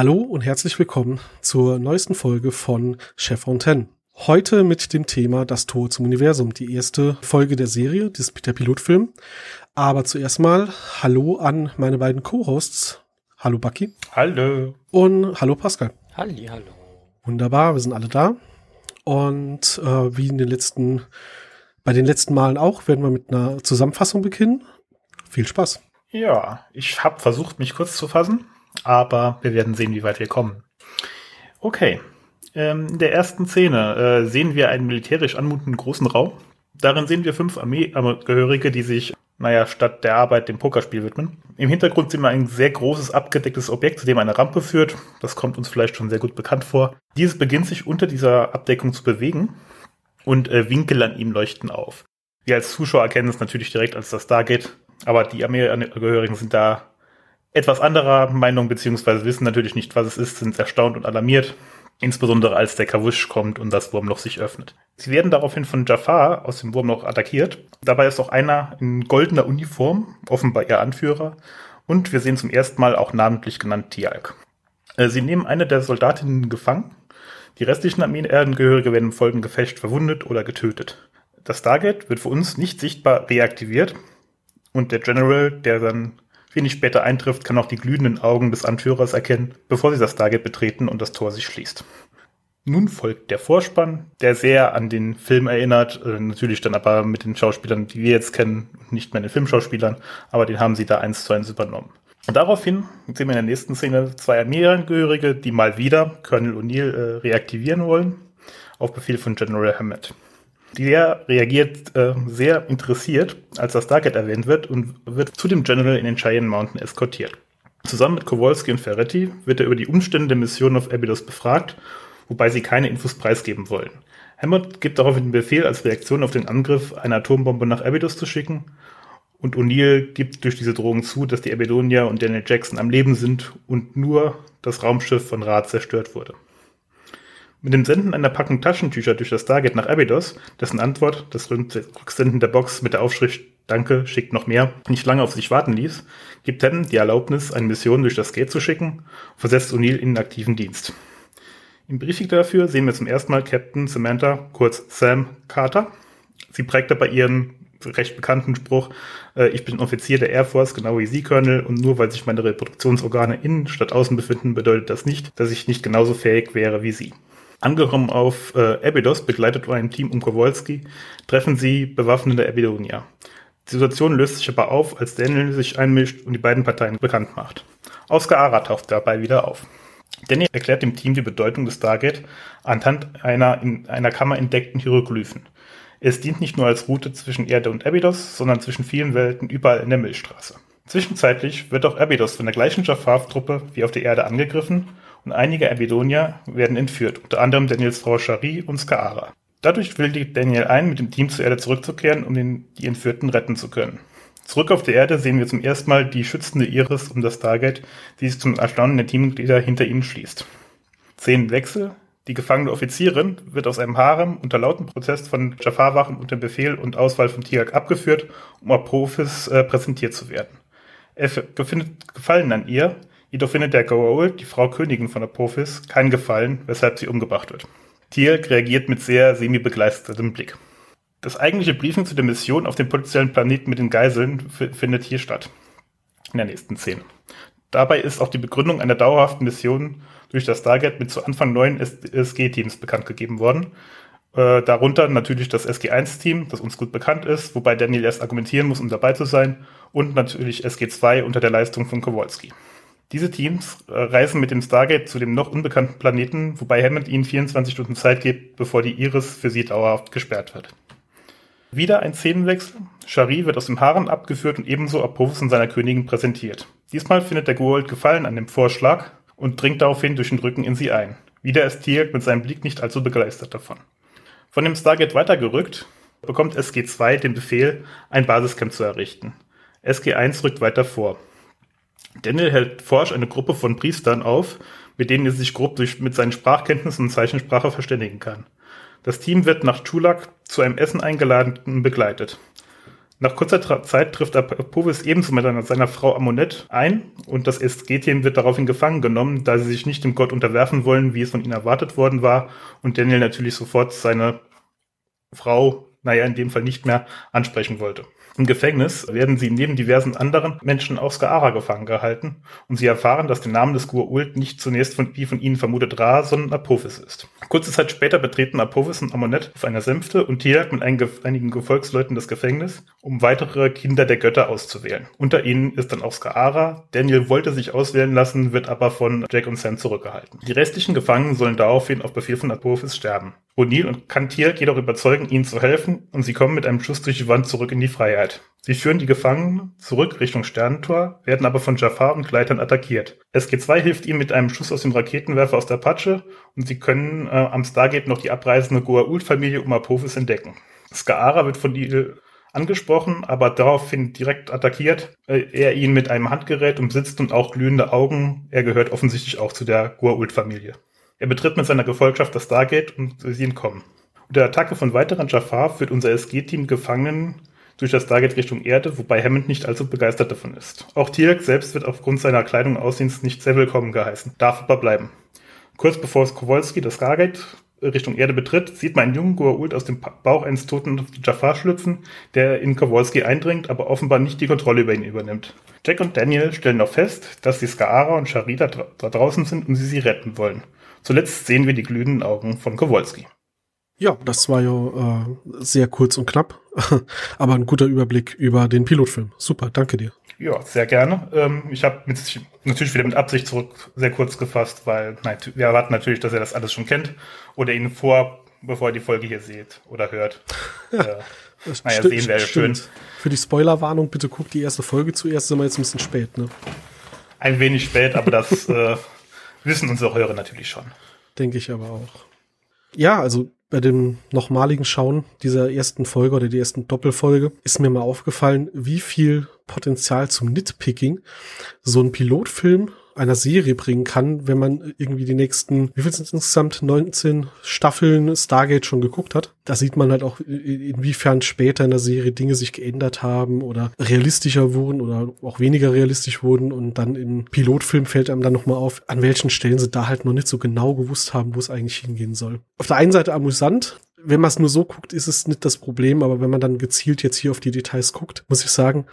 Hallo und herzlich willkommen zur neuesten Folge von Chef Fontaine. Heute mit dem Thema Das Tor zum Universum, die erste Folge der Serie, des Peter Pilotfilm. Aber zuerst mal Hallo an meine beiden Co-Hosts. Hallo Bucky. Hallo. Und hallo Pascal. Halli, hallo. Wunderbar, wir sind alle da. Und äh, wie in den letzten, bei den letzten Malen auch, werden wir mit einer Zusammenfassung beginnen. Viel Spaß. Ja, ich habe versucht, mich kurz zu fassen aber wir werden sehen, wie weit wir kommen. Okay. Ähm, in der ersten Szene äh, sehen wir einen militärisch anmutenden großen Raum. Darin sehen wir fünf Armeeangehörige, die sich, naja, statt der Arbeit dem Pokerspiel widmen. Im Hintergrund sehen wir ein sehr großes abgedecktes Objekt, zu dem eine Rampe führt. Das kommt uns vielleicht schon sehr gut bekannt vor. Dieses beginnt sich unter dieser Abdeckung zu bewegen und äh, Winkel an ihm leuchten auf. Wir als Zuschauer erkennen es natürlich direkt, als das da geht, aber die Armeeangehörigen sind da etwas anderer Meinung, beziehungsweise wissen natürlich nicht, was es ist, sind erstaunt und alarmiert. Insbesondere als der Kawusch kommt und das Wurmloch sich öffnet. Sie werden daraufhin von Jafar aus dem Wurmloch attackiert. Dabei ist auch einer in goldener Uniform, offenbar ihr Anführer. Und wir sehen zum ersten Mal auch namentlich genannt Tialk. Äh, sie nehmen eine der Soldatinnen gefangen. Die restlichen Armeeangehörige werden im folgenden Gefecht verwundet oder getötet. Das Stargate wird für uns nicht sichtbar reaktiviert. Und der General, der dann Wenig später eintrifft, kann auch die glühenden Augen des Anführers erkennen, bevor sie das Stargate betreten und das Tor sich schließt. Nun folgt der Vorspann, der sehr an den Film erinnert, äh, natürlich dann aber mit den Schauspielern, die wir jetzt kennen, nicht mehr den Filmschauspielern, aber den haben sie da eins zu eins übernommen. Und daraufhin sehen wir in der nächsten Szene zwei Armeeangehörige, die mal wieder Colonel O'Neill äh, reaktivieren wollen, auf Befehl von General Hammett. Der reagiert äh, sehr interessiert, als das Stargate erwähnt wird und wird zu dem General in den Cheyenne Mountain eskortiert. Zusammen mit Kowalski und Ferretti wird er über die Umstände der Mission auf Abydos befragt, wobei sie keine Infos preisgeben wollen. Hammond gibt daraufhin den Befehl, als Reaktion auf den Angriff eine Atombombe nach Abydos zu schicken und O'Neill gibt durch diese Drohung zu, dass die Abydonia und Daniel Jackson am Leben sind und nur das Raumschiff von Ra zerstört wurde. Mit dem Senden einer Packung Taschentücher durch das Stargate nach Abydos, dessen Antwort, das Rücksenden der Box mit der Aufschrift Danke, schickt noch mehr, nicht lange auf sich warten ließ, gibt Hammond die Erlaubnis, eine Mission durch das Gate zu schicken versetzt O'Neill in aktiven Dienst. Im Briefing dafür sehen wir zum ersten Mal Captain Samantha, kurz Sam Carter. Sie prägt dabei ihren recht bekannten Spruch, äh, ich bin Offizier der Air Force, genau wie Sie, Colonel, und nur weil sich meine Reproduktionsorgane innen statt außen befinden, bedeutet das nicht, dass ich nicht genauso fähig wäre wie Sie. Angekommen auf äh, Abydos, begleitet von einem Team um Kowalski, treffen sie bewaffnete Abydonia. Die Situation löst sich aber auf, als Daniel sich einmischt und die beiden Parteien bekannt macht. Oscar Ara taucht dabei wieder auf. Daniel erklärt dem Team die Bedeutung des Stargate anhand einer in einer Kammer entdeckten Hieroglyphen. Es dient nicht nur als Route zwischen Erde und Abydos, sondern zwischen vielen Welten überall in der Milchstraße. Zwischenzeitlich wird auch Abydos von der gleichen Jafar-Truppe wie auf der Erde angegriffen und einige Abydonier werden entführt, unter anderem Daniels Frau Shari und Skaara. Dadurch willigt Daniel ein, mit dem Team zur Erde zurückzukehren, um den, die Entführten retten zu können. Zurück auf der Erde sehen wir zum ersten Mal die schützende Iris um das Stargate, die sich zum Erstaunen der Teammitglieder hinter ihnen schließt. Szenenwechsel. Die gefangene Offizierin wird aus einem Harem unter lautem Protest von Jafar-Wachen unter Befehl und Auswahl von Tiak abgeführt, um Apophis äh, präsentiert zu werden. Er findet Gefallen an ihr, Jedoch findet der Goa'uld, die Frau Königin von Apophis, keinen Gefallen, weshalb sie umgebracht wird. Tielk reagiert mit sehr semi-begeistertem Blick. Das eigentliche Briefing zu der Mission auf dem potenziellen Planeten mit den Geiseln findet hier statt. In der nächsten Szene. Dabei ist auch die Begründung einer dauerhaften Mission durch das Stargate mit zu Anfang neun SG-Teams bekannt gegeben worden. Äh, darunter natürlich das SG-1-Team, das uns gut bekannt ist, wobei Daniel erst argumentieren muss, um dabei zu sein, und natürlich SG-2 unter der Leistung von Kowalski. Diese Teams äh, reisen mit dem Stargate zu dem noch unbekannten Planeten, wobei Hammond ihnen 24 Stunden Zeit gibt, bevor die Iris für sie dauerhaft gesperrt wird. Wieder ein Szenenwechsel. Shari wird aus dem Haaren abgeführt und ebenso Apophis und seiner Königin präsentiert. Diesmal findet der Goa'uld Gefallen an dem Vorschlag und dringt daraufhin durch den Rücken in sie ein. Wieder ist Teal'c mit seinem Blick nicht allzu begeistert davon. Von dem Stargate weitergerückt, bekommt SG-2 den Befehl, ein Basiscamp zu errichten. SG-1 rückt weiter vor. Daniel hält forsch eine Gruppe von Priestern auf, mit denen er sich grob durch, mit seinen Sprachkenntnissen und Zeichensprache verständigen kann. Das Team wird nach Chulak zu einem Essen eingeladen und begleitet. Nach kurzer Zeit trifft Apophis ebenso mit seiner, Frau Amonet ein und das Esgetien wird daraufhin gefangen genommen, da sie sich nicht dem Gott unterwerfen wollen, wie es von ihnen erwartet worden war und Daniel natürlich sofort seine Frau, naja, in dem Fall nicht mehr ansprechen wollte. Im Gefängnis werden sie neben diversen anderen Menschen aus Gaara gefangen gehalten und sie erfahren, dass der Name des Gua'uld nicht zunächst von, wie von ihnen vermutet Ra, sondern Apophis ist. Kurze Zeit später betreten Apophis und Amonet auf einer Sänfte und Tiak mit einigen Gefolgsleuten das Gefängnis, um weitere Kinder der Götter auszuwählen. Unter ihnen ist dann auch Skaara. Daniel wollte sich auswählen lassen, wird aber von Jack und Sam zurückgehalten. Die restlichen Gefangenen sollen daraufhin auf Befehl von Apophis sterben. O'Neill und Kantir jedoch überzeugen, ihnen zu helfen und sie kommen mit einem Schuss durch die Wand zurück in die Freiheit. Sie führen die Gefangenen zurück Richtung Sternentor, werden aber von Jafar und Gleitern attackiert. SG-2 hilft ihnen mit einem Schuss aus dem Raketenwerfer aus der Patsche und sie können äh, am Stargate noch die abreisende Goa'uld-Familie um Apophis entdecken. Skaara wird von Neil angesprochen, aber daraufhin direkt attackiert. Äh, er ihn mit einem Handgerät umsitzt und auch glühende Augen. Er gehört offensichtlich auch zu der Goa'uld-Familie. Er betritt mit seiner Gefolgschaft das Stargate und sie entkommen. Und der Attacke von weiteren Jafar führt unser SG-Team gefangen durch das Stargate Richtung Erde, wobei Hammond nicht allzu begeistert davon ist. Auch Tiak selbst wird aufgrund seiner Kleidung und Aussehens nicht sehr willkommen geheißen, darf aber bleiben. Kurz bevor Kowalski das Stargate Richtung Erde betritt, sieht man einen jungen Goa'uld aus dem Bauch eines toten Jafar schlüpfen, der in Kowalski eindringt, aber offenbar nicht die Kontrolle über ihn übernimmt. Jack und Daniel stellen noch fest, dass die Skaara und Sharita da draußen sind und sie sie retten wollen. Zuletzt sehen wir die glühenden Augen von Kowalski. Ja, das war ja äh, sehr kurz und knapp, aber ein guter Überblick über den Pilotfilm. Super, danke dir. Ja, sehr gerne. Ähm, ich habe natürlich wieder mit Absicht zurück sehr kurz gefasst, weil nein, wir erwarten natürlich, dass er das alles schon kennt oder ihn vor, bevor er die Folge hier sieht oder hört. Ja, äh, naja, stimmt, sehen wäre schön. Für die Spoilerwarnung, bitte guck die erste Folge zuerst, sind wir jetzt ein bisschen spät, ne? Ein wenig spät, aber das äh, wissen unsere Hörer natürlich schon. Denke ich aber auch. Ja, also bei dem nochmaligen Schauen dieser ersten Folge oder der ersten Doppelfolge ist mir mal aufgefallen, wie viel Potenzial zum Nitpicking so ein Pilotfilm einer Serie bringen kann, wenn man irgendwie die nächsten, wie viel sind es insgesamt, 19 Staffeln Stargate schon geguckt hat. Da sieht man halt auch, inwiefern später in der Serie Dinge sich geändert haben oder realistischer wurden oder auch weniger realistisch wurden und dann im Pilotfilm fällt einem dann nochmal auf, an welchen Stellen sie da halt noch nicht so genau gewusst haben, wo es eigentlich hingehen soll. Auf der einen Seite amüsant, wenn man es nur so guckt, ist es nicht das Problem, aber wenn man dann gezielt jetzt hier auf die Details guckt, muss ich sagen,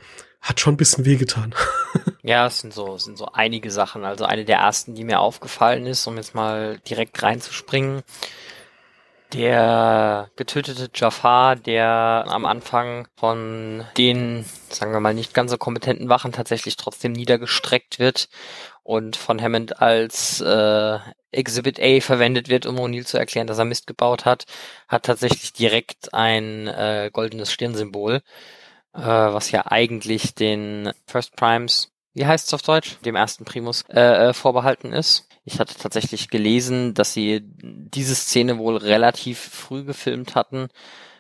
hat schon ein bisschen wehgetan. ja, es sind so, es sind so einige Sachen. Also eine der ersten, die mir aufgefallen ist, um jetzt mal direkt reinzuspringen. Der getötete Jafar, der am Anfang von den, sagen wir mal, nicht ganz so kompetenten Wachen tatsächlich trotzdem niedergestreckt wird und von Hammond als äh, Exhibit A verwendet wird, um O'Neill zu erklären, dass er Mist gebaut hat, hat tatsächlich direkt ein äh, goldenes Stirnsymbol äh, was ja eigentlich den First Primes, wie heißt es auf Deutsch, dem ersten Primus, äh, äh, vorbehalten ist. Ich hatte tatsächlich gelesen, dass sie diese Szene wohl relativ früh gefilmt hatten,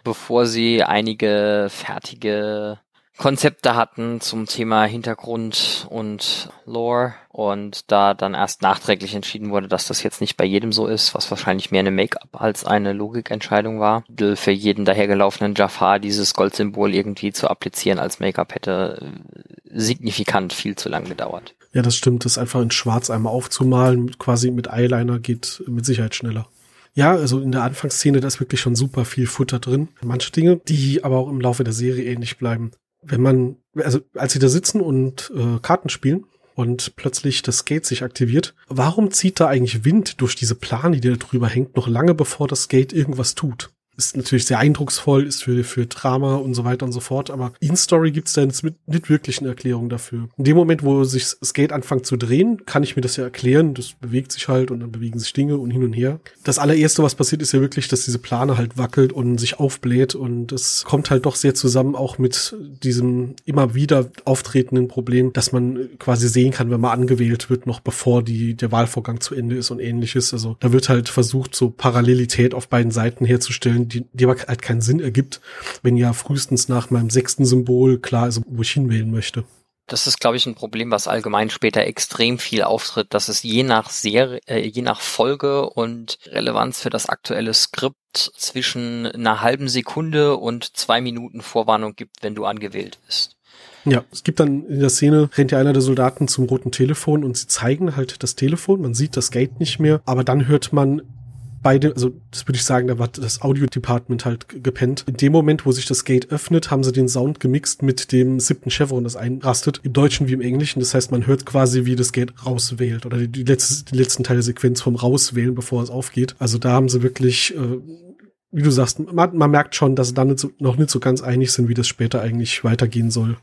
bevor sie einige fertige Konzepte hatten zum Thema Hintergrund und Lore und da dann erst nachträglich entschieden wurde, dass das jetzt nicht bei jedem so ist, was wahrscheinlich mehr eine Make-up als eine Logikentscheidung war. Für jeden dahergelaufenen Jafar dieses Goldsymbol irgendwie zu applizieren als Make-up hätte äh, signifikant viel zu lang gedauert. Ja, das stimmt. Das einfach in Schwarz einmal aufzumalen, quasi mit Eyeliner geht mit Sicherheit schneller. Ja, also in der Anfangsszene, da ist wirklich schon super viel Futter drin. Manche Dinge, die aber auch im Laufe der Serie ähnlich bleiben wenn man, also als sie da sitzen und äh, Karten spielen und plötzlich das Gate sich aktiviert, warum zieht da eigentlich Wind durch diese Plane, die da drüber hängt, noch lange bevor das Gate irgendwas tut? Ist natürlich sehr eindrucksvoll, ist für, für Drama und so weiter und so fort, aber in Story gibt's da jetzt nicht wirklich eine Erklärung dafür. In dem Moment, wo sich Skate anfängt zu drehen, kann ich mir das ja erklären, das bewegt sich halt und dann bewegen sich Dinge und hin und her. Das allererste, was passiert, ist ja wirklich, dass diese Plane halt wackelt und sich aufbläht und es kommt halt doch sehr zusammen auch mit diesem immer wieder auftretenden Problem, dass man quasi sehen kann, wenn man angewählt wird, noch bevor die, der Wahlvorgang zu Ende ist und ähnliches. Also da wird halt versucht, so Parallelität auf beiden Seiten herzustellen, die, die aber halt keinen Sinn ergibt, wenn ja frühestens nach meinem sechsten Symbol klar ist, wo ich hinwählen möchte. Das ist, glaube ich, ein Problem, was allgemein später extrem viel auftritt, dass es je nach Serie, äh, je nach Folge und Relevanz für das aktuelle Skript zwischen einer halben Sekunde und zwei Minuten Vorwarnung gibt, wenn du angewählt bist. Ja, es gibt dann in der Szene, rennt ja einer der Soldaten zum roten Telefon und sie zeigen halt das Telefon. Man sieht das Gate nicht mehr, aber dann hört man beide, also das würde ich sagen, da war das Audio-Department halt gepennt. In dem Moment, wo sich das Gate öffnet, haben sie den Sound gemixt mit dem siebten Chevron, das einrastet, im Deutschen wie im Englischen. Das heißt, man hört quasi, wie das Gate rauswählt oder die, letzte, die letzten Teile der Sequenz vom Rauswählen, bevor es aufgeht. Also da haben sie wirklich, äh, wie du sagst, man, man merkt schon, dass sie da nicht so, noch nicht so ganz einig sind, wie das später eigentlich weitergehen soll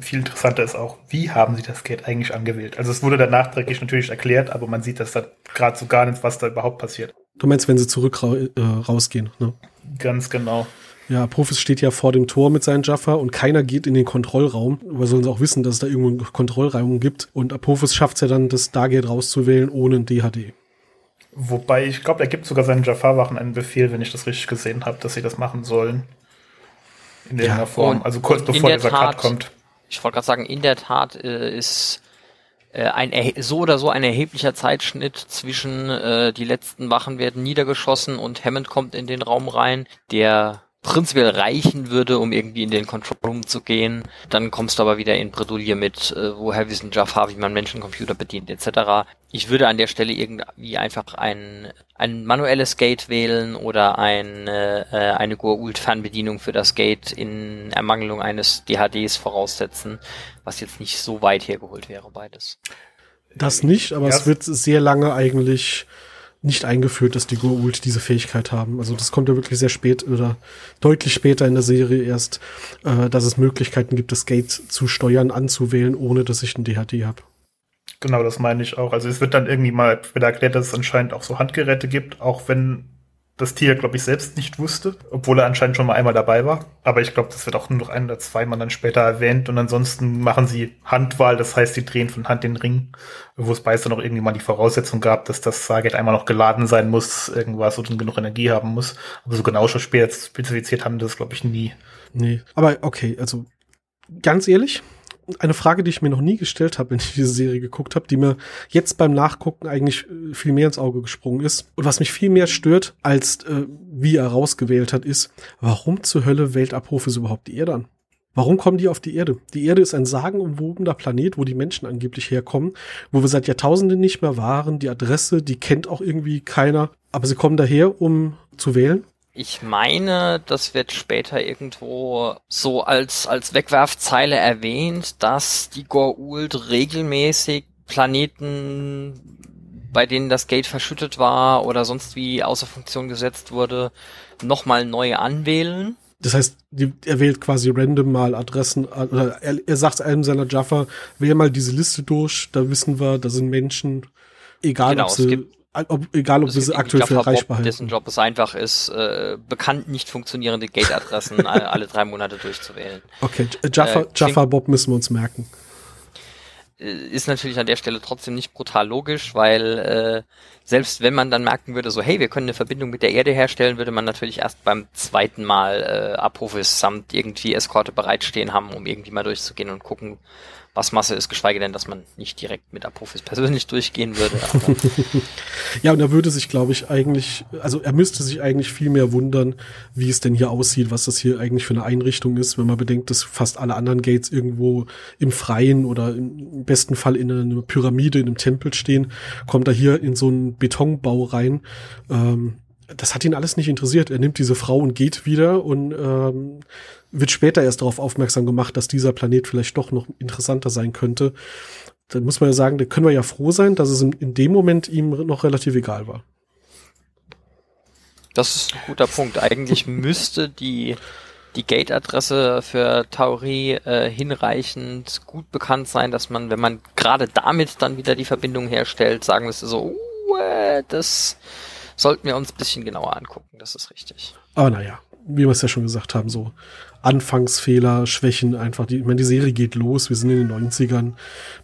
viel interessanter ist auch, wie haben sie das Gate eigentlich angewählt? Also es wurde dann nachträglich natürlich erklärt, aber man sieht das da gerade so gar nicht, was da überhaupt passiert. Du meinst, wenn sie zurück ra äh, rausgehen, ne? Ganz genau. Ja, Profis steht ja vor dem Tor mit seinen Jaffa und keiner geht in den Kontrollraum. Aber sollen sie auch wissen, dass es da irgendwo einen Kontrollraum gibt. Und Apophis schafft es ja dann, das Stargate rauszuwählen ohne ein DHD. Wobei, ich glaube, er gibt sogar seinen Jaffa-Wachen einen Befehl, wenn ich das richtig gesehen habe, dass sie das machen sollen. In irgendeiner ja, Form. Also kurz bevor dieser Cut kommt ich wollte gerade sagen, in der Tat äh, ist äh, ein so oder so ein erheblicher Zeitschnitt zwischen äh, die letzten Wachen werden niedergeschossen und Hammond kommt in den Raum rein, der prinzipiell reichen würde, um irgendwie in den Control Room zu gehen. Dann kommst du aber wieder in Bredouille mit, äh, woher wissen Jafar, wie man Menschencomputer bedient, etc. Ich würde an der Stelle irgendwie einfach ein, ein manuelles Gate wählen oder ein, äh, eine Goa'uld-Fernbedienung für das Gate in Ermangelung eines DHDs voraussetzen, was jetzt nicht so weit hergeholt wäre, beides. Das nicht, aber ja. es wird sehr lange eigentlich nicht eingeführt, dass die Goa'uld diese Fähigkeit haben. Also das kommt ja wirklich sehr spät oder deutlich später in der Serie erst, äh, dass es Möglichkeiten gibt, das Gate zu steuern, anzuwählen, ohne dass ich ein DHD habe. Genau, das meine ich auch. Also es wird dann irgendwie mal wieder erklärt, dass es anscheinend auch so Handgeräte gibt, auch wenn das Tier, glaube ich, selbst nicht wusste, obwohl er anscheinend schon mal einmal dabei war. Aber ich glaube, das wird auch nur noch ein oder zweimal dann später erwähnt. Und ansonsten machen sie Handwahl, das heißt, sie drehen von Hand den Ring, wo es bei dann noch irgendwie mal die Voraussetzung gab, dass das Stargate einmal noch geladen sein muss, irgendwas und genug Energie haben muss. Aber so genau schon spezifiziert haben das, glaube ich, nie. Nee, aber okay, also ganz ehrlich, eine Frage, die ich mir noch nie gestellt habe, wenn ich diese Serie geguckt habe, die mir jetzt beim Nachgucken eigentlich äh, viel mehr ins Auge gesprungen ist. Und was mich viel mehr stört, als äh, wie er rausgewählt hat, ist, warum zur Hölle wählt Apophis überhaupt die Erde an? Warum kommen die auf die Erde? Die Erde ist ein sagenumwobener Planet, wo die Menschen angeblich herkommen, wo wir seit Jahrtausenden nicht mehr waren. Die Adresse, die kennt auch irgendwie keiner. Aber sie kommen daher, um zu wählen. Ich meine, das wird später irgendwo so als, als Wegwerfzeile erwähnt, dass die Goa'uld regelmäßig Planeten, bei denen das Gate verschüttet war oder sonst wie außer Funktion gesetzt wurde, nochmal neu anwählen. Das heißt, die, er wählt quasi random mal Adressen, oder er, er sagt einem seiner Jaffa, wähl mal diese Liste durch, da wissen wir, da sind Menschen, egal genau, ob sie ob, egal ob wir sie aktuell für erreichbar halten. Dessen Job es einfach ist, äh, bekannt nicht funktionierende Gate-Adressen alle, alle, drei Monate durchzuwählen. Okay, Jaffa, äh, Jaffa Bob müssen wir uns merken. Äh, ist natürlich an der Stelle trotzdem nicht brutal logisch, weil äh, selbst wenn man dann merken würde, so hey, wir können eine Verbindung mit der Erde herstellen, würde man natürlich erst beim zweiten Mal äh, Abrufes samt irgendwie Eskorte bereitstehen haben, um irgendwie mal durchzugehen und gucken, was Masse ist, geschweige denn, dass man nicht direkt mit Apophis persönlich durchgehen würde. ja, und er würde sich, glaube ich, eigentlich, also er müsste sich eigentlich viel mehr wundern, wie es denn hier aussieht, was das hier eigentlich für eine Einrichtung ist, wenn man bedenkt, dass fast alle anderen Gates irgendwo im Freien oder im besten Fall in einer Pyramide, in einem Tempel stehen, kommt er hier in so einen Betonbau rein. Ähm, das hat ihn alles nicht interessiert. Er nimmt diese Frau und geht wieder und ähm, wird später erst darauf aufmerksam gemacht, dass dieser Planet vielleicht doch noch interessanter sein könnte. Dann muss man ja sagen, da können wir ja froh sein, dass es in, in dem Moment ihm noch relativ egal war. Das ist ein guter Punkt. Eigentlich müsste die, die Gate-Adresse für Tauri äh, hinreichend gut bekannt sein, dass man, wenn man gerade damit dann wieder die Verbindung herstellt, sagen müsste so, uh, das sollten wir uns ein bisschen genauer angucken. Das ist richtig. Aber naja, wie wir es ja schon gesagt haben, so Anfangsfehler, Schwächen einfach. Die, ich meine, die Serie geht los, wir sind in den 90ern.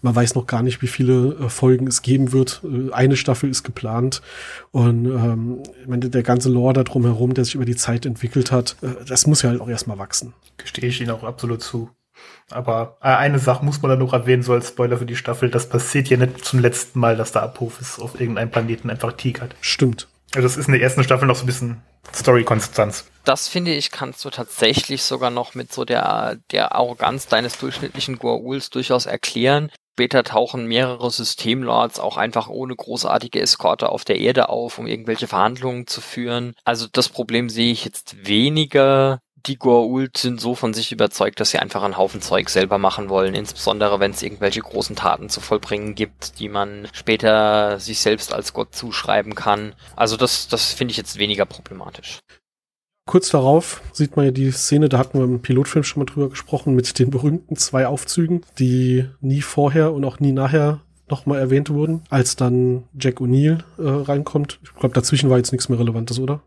Man weiß noch gar nicht, wie viele äh, Folgen es geben wird. Äh, eine Staffel ist geplant. Und ähm, ich meine, der ganze Lore da drumherum, der sich über die Zeit entwickelt hat, äh, das muss ja halt auch erstmal wachsen. Gestehe ich Ihnen auch absolut zu. Aber äh, eine Sache muss man dann noch erwähnen, so als Spoiler für die Staffel, das passiert ja nicht zum letzten Mal, dass der Apophis auf irgendeinem Planeten einfach tigert. Stimmt. Also das ist in der ersten Staffel noch so ein bisschen Story-Konstanz. Das finde ich, kannst du tatsächlich sogar noch mit so der, der Arroganz deines durchschnittlichen Goa'uls durchaus erklären. Später tauchen mehrere Systemlords auch einfach ohne großartige Eskorte auf der Erde auf, um irgendwelche Verhandlungen zu führen. Also das Problem sehe ich jetzt weniger. Die Goa'uld sind so von sich überzeugt, dass sie einfach einen Haufen Zeug selber machen wollen, insbesondere wenn es irgendwelche großen Taten zu vollbringen gibt, die man später sich selbst als Gott zuschreiben kann. Also das, das finde ich jetzt weniger problematisch. Kurz darauf sieht man ja die Szene, da hatten wir im Pilotfilm schon mal drüber gesprochen, mit den berühmten zwei Aufzügen, die nie vorher und auch nie nachher nochmal erwähnt wurden, als dann Jack O'Neill äh, reinkommt. Ich glaube, dazwischen war jetzt nichts mehr Relevantes, oder?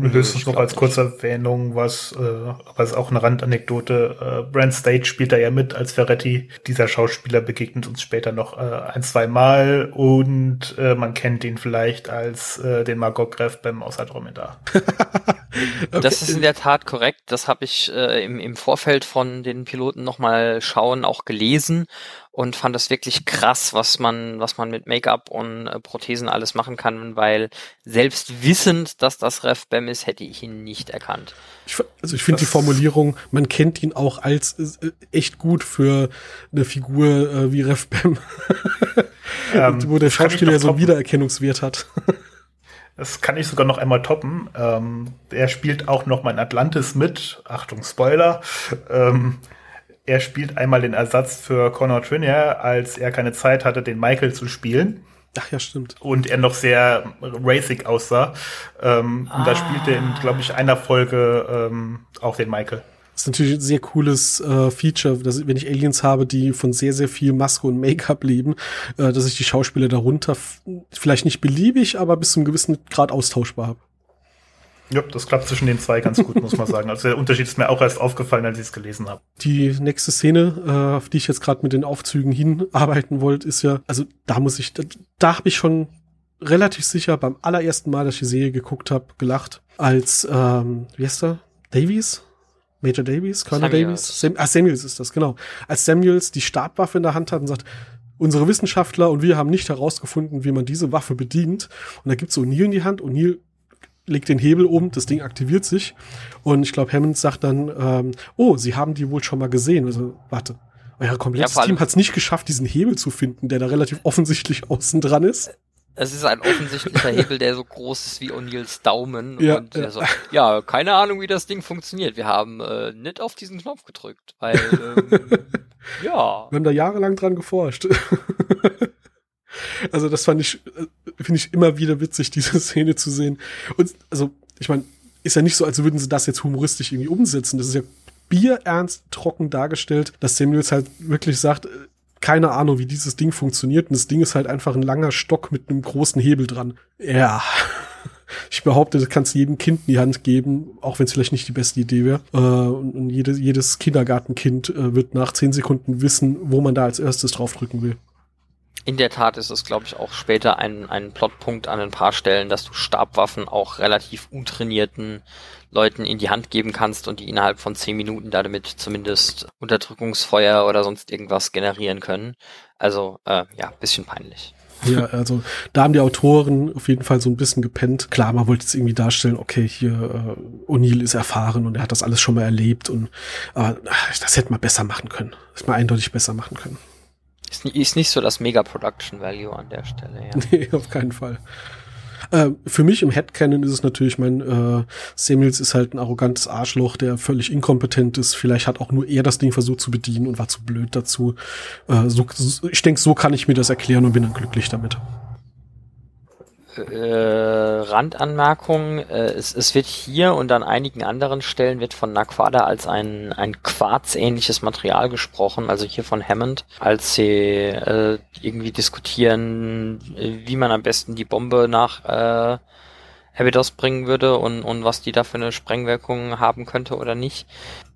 Höchstens noch als kurze Erwähnung, was, äh, aber ist auch eine Randanekdote. Äh, Brand State spielt da ja mit als Ferretti. Dieser Schauspieler begegnet uns später noch äh, ein, zwei Mal und äh, man kennt ihn vielleicht als äh, den Margot Greff beim Außerdromedar. okay. Das ist in der Tat korrekt. Das habe ich äh, im, im Vorfeld von den Piloten nochmal schauen auch gelesen und fand es wirklich krass, was man, was man mit Make-up und äh, Prothesen alles machen kann, weil selbst wissend, dass das Ref Bam ist, hätte ich ihn nicht erkannt. Ich, also ich finde die Formulierung, man kennt ihn auch als äh, echt gut für eine Figur äh, wie Ref Bam, ähm, wo der Schauspieler ja so einen Wiedererkennungswert hat. Das kann ich sogar noch einmal toppen. Ähm, er spielt auch noch mal in Atlantis mit. Achtung, Spoiler. Ähm, er spielt einmal den Ersatz für Connor Trinier, als er keine Zeit hatte, den Michael zu spielen. Ach ja, stimmt. Und er noch sehr racing aussah. Ähm, ah. Und da spielte in, glaube ich, einer Folge ähm, auch den Michael. Das ist natürlich ein sehr cooles äh, Feature, dass wenn ich Aliens habe, die von sehr, sehr viel Maske und Make-up leben, äh, dass ich die Schauspieler darunter vielleicht nicht beliebig, aber bis zu einem gewissen Grad austauschbar habe. Ja, das klappt zwischen den zwei ganz gut, muss man sagen. Also der Unterschied ist mir auch erst aufgefallen, als ich es gelesen habe. Die nächste Szene, äh, auf die ich jetzt gerade mit den Aufzügen hinarbeiten wollte, ist ja, also da muss ich, da, da habe ich schon relativ sicher beim allerersten Mal, dass ich die Serie geguckt habe, gelacht, als, ähm, wie heißt er? Davies? Major Davies, Colonel Samuels. Davies, Sam, ah, Samuels ist das, genau. Als Samuels die Stabwaffe in der Hand hat und sagt, unsere Wissenschaftler und wir haben nicht herausgefunden, wie man diese Waffe bedient. Und da gibt's so O'Neill in die Hand. O'Neill legt den Hebel um, das Ding aktiviert sich. Und ich glaube, Hammond sagt dann, ähm, oh, sie haben die wohl schon mal gesehen. Also, warte. Euer komplettes ja, Team hat es nicht geschafft, diesen Hebel zu finden, der da relativ offensichtlich außen dran ist. Es ist ein offensichtlicher Hebel, der so groß ist wie O'Neills Daumen. Ja, und ja. So, ja, keine Ahnung, wie das Ding funktioniert. Wir haben äh, nicht auf diesen Knopf gedrückt, weil ähm, ja. Wir haben da jahrelang dran geforscht. also das fand ich, äh, finde ich immer wieder witzig, diese Szene zu sehen. Und also, ich meine, ist ja nicht so, als würden sie das jetzt humoristisch irgendwie umsetzen. Das ist ja bierernst trocken dargestellt, dass Samuels halt wirklich sagt, äh, keine Ahnung, wie dieses Ding funktioniert. Und das Ding ist halt einfach ein langer Stock mit einem großen Hebel dran. Ja. Ich behaupte, das kannst du jedem Kind in die Hand geben, auch wenn es vielleicht nicht die beste Idee wäre. Äh, und jedes, jedes Kindergartenkind äh, wird nach zehn Sekunden wissen, wo man da als erstes draufdrücken will. In der Tat ist es, glaube ich, auch später ein, ein Plotpunkt an ein paar Stellen, dass du Stabwaffen auch relativ untrainierten Leuten in die Hand geben kannst und die innerhalb von zehn Minuten damit zumindest Unterdrückungsfeuer oder sonst irgendwas generieren können. Also äh, ja, bisschen peinlich. Ja, also da haben die Autoren auf jeden Fall so ein bisschen gepennt. Klar, man wollte jetzt irgendwie darstellen, okay, hier äh, O'Neill ist erfahren und er hat das alles schon mal erlebt und aber ach, das hätte man besser machen können. Das hätte man eindeutig besser machen können. Ist, ist nicht so das Mega-Production-Value an der Stelle, ja. Nee, auf keinen Fall. Äh, für mich im Headcanon ist es natürlich, mein äh, Samuels ist halt ein arrogantes Arschloch, der völlig inkompetent ist. Vielleicht hat auch nur er das Ding versucht zu bedienen und war zu blöd dazu. Äh, so, ich denke, so kann ich mir das erklären und bin dann glücklich damit äh, Randanmerkung, äh, es, es wird hier und an einigen anderen Stellen wird von Naquada als ein, ein Quarz-ähnliches Material gesprochen, also hier von Hammond, als sie äh, irgendwie diskutieren, wie man am besten die Bombe nach äh, Abydos bringen würde und, und was die da für eine Sprengwirkung haben könnte oder nicht.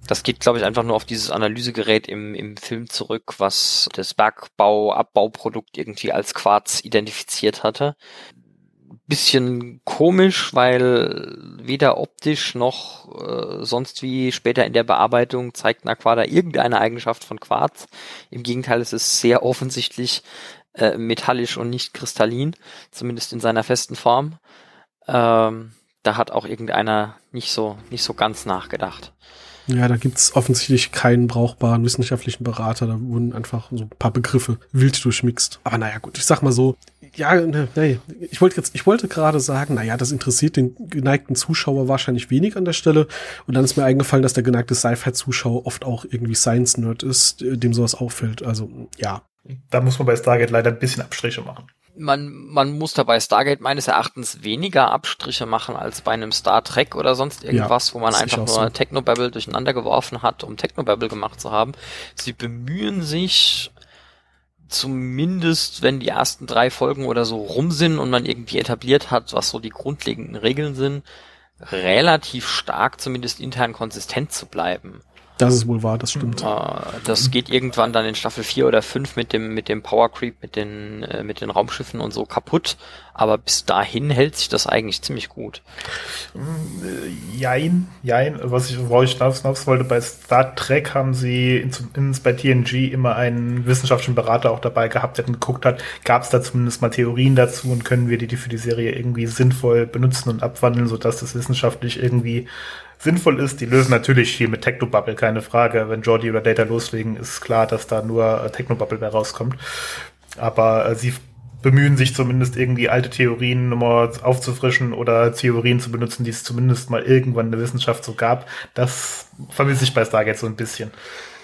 Das geht, glaube ich, einfach nur auf dieses Analysegerät im, im Film zurück, was das Bergbau-Abbauprodukt irgendwie als Quarz identifiziert hatte bisschen komisch, weil weder optisch noch äh, sonst wie später in der Bearbeitung zeigt Naquada irgendeine Eigenschaft von Quarz. Im Gegenteil, es ist sehr offensichtlich äh, metallisch und nicht kristallin, zumindest in seiner festen Form. Ähm, da hat auch irgendeiner nicht so, nicht so ganz nachgedacht. Ja, da gibt's offensichtlich keinen brauchbaren wissenschaftlichen Berater. Da wurden einfach so ein paar Begriffe wild durchmixt. Aber naja, gut, ich sag mal so, ja, ne, nee, ich wollte jetzt, ich wollte gerade sagen, naja, das interessiert den geneigten Zuschauer wahrscheinlich wenig an der Stelle. Und dann ist mir eingefallen, dass der geneigte Sci-Fi-Zuschauer oft auch irgendwie Science-Nerd ist, dem sowas auffällt. Also, ja. Da muss man bei Stargate leider ein bisschen Abstriche machen man, man muss dabei Stargate meines Erachtens weniger Abstriche machen als bei einem Star Trek oder sonst irgendwas, ja, wo man einfach nur so. Technobabble durcheinander geworfen hat, um Technobabble gemacht zu haben. Sie bemühen sich zumindest, wenn die ersten drei Folgen oder so rum sind und man irgendwie etabliert hat, was so die grundlegenden Regeln sind, relativ stark zumindest intern konsistent zu bleiben. Das ist wohl wahr, das stimmt. Das geht irgendwann dann in Staffel 4 oder 5 mit dem, mit dem Power Creep, mit den, äh, mit den Raumschiffen und so kaputt. Aber bis dahin hält sich das eigentlich ziemlich gut. Äh, jein, jein. Was ich, worauf ich hinaus wollte, bei Star Trek haben sie zumindest bei TNG immer einen wissenschaftlichen Berater auch dabei gehabt, der geguckt hat, gab es da zumindest mal Theorien dazu und können wir die, die für die Serie irgendwie sinnvoll benutzen und abwandeln, sodass das wissenschaftlich irgendwie sinnvoll ist. Die lösen natürlich viel mit Technobubble, keine Frage. Wenn Jordi oder Data loslegen, ist klar, dass da nur äh, Technobubble mehr rauskommt. Aber äh, sie bemühen sich zumindest irgendwie alte Theorien nochmal aufzufrischen oder Theorien zu benutzen, die es zumindest mal irgendwann in der Wissenschaft so gab. Das vermisse ich bei Stargate so ein bisschen.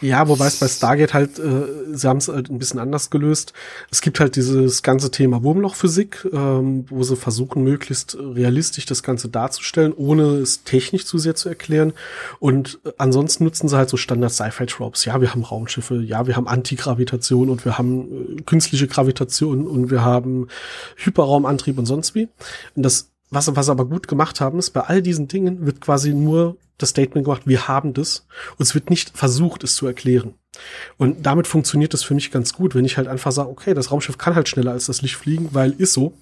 Ja, wobei es bei Stargate halt, äh, sie haben es halt ein bisschen anders gelöst. Es gibt halt dieses ganze Thema Wurmlochphysik, ähm, wo sie versuchen, möglichst realistisch das Ganze darzustellen, ohne es technisch zu sehr zu erklären. Und äh, ansonsten nutzen sie halt so Standard-Sci-Fi-Tropes. Ja, wir haben Raumschiffe, ja, wir haben Antigravitation und wir haben äh, künstliche Gravitation und wir haben Hyperraumantrieb und sonst wie. Und das was, was aber gut gemacht haben, ist, bei all diesen Dingen wird quasi nur das Statement gemacht, wir haben das. Und es wird nicht versucht, es zu erklären. Und damit funktioniert das für mich ganz gut, wenn ich halt einfach sage, okay, das Raumschiff kann halt schneller als das Licht fliegen, weil ist so.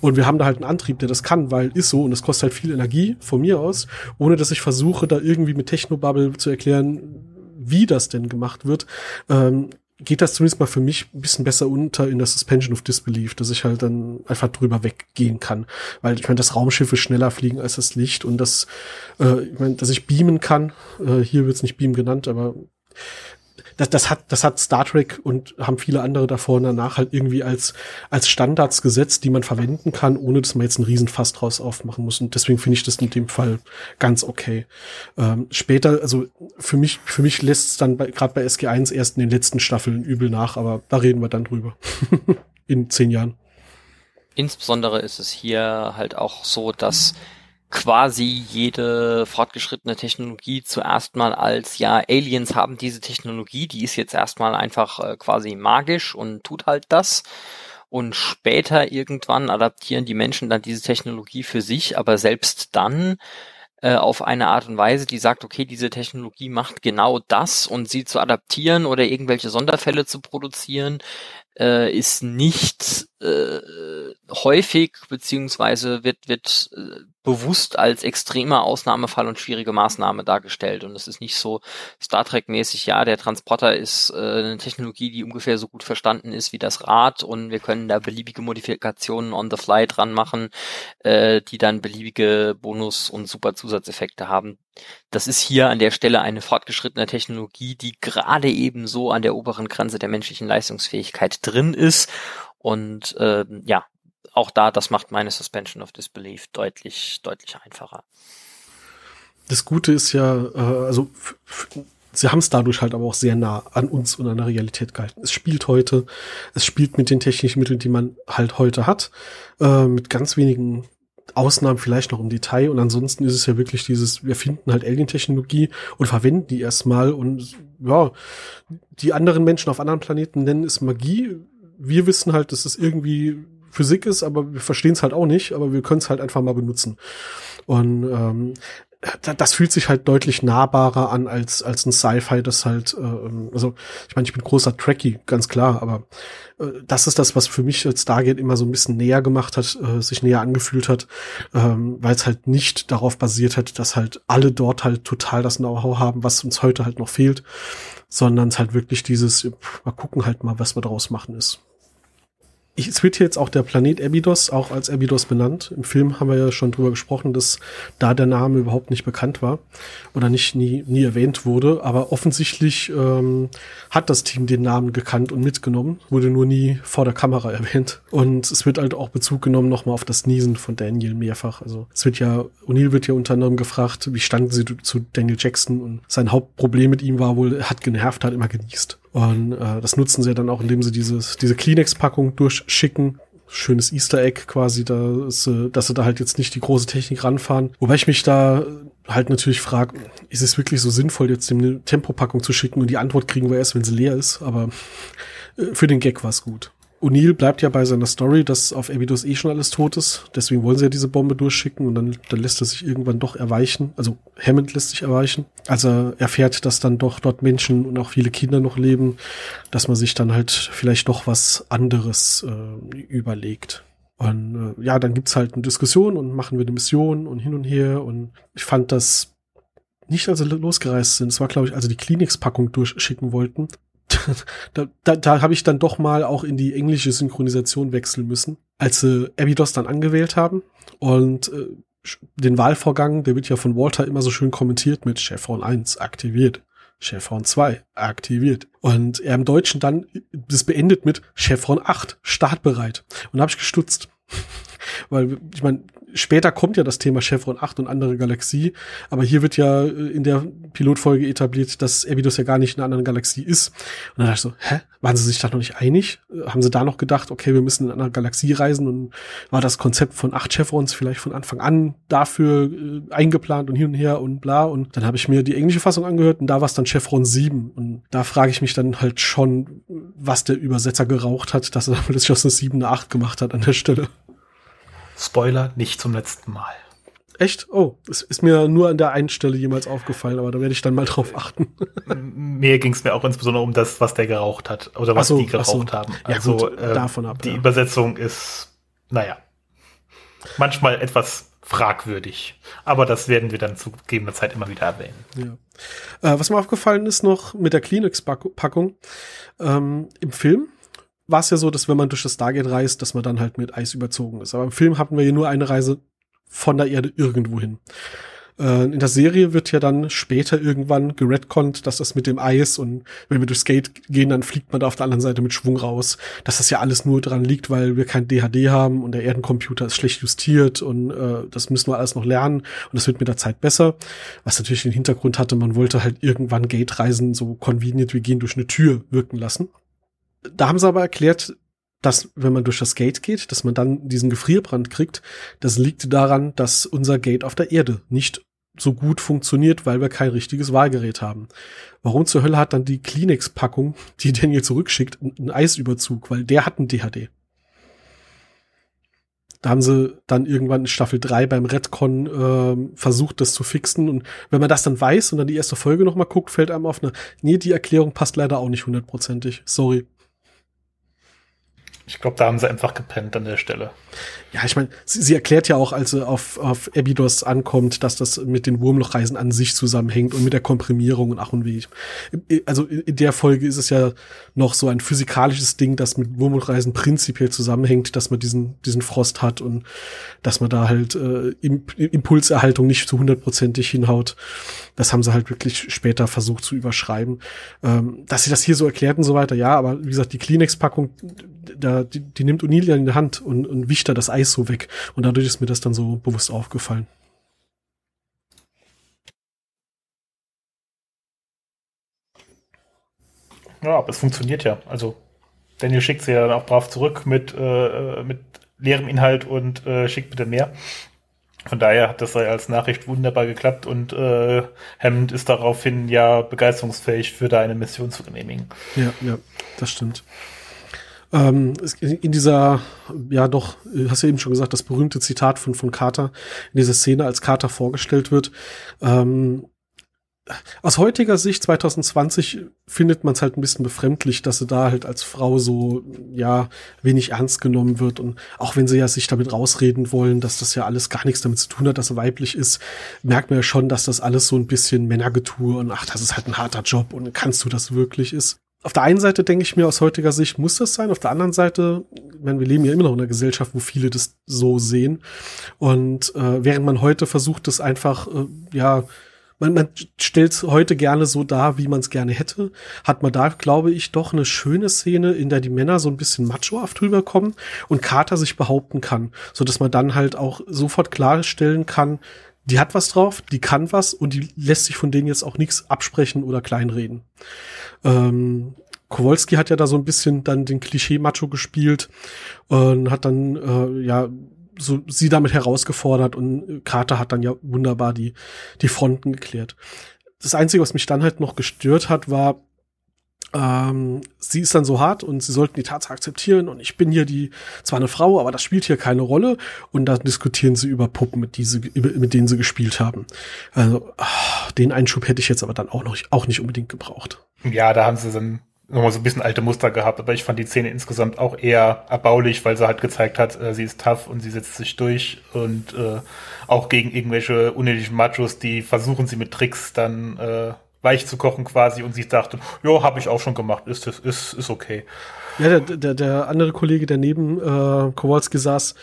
Und wir haben da halt einen Antrieb, der das kann, weil ist so. Und es kostet halt viel Energie von mir aus, ohne dass ich versuche, da irgendwie mit Technobubble zu erklären, wie das denn gemacht wird. Ähm, geht das zumindest mal für mich ein bisschen besser unter in der Suspension of Disbelief, dass ich halt dann einfach drüber weggehen kann. Weil ich meine, das Raumschiffe schneller fliegen als das Licht und das, äh, ich meine, dass ich beamen kann, äh, hier wird's nicht beamen genannt, aber das, das hat, das hat Star Trek und haben viele andere davor und danach halt irgendwie als, als Standards gesetzt, die man verwenden kann, ohne dass man jetzt einen Riesenfass draus aufmachen muss. Und deswegen finde ich das in dem Fall ganz okay. Ähm, später, also für mich, für mich lässt es dann gerade bei SG1 erst in den letzten Staffeln übel nach, aber da reden wir dann drüber. in zehn Jahren. Insbesondere ist es hier halt auch so, dass quasi jede fortgeschrittene Technologie zuerst mal als, ja, Aliens haben diese Technologie, die ist jetzt erstmal einfach äh, quasi magisch und tut halt das. Und später irgendwann adaptieren die Menschen dann diese Technologie für sich, aber selbst dann äh, auf eine Art und Weise, die sagt, okay, diese Technologie macht genau das und sie zu adaptieren oder irgendwelche Sonderfälle zu produzieren, äh, ist nicht äh, häufig beziehungsweise wird wird äh, bewusst als extremer Ausnahmefall und schwierige Maßnahme dargestellt. Und es ist nicht so Star Trek mäßig ja der Transporter ist äh, eine Technologie die ungefähr so gut verstanden ist wie das Rad und wir können da beliebige Modifikationen on the fly dran machen äh, die dann beliebige Bonus und super Zusatzeffekte haben. Das ist hier an der Stelle eine fortgeschrittene Technologie die gerade eben so an der oberen Grenze der menschlichen Leistungsfähigkeit drin ist. Und äh, ja, auch da, das macht meine Suspension of Disbelief deutlich, deutlich einfacher. Das Gute ist ja, äh, also sie haben es dadurch halt aber auch sehr nah an uns und an der Realität gehalten. Es spielt heute, es spielt mit den technischen Mitteln, die man halt heute hat, äh, mit ganz wenigen Ausnahmen vielleicht noch im Detail und ansonsten ist es ja wirklich dieses, wir finden halt Alien-Technologie und verwenden die erstmal und ja, die anderen Menschen auf anderen Planeten nennen es Magie. Wir wissen halt, dass es irgendwie Physik ist, aber wir verstehen es halt auch nicht, aber wir können es halt einfach mal benutzen. Und ähm, das fühlt sich halt deutlich nahbarer an als als ein Sci-Fi, das halt, äh, also ich meine, ich bin großer Trekkie, ganz klar, aber äh, das ist das, was für mich als Stargate immer so ein bisschen näher gemacht hat, äh, sich näher angefühlt hat, ähm, weil es halt nicht darauf basiert hat, dass halt alle dort halt total das Know-how haben, was uns heute halt noch fehlt, sondern es halt wirklich dieses, pff, mal gucken halt mal, was wir daraus machen ist ich, es wird hier jetzt auch der Planet Abydos auch als Abydos benannt. Im Film haben wir ja schon drüber gesprochen, dass da der Name überhaupt nicht bekannt war oder nicht nie, nie erwähnt wurde. Aber offensichtlich ähm, hat das Team den Namen gekannt und mitgenommen, wurde nur nie vor der Kamera erwähnt. Und es wird halt auch Bezug genommen nochmal auf das Niesen von Daniel mehrfach. Also es wird ja, O'Neill wird ja unter anderem gefragt, wie standen sie zu Daniel Jackson und sein Hauptproblem mit ihm war wohl, er hat genervt, hat immer genießt. Und äh, das nutzen sie dann auch, indem sie dieses, diese Kleenex-Packung durchschicken. Schönes Easter Egg quasi, da ist, äh, dass sie da halt jetzt nicht die große Technik ranfahren. Wobei ich mich da halt natürlich frage, ist es wirklich so sinnvoll, jetzt eine Tempopackung zu schicken und die Antwort kriegen wir erst, wenn sie leer ist. Aber äh, für den Gag war es gut. O'Neill bleibt ja bei seiner Story, dass auf Abydos eh schon alles tot ist. Deswegen wollen sie ja diese Bombe durchschicken und dann, dann lässt er sich irgendwann doch erweichen. Also Hammond lässt sich erweichen. Als er erfährt, dass dann doch dort Menschen und auch viele Kinder noch leben, dass man sich dann halt vielleicht doch was anderes äh, überlegt. Und äh, ja, dann gibt's halt eine Diskussion und machen wir eine Mission und hin und her. Und ich fand das nicht, als sie losgereist sind. Es war, glaube ich, also die Klinikspackung durchschicken wollten da, da, da habe ich dann doch mal auch in die englische Synchronisation wechseln müssen, als sie Abydos dann angewählt haben. Und äh, den Wahlvorgang, der wird ja von Walter immer so schön kommentiert mit Chevron 1 aktiviert, Chevron 2 aktiviert. Und er im Deutschen dann das beendet mit Chevron 8 startbereit. Und da habe ich gestutzt. Weil ich meine, später kommt ja das Thema Chevron 8 und andere Galaxie, aber hier wird ja äh, in der Pilotfolge etabliert, dass Abydos ja gar nicht in einer anderen Galaxie ist. Und dann dachte ich so, hä? Waren sie sich da noch nicht einig? Äh, haben sie da noch gedacht, okay, wir müssen in eine andere Galaxie reisen und war das Konzept von acht Chevrons vielleicht von Anfang an dafür äh, eingeplant und hin und her und bla. Und dann habe ich mir die englische Fassung angehört und da war es dann Chevron 7. Und da frage ich mich dann halt schon, was der Übersetzer geraucht hat, dass er plötzlich aus einer 7 eine 8 gemacht hat an der Stelle. Spoiler, nicht zum letzten Mal. Echt? Oh, es ist mir nur an der einen Stelle jemals aufgefallen, aber da werde ich dann mal drauf achten. mir ging es mir auch insbesondere um das, was der geraucht hat oder was so, die geraucht so. haben. Also ja, gut, äh, davon ab. Die ja. Übersetzung ist, naja, manchmal etwas fragwürdig. Aber das werden wir dann zu gegebener Zeit immer wieder erwähnen. Ja. Äh, was mir aufgefallen ist noch mit der Kleenex-Packung ähm, im Film war es ja so, dass wenn man durch das Stargate reist, dass man dann halt mit Eis überzogen ist. Aber im Film hatten wir ja nur eine Reise von der Erde irgendwo hin. Äh, in der Serie wird ja dann später irgendwann geredconnt, dass das mit dem Eis und wenn wir durchs Gate gehen, dann fliegt man da auf der anderen Seite mit Schwung raus. Dass das ja alles nur dran liegt, weil wir kein DHD haben und der Erdencomputer ist schlecht justiert und äh, das müssen wir alles noch lernen und das wird mit der Zeit besser. Was natürlich den Hintergrund hatte, man wollte halt irgendwann Gate-Reisen so convenient wie gehen durch eine Tür wirken lassen. Da haben sie aber erklärt, dass wenn man durch das Gate geht, dass man dann diesen Gefrierbrand kriegt. Das liegt daran, dass unser Gate auf der Erde nicht so gut funktioniert, weil wir kein richtiges Wahlgerät haben. Warum zur Hölle hat dann die Kleenex-Packung, die Daniel zurückschickt, einen Eisüberzug? Weil der hat einen DHD. Da haben sie dann irgendwann in Staffel 3 beim Redcon äh, versucht, das zu fixen. Und wenn man das dann weiß und dann die erste Folge nochmal guckt, fällt einem auf, eine, nee, die Erklärung passt leider auch nicht hundertprozentig. Sorry. Ich glaube, da haben sie einfach gepennt an der Stelle. Ja, ich meine, sie, sie, erklärt ja auch, als sie auf, auf Abydos ankommt, dass das mit den Wurmlochreisen an sich zusammenhängt und mit der Komprimierung und ach und wie. Also in der Folge ist es ja noch so ein physikalisches Ding, das mit Wurmlochreisen prinzipiell zusammenhängt, dass man diesen, diesen Frost hat und dass man da halt äh, Impulserhaltung nicht zu hundertprozentig hinhaut. Das haben sie halt wirklich später versucht zu überschreiben. Ähm, dass sie das hier so erklärt und so weiter, ja, aber wie gesagt, die Kleenex-Packung, da, die, die nimmt Onilia in die Hand und, und wischt da das Eis so weg. Und dadurch ist mir das dann so bewusst aufgefallen. Ja, aber es funktioniert ja. Also Daniel schickt sie ja dann auch brav zurück mit, äh, mit leerem Inhalt und äh, schickt bitte mehr. Von daher hat das als Nachricht wunderbar geklappt und äh, Hammond ist daraufhin ja begeisterungsfähig für deine Mission zu genehmigen. Ja, ja, das stimmt. Ähm, in dieser, ja doch, hast du eben schon gesagt, das berühmte Zitat von, von Carter, in dieser Szene, als Carter vorgestellt wird, ähm, aus heutiger Sicht 2020 findet man es halt ein bisschen befremdlich, dass sie da halt als Frau so ja wenig ernst genommen wird und auch wenn sie ja sich damit rausreden wollen, dass das ja alles gar nichts damit zu tun hat, dass sie weiblich ist, merkt man ja schon, dass das alles so ein bisschen Männergetue und ach, das ist halt ein harter Job und kannst du das wirklich ist. Auf der einen Seite denke ich mir aus heutiger Sicht muss das sein, auf der anderen Seite, ich meine, wir leben ja immer noch in einer Gesellschaft, wo viele das so sehen und äh, während man heute versucht, das einfach äh, ja man, man stellt heute gerne so dar, wie man es gerne hätte. Hat man da, glaube ich, doch eine schöne Szene, in der die Männer so ein bisschen machohaft rüberkommen und Carter sich behaupten kann, so dass man dann halt auch sofort klarstellen kann, die hat was drauf, die kann was und die lässt sich von denen jetzt auch nichts absprechen oder kleinreden. Ähm, Kowalski hat ja da so ein bisschen dann den Klischee-Macho gespielt und hat dann äh, ja so sie damit herausgefordert und Carter hat dann ja wunderbar die, die Fronten geklärt. Das Einzige, was mich dann halt noch gestört hat, war, ähm, sie ist dann so hart und sie sollten die Tatsache akzeptieren und ich bin hier die, zwar eine Frau, aber das spielt hier keine Rolle und dann diskutieren sie über Puppen, mit, diese, mit denen sie gespielt haben. Also, ach, den Einschub hätte ich jetzt aber dann auch noch, auch nicht unbedingt gebraucht. Ja, da haben sie dann nochmal so ein bisschen alte Muster gehabt, aber ich fand die Szene insgesamt auch eher erbaulich, weil sie halt gezeigt hat, äh, sie ist tough und sie setzt sich durch und äh, auch gegen irgendwelche unnötigen Machos, die versuchen sie mit Tricks dann äh, weich zu kochen quasi und sie dachte, ja, habe ich auch schon gemacht, ist, ist, ist okay. Ja, der, der, der andere Kollege, der neben äh, Kowalski saß,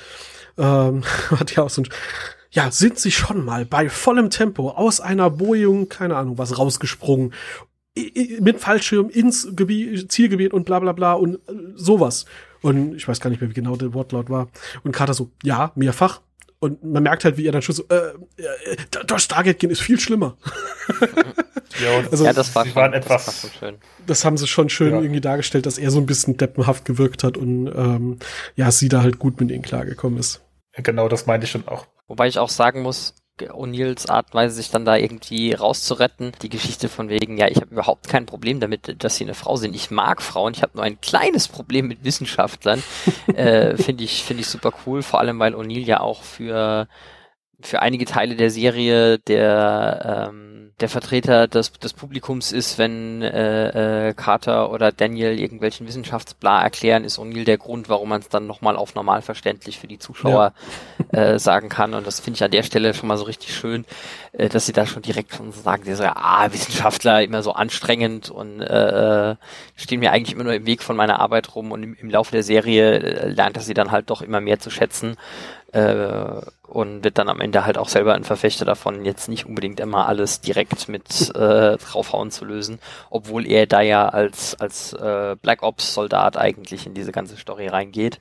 ähm, hat ja auch so ein ja, sind sie schon mal bei vollem Tempo aus einer Boeing, keine Ahnung was, rausgesprungen mit Fallschirm ins Gebiet, Zielgebiet und bla bla bla und äh, sowas. Und ich weiß gar nicht mehr, wie genau der Wortlaut war. Und Carter so, ja, mehrfach. Und man merkt halt, wie er dann schon so, äh, äh, durch Stargate gehen ist viel schlimmer. ja, also, ja, das war, schon, waren etwas, das, war schön. das haben sie schon schön ja. irgendwie dargestellt, dass er so ein bisschen deppenhaft gewirkt hat und ähm, ja, sie da halt gut mit ihnen klargekommen ist. Genau, das meinte ich schon auch. Wobei ich auch sagen muss, O'Neills Art und Weise, sich dann da irgendwie rauszuretten. Die Geschichte von wegen, ja, ich habe überhaupt kein Problem damit, dass sie eine Frau sind. Ich mag Frauen, ich habe nur ein kleines Problem mit Wissenschaftlern. äh, Finde ich, finde ich super cool, vor allem weil O'Neill ja auch für, für einige Teile der Serie der ähm, der Vertreter des, des Publikums ist, wenn äh, äh, Carter oder Daniel irgendwelchen Wissenschaftsbla erklären, ist O'Neill der Grund, warum man es dann nochmal auf normal verständlich für die Zuschauer ja. äh, sagen kann. Und das finde ich an der Stelle schon mal so richtig schön, äh, dass sie da schon direkt schon sagen, die so, ah, Wissenschaftler immer so anstrengend und äh, äh, stehen mir eigentlich immer nur im Weg von meiner Arbeit rum und im, im Laufe der Serie äh, lernt er sie dann halt doch immer mehr zu schätzen äh, und wird dann am Ende halt auch selber ein Verfechter davon, jetzt nicht unbedingt immer alles direkt mit äh, draufhauen zu lösen, obwohl er da ja als, als äh, Black Ops Soldat eigentlich in diese ganze Story reingeht.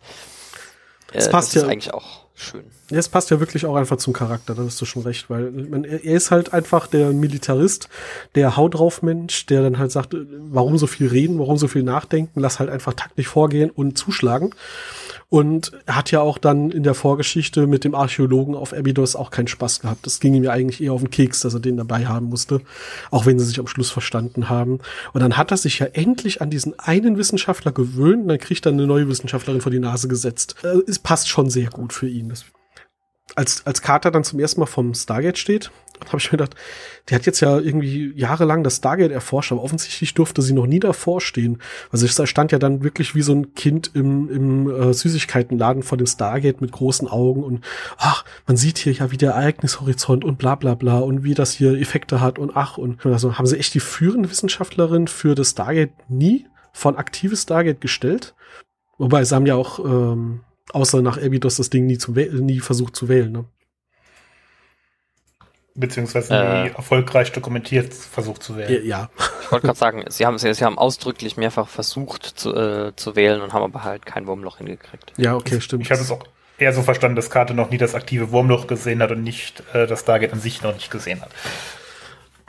Äh, das passt das ja. ist eigentlich auch schön. Ja, es passt ja wirklich auch einfach zum Charakter, da hast du schon recht, weil man, er ist halt einfach der Militarist, der Haut drauf Mensch, der dann halt sagt, warum so viel reden, warum so viel nachdenken, lass halt einfach taktisch vorgehen und zuschlagen. Und er hat ja auch dann in der Vorgeschichte mit dem Archäologen auf Abydos auch keinen Spaß gehabt. Das ging ihm ja eigentlich eher auf den Keks, dass er den dabei haben musste, auch wenn sie sich am Schluss verstanden haben. Und dann hat er sich ja endlich an diesen einen Wissenschaftler gewöhnt und dann kriegt er eine neue Wissenschaftlerin vor die Nase gesetzt. Äh, es passt schon sehr gut für ihn. Das als, als Carter dann zum ersten Mal vom Stargate steht, habe ich mir gedacht, die hat jetzt ja irgendwie jahrelang das Stargate erforscht, aber offensichtlich durfte sie noch nie davor stehen. Also ich stand ja dann wirklich wie so ein Kind im, im äh, Süßigkeitenladen vor dem Stargate mit großen Augen und ach, man sieht hier ja wie der Ereignishorizont und bla bla bla und wie das hier Effekte hat und ach und also haben sie echt die führende Wissenschaftlerin für das Stargate nie von aktives Stargate gestellt. Wobei sie haben ja auch ähm, Außer nach Abydos das Ding nie, zu nie versucht zu wählen. Ne? Beziehungsweise äh, nie erfolgreich dokumentiert versucht zu wählen. Ja. Ich wollte gerade sagen, sie haben, sie, sie haben ausdrücklich mehrfach versucht zu, äh, zu wählen und haben aber halt kein Wurmloch hingekriegt. Ja, okay, stimmt. Ich habe es auch eher so verstanden, dass Karte noch nie das aktive Wurmloch gesehen hat und nicht äh, das Target an sich noch nicht gesehen hat.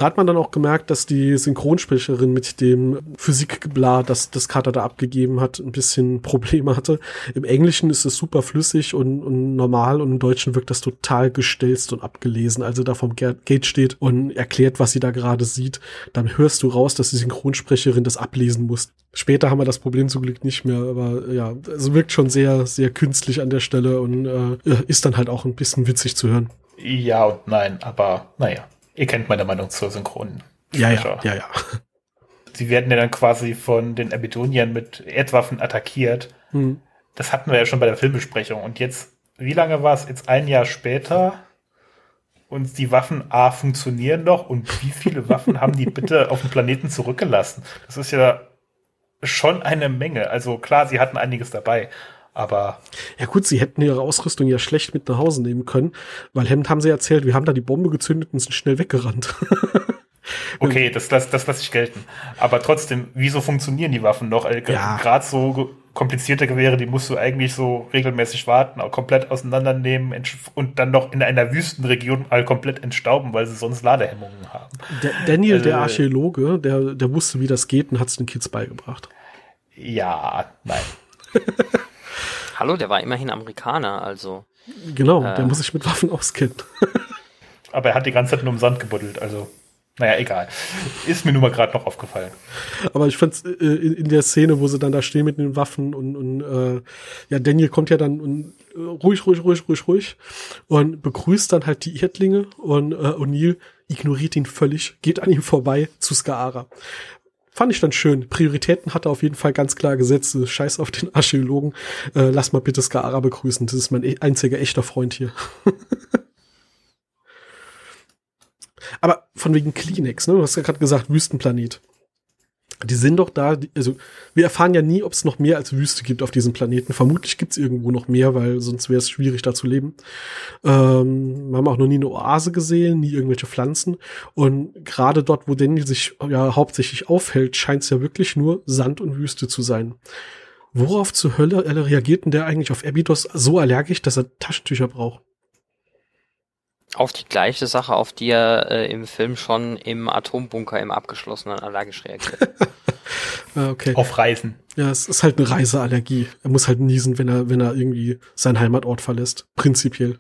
Da hat man dann auch gemerkt, dass die Synchronsprecherin mit dem Physikbla, das das Carter da abgegeben hat, ein bisschen Probleme hatte. Im Englischen ist es super flüssig und, und normal und im Deutschen wirkt das total gestelzt und abgelesen. Also da vom Gate steht und erklärt, was sie da gerade sieht, dann hörst du raus, dass die Synchronsprecherin das ablesen muss. Später haben wir das Problem zum Glück nicht mehr, aber ja, es wirkt schon sehr, sehr künstlich an der Stelle und äh, ist dann halt auch ein bisschen witzig zu hören. Ja und nein, aber naja. Ihr kennt meine Meinung zur Synchronen. Ja, ja, ja, ja. Sie werden ja dann quasi von den Abidoniern mit Erdwaffen attackiert. Hm. Das hatten wir ja schon bei der Filmbesprechung. Und jetzt, wie lange war es? Jetzt ein Jahr später? Und die Waffen A funktionieren noch. Und wie viele Waffen haben die bitte auf dem Planeten zurückgelassen? Das ist ja schon eine Menge. Also klar, sie hatten einiges dabei. Aber. Ja gut, sie hätten ihre Ausrüstung ja schlecht mit nach Hause nehmen können, weil Hemd haben sie erzählt, wir haben da die Bombe gezündet und sind schnell weggerannt. okay, das, das, das lasse ich gelten. Aber trotzdem, wieso funktionieren die Waffen noch? Äh, ja. Gerade so komplizierte Gewehre, die musst du eigentlich so regelmäßig warten, auch komplett auseinandernehmen und dann noch in einer Wüstenregion all komplett entstauben, weil sie sonst Ladehemmungen haben. Der Daniel, äh, der Archäologe, der, der wusste, wie das geht und hat es den Kids beigebracht. Ja, nein. Hallo, der war immerhin Amerikaner, also. Genau, äh, der muss sich mit Waffen auskennen. Aber er hat die ganze Zeit nur im Sand gebuddelt, also. Naja, egal. Ist mir nur mal gerade noch aufgefallen. Aber ich fand's äh, in, in, der Szene, wo sie dann da stehen mit den Waffen und, und äh, ja, Daniel kommt ja dann und äh, ruhig, ruhig, ruhig, ruhig, ruhig und begrüßt dann halt die Erdlinge und äh, O'Neill ignoriert ihn völlig, geht an ihm vorbei zu Skaara fand ich dann schön. Prioritäten hat er auf jeden Fall ganz klar gesetzt. Scheiß auf den Archäologen. Äh, lass mal bitte Skaara begrüßen. Das ist mein e einziger echter Freund hier. Aber von wegen Kleenex, ne? Du hast ja gerade gesagt, Wüstenplanet die sind doch da, also wir erfahren ja nie, ob es noch mehr als Wüste gibt auf diesem Planeten. Vermutlich gibt es irgendwo noch mehr, weil sonst wäre es schwierig, da zu leben. Ähm, wir haben auch noch nie eine Oase gesehen, nie irgendwelche Pflanzen. Und gerade dort, wo Daniel sich ja hauptsächlich aufhält, scheint es ja wirklich nur Sand und Wüste zu sein. Worauf zur Hölle reagiert denn der eigentlich auf Abydos so allergisch, dass er Taschentücher braucht? Auf die gleiche Sache, auf die er äh, im Film schon im Atombunker im Abgeschlossenen allergisch reagiert. Ah, okay. Auf Reisen. Ja, es ist halt eine Reiseallergie. Er muss halt niesen, wenn er, wenn er irgendwie seinen Heimatort verlässt. Prinzipiell.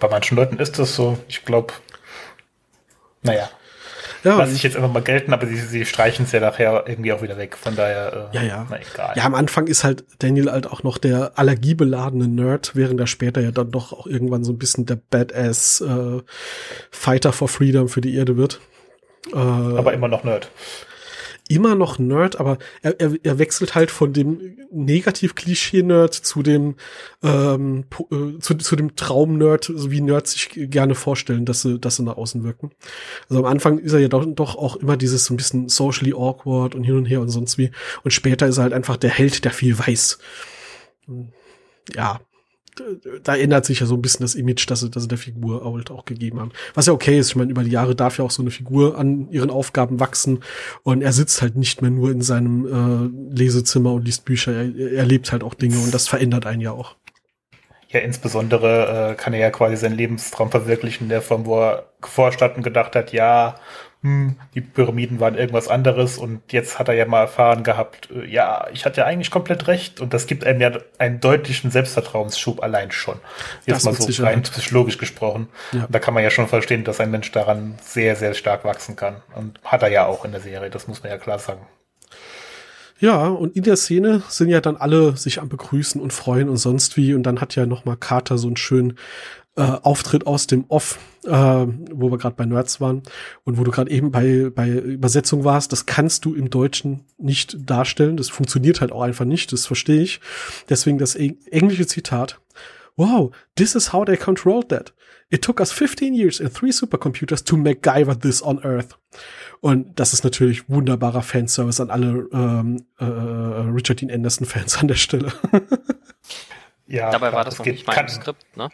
Bei manchen Leuten ist das so. Ich glaube, naja. Ja, Lass ich jetzt einfach mal gelten, aber sie, sie streichen es ja nachher irgendwie auch wieder weg. Von daher, äh, ja, ja. Na, egal. Ja, am Anfang ist halt Daniel halt auch noch der allergiebeladene Nerd, während er später ja dann doch auch irgendwann so ein bisschen der Badass äh, Fighter for Freedom für die Erde wird. Äh, aber immer noch Nerd immer noch Nerd, aber er, er, er wechselt halt von dem Negativ-Klischee-Nerd zu dem ähm, äh, zu, zu dem Traum-Nerd, so wie Nerds sich gerne vorstellen, dass sie, dass sie nach außen wirken. Also am Anfang ist er ja doch, doch auch immer dieses so ein bisschen socially awkward und hin und her und sonst wie. Und später ist er halt einfach der Held, der viel weiß. Ja, da ändert sich ja so ein bisschen das Image, das sie, das sie der Figur halt auch gegeben haben. Was ja okay ist. Ich meine, über die Jahre darf ja auch so eine Figur an ihren Aufgaben wachsen und er sitzt halt nicht mehr nur in seinem äh, Lesezimmer und liest Bücher. Er, er lebt halt auch Dinge und das verändert einen ja auch. Ja, insbesondere äh, kann er ja quasi seinen Lebenstraum verwirklichen, der von wo er geforscht hat und gedacht hat, ja, hm, die Pyramiden waren irgendwas anderes und jetzt hat er ja mal erfahren gehabt, äh, ja, ich hatte ja eigentlich komplett recht und das gibt einem ja einen deutlichen Selbstvertrauensschub allein schon. Jetzt das mal so rein psychologisch gesprochen. Ja. Da kann man ja schon verstehen, dass ein Mensch daran sehr, sehr stark wachsen kann und hat er ja auch in der Serie, das muss man ja klar sagen. Ja, und in der Szene sind ja dann alle sich am Begrüßen und freuen und sonst wie. Und dann hat ja noch mal Carter so einen schönen äh, Auftritt aus dem Off, äh, wo wir gerade bei Nerds waren und wo du gerade eben bei, bei Übersetzung warst, das kannst du im Deutschen nicht darstellen. Das funktioniert halt auch einfach nicht, das verstehe ich. Deswegen das englische Zitat. Wow, this is how they controlled that. It took us 15 years and three supercomputers to MacGyver this on Earth. Und das ist natürlich wunderbarer Fanservice an alle ähm, äh, Richard Dean Anderson Fans an der Stelle. ja, Dabei war das, das noch nicht mal im Skript, ne?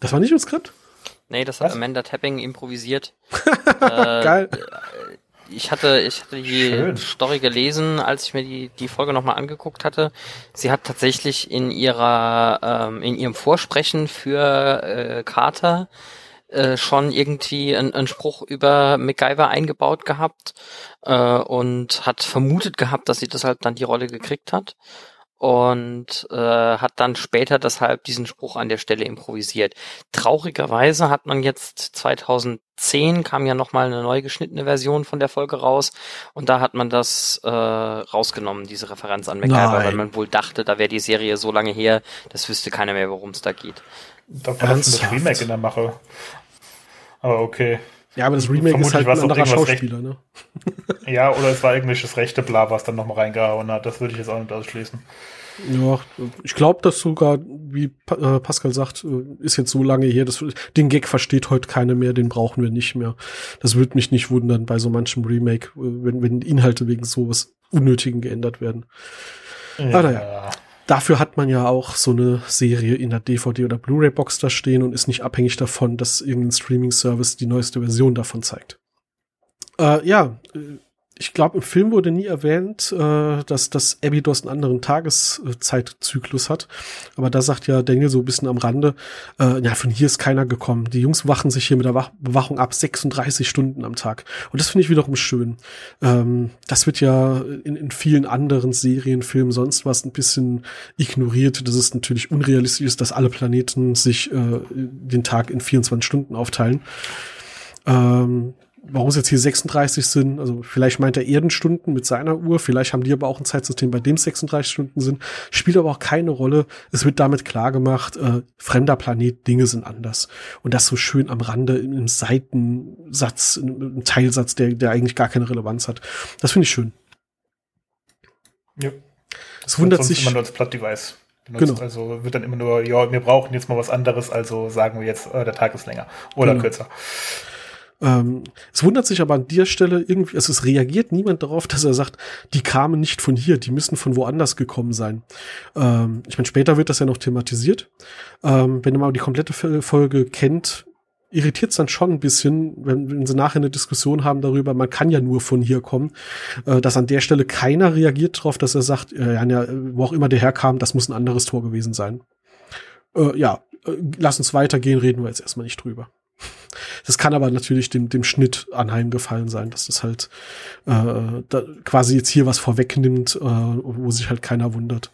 Das war nicht im Skript? Nee, das hat Was? Amanda Tapping improvisiert. äh, Geil. Ich hatte, ich hatte die Schön. Story gelesen, als ich mir die, die Folge nochmal angeguckt hatte. Sie hat tatsächlich in ihrer, ähm, in ihrem Vorsprechen für äh, Carter äh, schon irgendwie einen Spruch über MacGyver eingebaut gehabt äh, und hat vermutet gehabt, dass sie deshalb dann die Rolle gekriegt hat und äh, hat dann später deshalb diesen Spruch an der Stelle improvisiert. Traurigerweise hat man jetzt 2010 kam ja noch mal eine neu geschnittene Version von der Folge raus und da hat man das äh, rausgenommen, diese Referenz an MacGyver, weil man wohl dachte, da wäre die Serie so lange her, das wüsste keiner mehr, worum es da geht. Da war das Remake in der Mache. Aber okay. Ja, aber das Remake ist halt ein anderer Schauspieler, ne? ja, oder es war irgendwelches rechte Bla, was dann nochmal reingehauen hat. Das würde ich jetzt auch nicht ausschließen. Ja, ich glaube, dass sogar, wie äh, Pascal sagt, äh, ist jetzt so lange her, das, den Gag versteht heute keiner mehr, den brauchen wir nicht mehr. Das würde mich nicht wundern bei so manchem Remake, äh, wenn, wenn Inhalte wegen sowas Unnötigen geändert werden. Ja. Aber naja. Dafür hat man ja auch so eine Serie in der DVD oder Blu-ray-Box da stehen und ist nicht abhängig davon, dass irgendein Streaming-Service die neueste Version davon zeigt. Äh, ja, äh, ich glaube, im Film wurde nie erwähnt, äh, dass, dass Abydos einen anderen Tageszeitzyklus hat. Aber da sagt ja Daniel so ein bisschen am Rande, äh, ja, von hier ist keiner gekommen. Die Jungs wachen sich hier mit der Wach Bewachung ab 36 Stunden am Tag. Und das finde ich wiederum schön. Ähm, das wird ja in, in vielen anderen Serien, Filmen, sonst was ein bisschen ignoriert. Das ist natürlich unrealistisch ist, dass alle Planeten sich äh, den Tag in 24 Stunden aufteilen. Ähm, warum es jetzt hier 36 sind, also vielleicht meint er Erdenstunden mit seiner Uhr, vielleicht haben die aber auch ein Zeitsystem, bei dem es 36 Stunden sind, spielt aber auch keine Rolle. Es wird damit klar gemacht, äh, fremder Planet, Dinge sind anders. Und das so schön am Rande im Seitensatz, im Teilsatz, der, der eigentlich gar keine Relevanz hat. Das finde ich schön. Ja. Es wundert sich. immer nur als Plot-Device. Benutzt. Genau. Also wird dann immer nur, ja, wir brauchen jetzt mal was anderes, also sagen wir jetzt, äh, der Tag ist länger oder genau. kürzer. Ähm, es wundert sich aber an der Stelle irgendwie, also es reagiert niemand darauf, dass er sagt, die kamen nicht von hier, die müssen von woanders gekommen sein. Ähm, ich meine, später wird das ja noch thematisiert. Ähm, wenn man die komplette Folge kennt, irritiert es dann schon ein bisschen, wenn, wenn sie nachher eine Diskussion haben darüber, man kann ja nur von hier kommen, äh, dass an der Stelle keiner reagiert darauf, dass er sagt, äh, ja, wo auch immer der herkam, das muss ein anderes Tor gewesen sein. Äh, ja, äh, lass uns weitergehen, reden wir jetzt erstmal nicht drüber. Das kann aber natürlich dem, dem Schnitt anheimgefallen sein, dass das halt äh, da quasi jetzt hier was vorwegnimmt, äh, wo sich halt keiner wundert.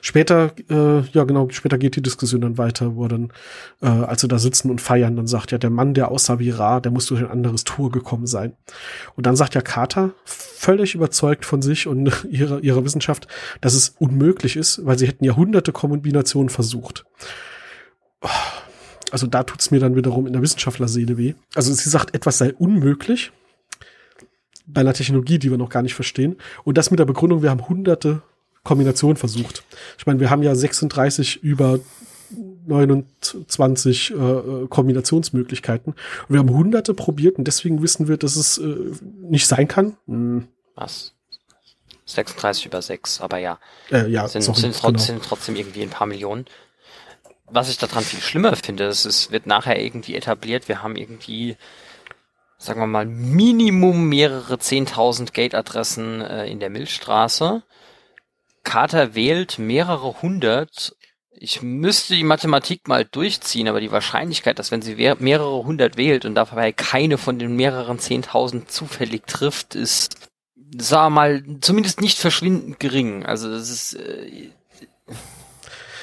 Später, äh, ja genau, später geht die Diskussion dann weiter, wo dann, äh, als sie da sitzen und feiern, dann sagt ja, der Mann, der aussah wie Ra, der muss durch ein anderes Tor gekommen sein. Und dann sagt ja Carter, völlig überzeugt von sich und ihrer, ihrer Wissenschaft, dass es unmöglich ist, weil sie hätten Jahrhunderte Kombinationen versucht. Oh also da tut's mir dann wiederum in der Wissenschaftlerseele weh. Also sie sagt, etwas sei unmöglich bei einer Technologie, die wir noch gar nicht verstehen. Und das mit der Begründung, wir haben hunderte Kombinationen versucht. Ich meine, wir haben ja 36 über 29 äh, Kombinationsmöglichkeiten. Und wir haben hunderte probiert und deswegen wissen wir, dass es äh, nicht sein kann. Hm. Was? 36 über 6, aber ja. Äh, ja sind, sind, genau. trotzdem irgendwie ein paar Millionen was ich daran viel schlimmer finde, ist, es wird nachher irgendwie etabliert, wir haben irgendwie, sagen wir mal, Minimum mehrere zehntausend Gate-Adressen äh, in der Milchstraße. Carter wählt mehrere hundert. Ich müsste die Mathematik mal durchziehen, aber die Wahrscheinlichkeit, dass wenn sie mehrere hundert wählt und dabei keine von den mehreren zehntausend zufällig trifft, ist, wir mal, zumindest nicht verschwindend gering. Also das ist, äh,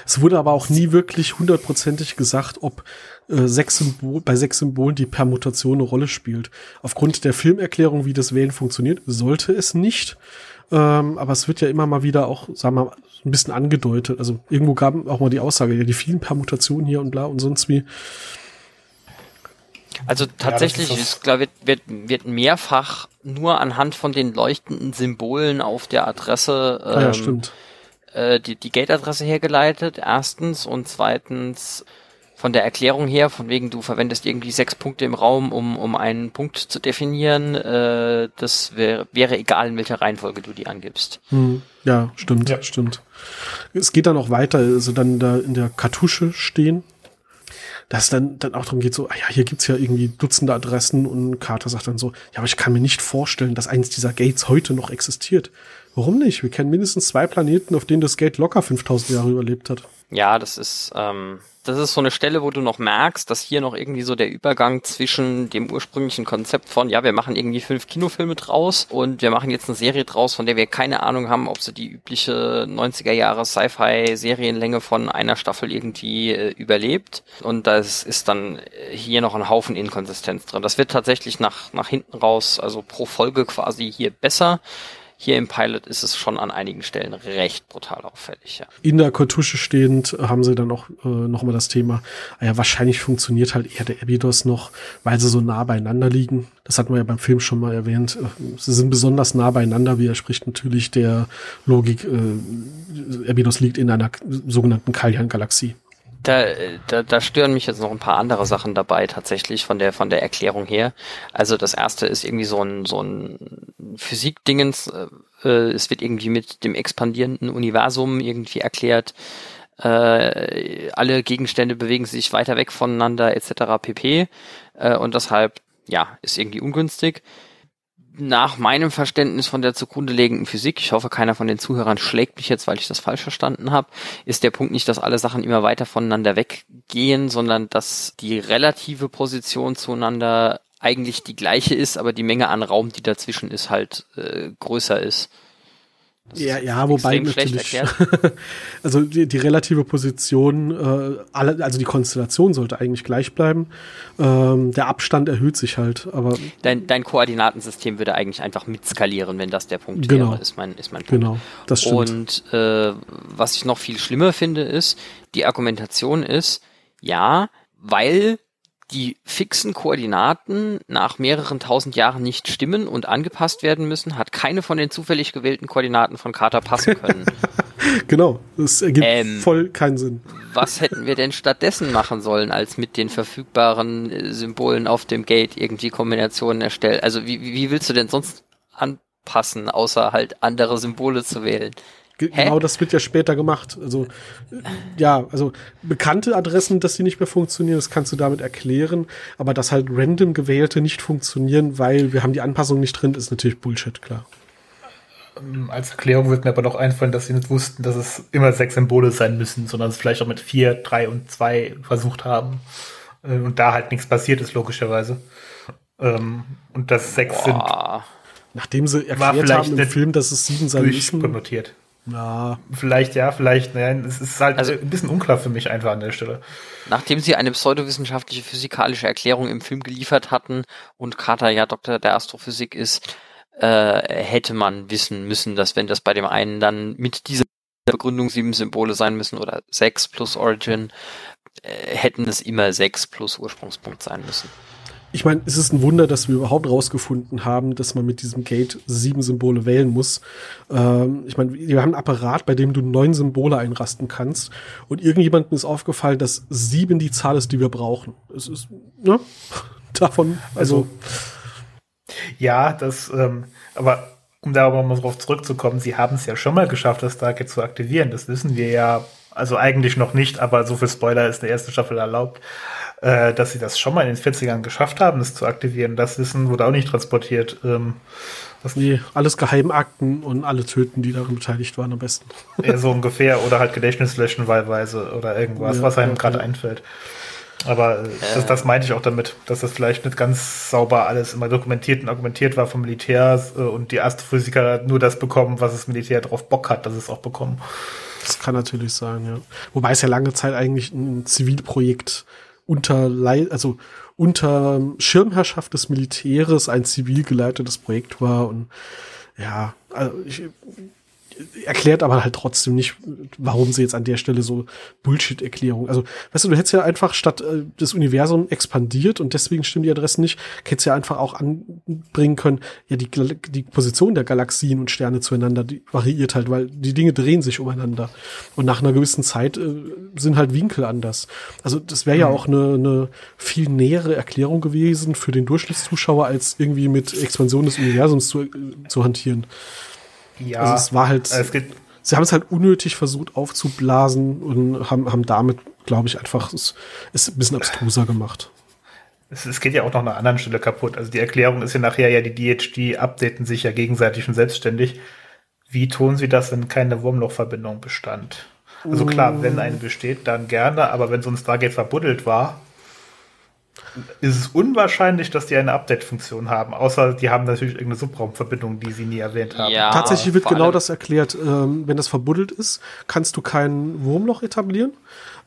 es wurde aber auch nie wirklich hundertprozentig gesagt, ob äh, sechs Symbol, bei sechs Symbolen die Permutation eine Rolle spielt. Aufgrund der Filmerklärung, wie das Wählen funktioniert, sollte es nicht. Ähm, aber es wird ja immer mal wieder auch, sagen wir mal, ein bisschen angedeutet. Also irgendwo gab auch mal die Aussage, ja, die vielen Permutationen hier und bla und sonst wie. Also tatsächlich ja, ist, glaube wird, wird mehrfach nur anhand von den leuchtenden Symbolen auf der Adresse ähm, ah, ja, stimmt äh, die, die Gate-Adresse hergeleitet, erstens, und zweitens von der Erklärung her, von wegen du verwendest irgendwie sechs Punkte im Raum, um, um einen Punkt zu definieren, äh, das wär, wäre egal, in welcher Reihenfolge du die angibst. Hm. Ja, stimmt, ja. stimmt. Es geht dann auch weiter, also dann da in der Kartusche stehen, dass dann, dann auch darum geht, so, ah ja, hier gibt's ja irgendwie Dutzende Adressen und Carter sagt dann so, ja, aber ich kann mir nicht vorstellen, dass eins dieser Gates heute noch existiert. Warum nicht? Wir kennen mindestens zwei Planeten, auf denen das Gate locker 5000 Jahre überlebt hat. Ja, das ist, ähm, das ist so eine Stelle, wo du noch merkst, dass hier noch irgendwie so der Übergang zwischen dem ursprünglichen Konzept von, ja, wir machen irgendwie fünf Kinofilme draus und wir machen jetzt eine Serie draus, von der wir keine Ahnung haben, ob sie die übliche 90er Jahre Sci-Fi-Serienlänge von einer Staffel irgendwie äh, überlebt. Und da ist dann hier noch ein Haufen Inkonsistenz drin. Das wird tatsächlich nach, nach hinten raus, also pro Folge quasi hier besser. Hier im Pilot ist es schon an einigen Stellen recht brutal auffällig, ja. In der Kartusche stehend haben sie dann auch äh, nochmal das Thema, ah ja, wahrscheinlich funktioniert halt eher der Abydos noch, weil sie so nah beieinander liegen. Das hatten wir ja beim Film schon mal erwähnt. Äh, sie sind besonders nah beieinander, widerspricht natürlich der Logik, äh, Abydos liegt in einer sogenannten Kalyan-Galaxie da, da, da stören mich jetzt noch ein paar andere Sachen dabei tatsächlich von der von der Erklärung her. Also das erste ist irgendwie so ein so ein Physikdingens. Äh, es wird irgendwie mit dem expandierenden Universum irgendwie erklärt. Äh, alle Gegenstände bewegen sich weiter weg voneinander etc. pp. Äh, und deshalb ja ist irgendwie ungünstig nach meinem Verständnis von der zugrunde liegenden Physik, ich hoffe, keiner von den Zuhörern schlägt mich jetzt, weil ich das falsch verstanden habe, ist der Punkt nicht, dass alle Sachen immer weiter voneinander weggehen, sondern dass die relative Position zueinander eigentlich die gleiche ist, aber die Menge an Raum, die dazwischen ist, halt äh, größer ist. Das ja, ja, wobei natürlich, also die, die relative Position, äh, alle, also die Konstellation sollte eigentlich gleich bleiben. Ähm, der Abstand erhöht sich halt, aber dein, dein Koordinatensystem würde eigentlich einfach mitskalieren, wenn das der Punkt genau. wäre, ist mein, ist mein Punkt. Genau, das stimmt. Und äh, was ich noch viel schlimmer finde, ist, die Argumentation ist, ja, weil die fixen Koordinaten nach mehreren tausend Jahren nicht stimmen und angepasst werden müssen, hat keine von den zufällig gewählten Koordinaten von Carter passen können. genau, das ergibt ähm, voll keinen Sinn. Was hätten wir denn stattdessen machen sollen, als mit den verfügbaren äh, Symbolen auf dem Gate irgendwie Kombinationen erstellen? Also wie, wie willst du denn sonst anpassen, außer halt andere Symbole zu wählen? Genau das wird ja später gemacht. Also, ja, also bekannte Adressen, dass sie nicht mehr funktionieren, das kannst du damit erklären. Aber dass halt random gewählte nicht funktionieren, weil wir haben die Anpassung nicht drin, ist natürlich Bullshit, klar. Ähm, als Erklärung wird mir aber noch einfallen, dass sie nicht wussten, dass es immer sechs Symbole sein müssen, sondern es vielleicht auch mit vier, drei und zwei versucht haben. Äh, und da halt nichts passiert ist, logischerweise. Ähm, und dass sechs Boah. sind. Nachdem sie erklärt haben im Film, dass es sieben sein müssen. Konnotiert. Ja. Vielleicht ja, vielleicht nein. Es ist halt also, ein bisschen unklar für mich einfach an der Stelle. Nachdem sie eine pseudowissenschaftliche physikalische Erklärung im Film geliefert hatten und Carter ja Doktor der Astrophysik ist, äh, hätte man wissen müssen, dass wenn das bei dem einen dann mit dieser Begründung sieben Symbole sein müssen oder sechs plus Origin, äh, hätten es immer sechs plus Ursprungspunkt sein müssen ich meine, es ist ein Wunder, dass wir überhaupt rausgefunden haben, dass man mit diesem Gate sieben Symbole wählen muss. Ähm, ich meine, wir haben einen Apparat, bei dem du neun Symbole einrasten kannst. Und irgendjemandem ist aufgefallen, dass sieben die Zahl ist, die wir brauchen. Es ist, ne? Davon, also. also ja, das, ähm, aber um da aber mal drauf zurückzukommen, sie haben es ja schon mal geschafft, das Stargate zu aktivieren. Das wissen wir ja, also eigentlich noch nicht, aber so viel Spoiler ist der erste Staffel erlaubt äh, dass sie das schon mal in den 40ern geschafft haben, das zu aktivieren. Das Wissen wurde auch nicht transportiert. Ähm, das nee, alles Geheimakten und alle töten, die daran beteiligt waren, am besten. Ja, so ungefähr. Oder halt Gedächtnis löschen wahlweise oder irgendwas, ja, was einem ja, gerade ja. einfällt. Aber äh, das, das meinte ich auch damit, dass das vielleicht nicht ganz sauber alles immer dokumentiert und argumentiert war vom Militär äh, und die Astrophysiker nur das bekommen, was das Militär drauf Bock hat, dass es auch bekommen. Das kann natürlich sein, ja. Wobei es ja lange Zeit eigentlich ein Zivilprojekt unter, also unter Schirmherrschaft des Militäres ein zivil geleitetes Projekt war und ja, also ich, erklärt aber halt trotzdem nicht, warum sie jetzt an der Stelle so Bullshit-Erklärung. Also, weißt du, du hättest ja einfach statt äh, das Universum expandiert und deswegen stimmen die Adressen nicht, hättest ja einfach auch anbringen können, ja, die, die Position der Galaxien und Sterne zueinander, die variiert halt, weil die Dinge drehen sich umeinander. Und nach einer gewissen Zeit äh, sind halt Winkel anders. Also, das wäre ja mhm. auch eine, eine viel nähere Erklärung gewesen für den Durchschnittszuschauer, als irgendwie mit Expansion des Universums zu, äh, zu hantieren. Ja. Also es war halt, es sie haben es halt unnötig versucht aufzublasen und haben, haben damit, glaube ich, einfach es, es ein bisschen abstruser gemacht. Es, es, geht ja auch noch an einer anderen Stelle kaputt. Also die Erklärung ist ja nachher ja, die DHD updaten sich ja gegenseitig und selbstständig. Wie tun sie das, wenn keine Wurmlochverbindung bestand? Also klar, wenn eine besteht, dann gerne, aber wenn so ein Stargate verbuddelt war, ist es unwahrscheinlich, dass die eine Update-Funktion haben. Außer die haben natürlich irgendeine Subraumverbindung, die sie nie erwähnt haben. Ja, Tatsächlich wird genau das erklärt. Ähm, wenn das verbuddelt ist, kannst du kein Wurmloch etablieren.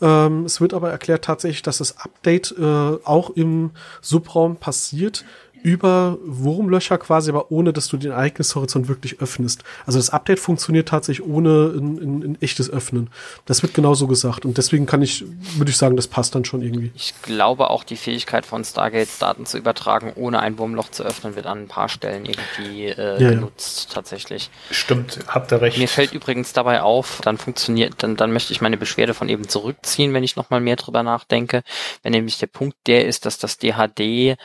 Ähm, es wird aber erklärt tatsächlich, dass das Update äh, auch im Subraum passiert über Wurmlöcher quasi, aber ohne, dass du den Ereignishorizont wirklich öffnest. Also das Update funktioniert tatsächlich ohne ein, ein, ein echtes Öffnen. Das wird genauso gesagt und deswegen kann ich, würde ich sagen, das passt dann schon irgendwie. Ich glaube auch die Fähigkeit von Stargates Daten zu übertragen, ohne ein Wurmloch zu öffnen, wird an ein paar Stellen irgendwie äh, ja, genutzt ja. tatsächlich. Stimmt, habt ihr recht. Mir fällt übrigens dabei auf, dann funktioniert, dann, dann möchte ich meine Beschwerde von eben zurückziehen, wenn ich nochmal mehr drüber nachdenke. Wenn nämlich der Punkt der ist, dass das DHD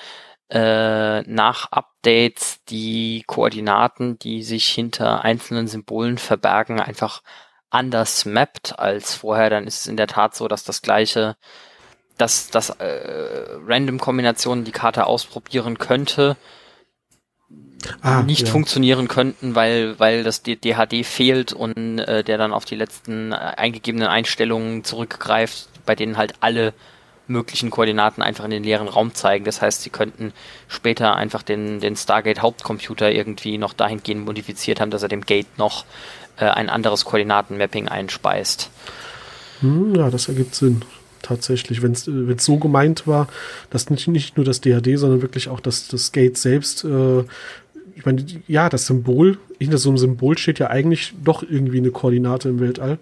äh, nach Updates die Koordinaten, die sich hinter einzelnen Symbolen verbergen, einfach anders mappt als vorher, dann ist es in der Tat so, dass das gleiche, dass das äh, Random-Kombinationen die Karte ausprobieren könnte, ah, nicht ja. funktionieren könnten, weil weil das DHD fehlt und äh, der dann auf die letzten äh, eingegebenen Einstellungen zurückgreift, bei denen halt alle möglichen Koordinaten einfach in den leeren Raum zeigen. Das heißt, sie könnten später einfach den, den Stargate Hauptcomputer irgendwie noch dahingehend modifiziert haben, dass er dem Gate noch äh, ein anderes Koordinatenmapping einspeist. Hm, ja, das ergibt Sinn. Tatsächlich, wenn es so gemeint war, dass nicht, nicht nur das DHD, sondern wirklich auch das, das Gate selbst, äh, ich meine, ja, das Symbol, hinter so einem Symbol steht ja eigentlich doch irgendwie eine Koordinate im Weltall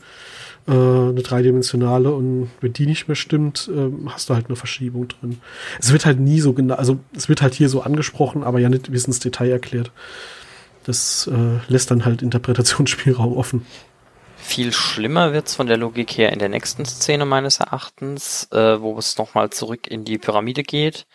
äh, eine dreidimensionale und wenn die nicht mehr stimmt, äh, hast du halt eine Verschiebung drin. Es wird halt nie so genau, also es wird halt hier so angesprochen, aber ja nicht bis ins Detail erklärt. Das äh, lässt dann halt Interpretationsspielraum offen. Viel schlimmer wird's von der Logik her in der nächsten Szene meines Erachtens, äh, wo es nochmal zurück in die Pyramide geht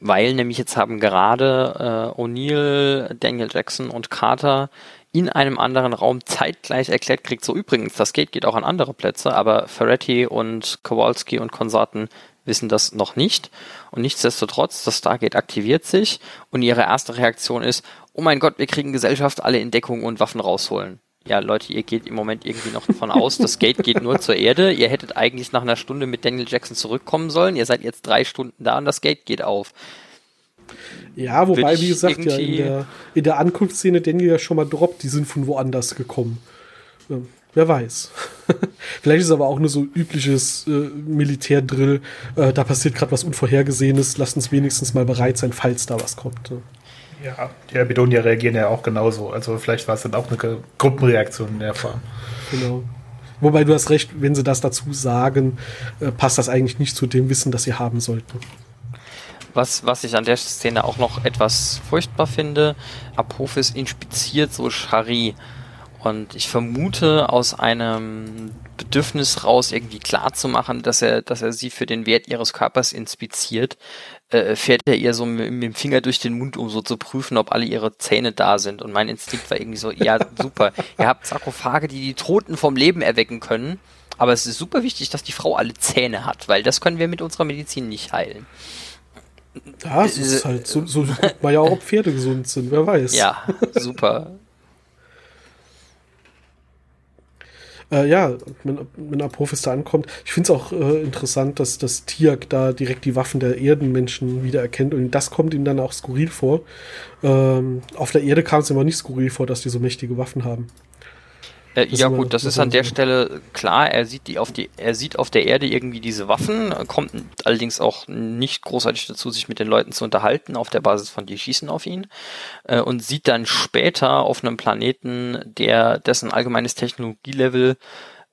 weil nämlich jetzt haben gerade äh, O'Neill, Daniel Jackson und Carter in einem anderen Raum zeitgleich erklärt kriegt, so übrigens, das Gate geht auch an andere Plätze, aber Ferretti und Kowalski und Konsorten wissen das noch nicht. Und nichtsdestotrotz, das Stargate aktiviert sich und ihre erste Reaktion ist, oh mein Gott, wir kriegen Gesellschaft, alle in Deckung und Waffen rausholen. Ja, Leute, ihr geht im Moment irgendwie noch davon aus, das Gate geht nur zur Erde. Ihr hättet eigentlich nach einer Stunde mit Daniel Jackson zurückkommen sollen. Ihr seid jetzt drei Stunden da und das Gate geht auf. Ja, wobei, wie gesagt, ja, in der, in der Ankunftsszene Daniel ja schon mal droppt, die sind von woanders gekommen. Ja, wer weiß. Vielleicht ist es aber auch nur so übliches äh, Militärdrill. Äh, da passiert gerade was Unvorhergesehenes. Lasst uns wenigstens mal bereit sein, falls da was kommt. Ja, die Abidonier reagieren ja auch genauso. Also vielleicht war es dann auch eine Gruppenreaktion in der Form. Genau. Wobei du hast recht, wenn sie das dazu sagen, äh, passt das eigentlich nicht zu dem Wissen, das sie haben sollten. Was, was ich an der Szene auch noch etwas furchtbar finde, Apophis inspiziert so Shari. Und ich vermute aus einem Bedürfnis raus, irgendwie klar zu machen, dass er, dass er sie für den Wert ihres Körpers inspiziert, äh, fährt er ihr so mit, mit, dem Finger durch den Mund, um so zu prüfen, ob alle ihre Zähne da sind. Und mein Instinkt war irgendwie so, ja, super. Ihr habt Sarkophage, die die Toten vom Leben erwecken können. Aber es ist super wichtig, dass die Frau alle Zähne hat, weil das können wir mit unserer Medizin nicht heilen. Ja, es ist halt so, so guckt man ja auch, ob Pferde gesund sind, wer weiß. Ja, super. Äh, ja, wenn, wenn Apophis da ankommt. Ich finde es auch äh, interessant, dass das Tiak da direkt die Waffen der Erdenmenschen wiedererkennt und das kommt ihm dann auch skurril vor. Ähm, auf der Erde kam es immer nicht skurril vor, dass die so mächtige Waffen haben. Äh, ja gut, das ist an der Stelle klar. Er sieht die auf die, er sieht auf der Erde irgendwie diese Waffen, kommt allerdings auch nicht großartig dazu, sich mit den Leuten zu unterhalten auf der Basis von die schießen auf ihn äh, und sieht dann später auf einem Planeten, der dessen allgemeines Technologielevel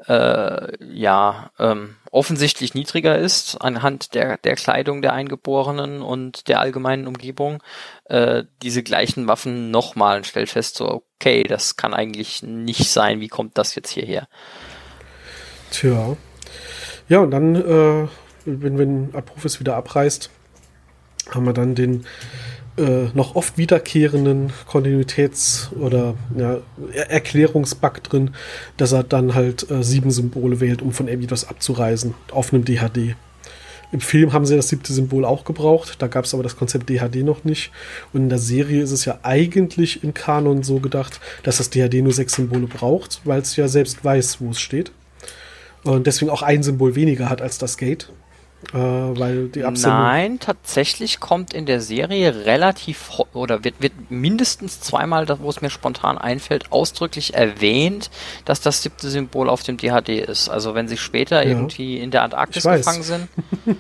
äh, ja ähm, offensichtlich niedriger ist anhand der, der Kleidung der Eingeborenen und der allgemeinen Umgebung, äh, diese gleichen Waffen nochmal und stellt fest, so, okay, das kann eigentlich nicht sein, wie kommt das jetzt hierher? Tja. Ja, und dann, äh, wenn, wenn Apophis wieder abreißt, haben wir dann den äh, noch oft wiederkehrenden Kontinuitäts- oder ja, Erklärungsbug drin, dass er dann halt äh, sieben Symbole wählt, um von etwas abzureisen auf einem DHD. Im Film haben sie das siebte Symbol auch gebraucht, da gab es aber das Konzept DHD noch nicht. Und in der Serie ist es ja eigentlich im Kanon so gedacht, dass das DHD nur sechs Symbole braucht, weil es ja selbst weiß, wo es steht. Und deswegen auch ein Symbol weniger hat als das Gate. Äh, weil die Absendung. Nein, tatsächlich kommt in der Serie relativ oder wird, wird mindestens zweimal, wo es mir spontan einfällt, ausdrücklich erwähnt, dass das siebte Symbol auf dem DHD ist. Also wenn sie später ja. irgendwie in der Antarktis gefangen sind,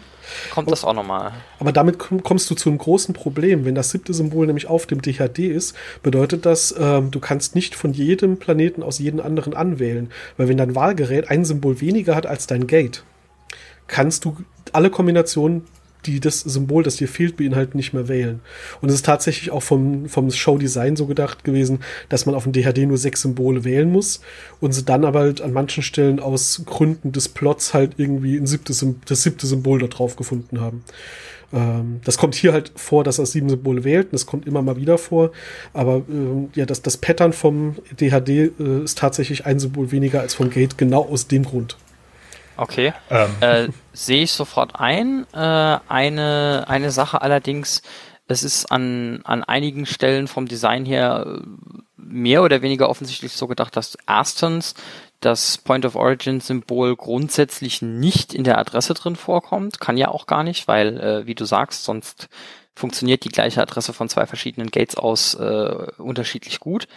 kommt das auch nochmal. Aber damit kommst du zu einem großen Problem. Wenn das siebte Symbol nämlich auf dem DHD ist, bedeutet das, ähm, du kannst nicht von jedem Planeten aus jedem anderen anwählen. Weil wenn dein Wahlgerät ein Symbol weniger hat als dein Gate, kannst du alle Kombinationen, die das Symbol, das dir fehlt, beinhalten, nicht mehr wählen. Und es ist tatsächlich auch vom, vom Show-Design so gedacht gewesen, dass man auf dem DHD nur sechs Symbole wählen muss und sie dann aber halt an manchen Stellen aus Gründen des Plots halt irgendwie ein siebtes, das siebte Symbol da drauf gefunden haben. Ähm, das kommt hier halt vor, dass er sieben Symbole wählt, und das kommt immer mal wieder vor, aber ähm, ja, das, das Pattern vom DHD äh, ist tatsächlich ein Symbol weniger als vom Gate, genau aus dem Grund. Okay. Ähm. Äh, Sehe ich sofort ein. Äh, eine, eine Sache allerdings, es ist an, an einigen Stellen vom Design her äh, mehr oder weniger offensichtlich so gedacht, dass erstens das Point of Origin Symbol grundsätzlich nicht in der Adresse drin vorkommt. Kann ja auch gar nicht, weil, äh, wie du sagst, sonst funktioniert die gleiche Adresse von zwei verschiedenen Gates aus äh, unterschiedlich gut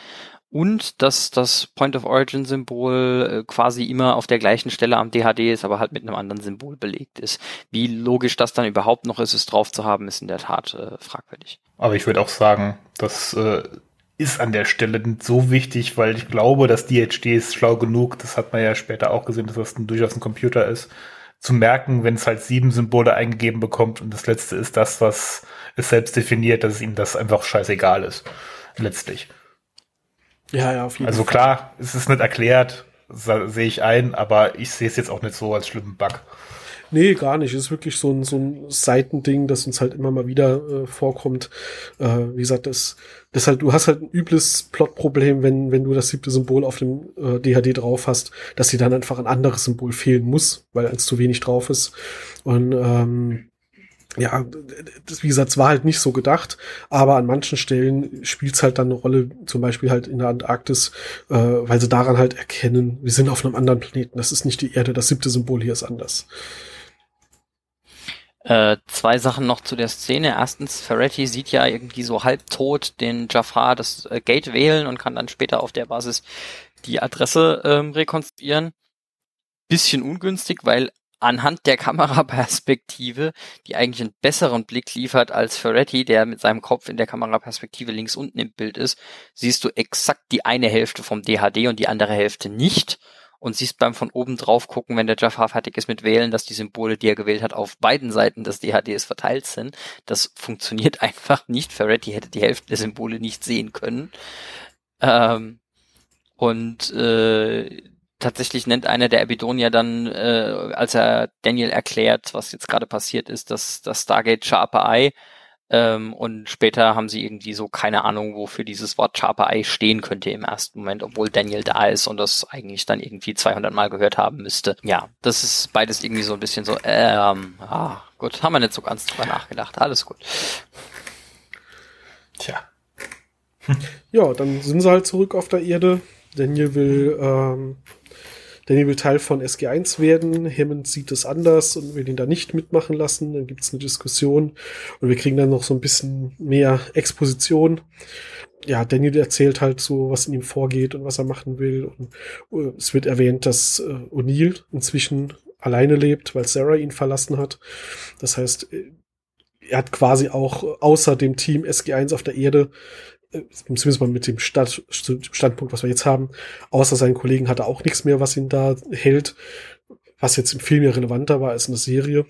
und dass das Point of Origin Symbol äh, quasi immer auf der gleichen Stelle am DHD ist, aber halt mit einem anderen Symbol belegt ist. Wie logisch das dann überhaupt noch ist, es drauf zu haben, ist in der Tat äh, fragwürdig. Aber ich würde auch sagen, das äh, ist an der Stelle so wichtig, weil ich glaube, dass DHD ist schlau genug, das hat man ja später auch gesehen, dass das ein, durchaus ein Computer ist, zu merken, wenn es halt sieben Symbole eingegeben bekommt und das letzte ist das, was es selbst definiert, dass es ihm das einfach scheißegal ist. Letztlich. Ja, ja, auf jeden also Fall. Also klar, es ist nicht erklärt, sehe ich ein, aber ich sehe es jetzt auch nicht so als schlimmen Bug. Nee, gar nicht. Es ist wirklich so ein, so ein Seitending, das uns halt immer mal wieder äh, vorkommt. Äh, wie gesagt, das, das halt, du hast halt ein übles Plotproblem, wenn, wenn du das siebte Symbol auf dem äh, DHD drauf hast, dass dir dann einfach ein anderes Symbol fehlen muss, weil eins zu wenig drauf ist. Und ähm, ja, das, wie gesagt, es war halt nicht so gedacht, aber an manchen Stellen spielt es halt dann eine Rolle, zum Beispiel halt in der Antarktis, äh, weil sie daran halt erkennen, wir sind auf einem anderen Planeten, das ist nicht die Erde, das siebte Symbol hier ist anders. Äh, zwei Sachen noch zu der Szene. Erstens, Ferretti sieht ja irgendwie so halbtot den Jafar das äh, Gate wählen und kann dann später auf der Basis die Adresse ähm, rekonstruieren. Bisschen ungünstig, weil anhand der Kameraperspektive, die eigentlich einen besseren Blick liefert als Ferretti, der mit seinem Kopf in der Kameraperspektive links unten im Bild ist, siehst du exakt die eine Hälfte vom DHD und die andere Hälfte nicht und siehst beim von oben drauf gucken, wenn der Jafar fertig ist mit Wählen, dass die Symbole, die er gewählt hat, auf beiden Seiten des DHDs verteilt sind. Das funktioniert einfach nicht. Ferretti hätte die Hälfte der Symbole nicht sehen können. Ähm, und äh, tatsächlich nennt einer der Abidonier dann, äh, als er Daniel erklärt, was jetzt gerade passiert ist, dass das Stargate Sharper Eye ähm, und später haben sie irgendwie so keine Ahnung, wofür dieses Wort Sharper Eye stehen könnte im ersten Moment, obwohl Daniel da ist und das eigentlich dann irgendwie 200 Mal gehört haben müsste. Ja, das ist beides irgendwie so ein bisschen so, ähm, ah, gut, haben wir nicht so ganz drüber nachgedacht. Alles gut. Tja. Ja, dann sind sie halt zurück auf der Erde. Daniel will ähm, Danny will Teil von SG1 werden. Hammond sieht es anders und will ihn da nicht mitmachen lassen. Dann gibt es eine Diskussion und wir kriegen dann noch so ein bisschen mehr Exposition. Ja, Daniel erzählt halt so, was in ihm vorgeht und was er machen will. Und äh, es wird erwähnt, dass äh, O'Neill inzwischen alleine lebt, weil Sarah ihn verlassen hat. Das heißt, äh, er hat quasi auch außer dem Team SG1 auf der Erde zumindest mal mit dem Stand, Standpunkt, was wir jetzt haben, außer seinen Kollegen hat er auch nichts mehr, was ihn da hält, was jetzt im Film ja relevanter war als in der Serie.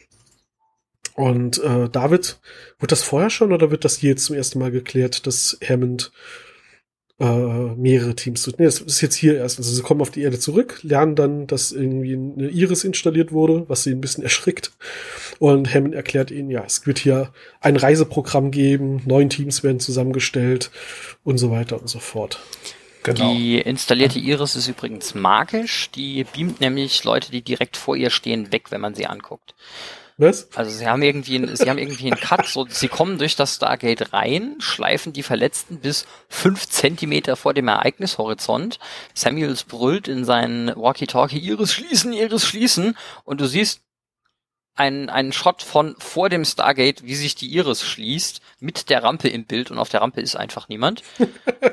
Und äh, David, wird das vorher schon oder wird das hier zum ersten Mal geklärt, dass Hammond äh, mehrere Teams zu. Nee, das ist jetzt hier erst. Also sie kommen auf die Erde zurück, lernen dann, dass irgendwie eine Iris installiert wurde, was sie ein bisschen erschrickt. Und Hammond erklärt ihnen, ja, es wird hier ein Reiseprogramm geben, neun Teams werden zusammengestellt und so weiter und so fort. Genau. Die installierte Iris ist übrigens magisch. Die beamt nämlich Leute, die direkt vor ihr stehen, weg, wenn man sie anguckt. Was? Also sie haben irgendwie, einen, sie haben irgendwie einen Cut, so, sie kommen durch das Stargate rein, schleifen die Verletzten bis fünf Zentimeter vor dem Ereignishorizont. Samuels brüllt in seinen Walkie-Talkie, Iris schließen, Iris schließen, und du siehst einen, einen Shot von vor dem Stargate, wie sich die Iris schließt, mit der Rampe im Bild und auf der Rampe ist einfach niemand.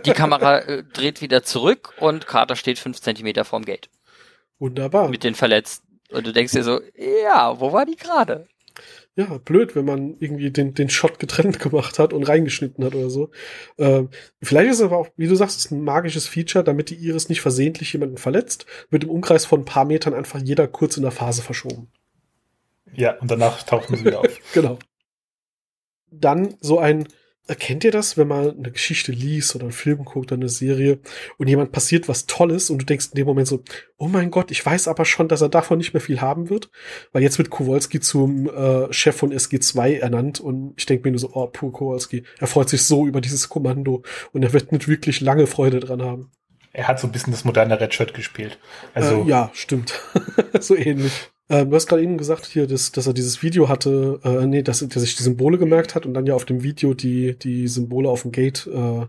Die Kamera äh, dreht wieder zurück und Carter steht fünf Zentimeter vorm Gate. Wunderbar. Mit den Verletzten. Und du denkst dir so, ja, wo war die gerade? Ja, blöd, wenn man irgendwie den, den Shot getrennt gemacht hat und reingeschnitten hat oder so. Ähm, vielleicht ist es aber auch, wie du sagst, ist ein magisches Feature, damit die Iris nicht versehentlich jemanden verletzt, wird im Umkreis von ein paar Metern einfach jeder kurz in der Phase verschoben. Ja, und danach tauchen sie wieder auf. genau. Dann so ein, Erkennt ihr das, wenn man eine Geschichte liest oder einen Film guckt oder eine Serie und jemand passiert was Tolles und du denkst in dem Moment so, oh mein Gott, ich weiß aber schon, dass er davon nicht mehr viel haben wird, weil jetzt wird Kowalski zum äh, Chef von SG2 ernannt und ich denke mir nur so, oh, puh, Kowalski, er freut sich so über dieses Kommando und er wird nicht wirklich lange Freude dran haben. Er hat so ein bisschen das moderne Redshirt gespielt. Also äh, ja, stimmt. so ähnlich. Äh, du hast gerade eben gesagt hier, dass, dass er dieses Video hatte, äh, nee, dass, dass sich die Symbole gemerkt hat und dann ja auf dem Video die, die Symbole auf dem Gate äh,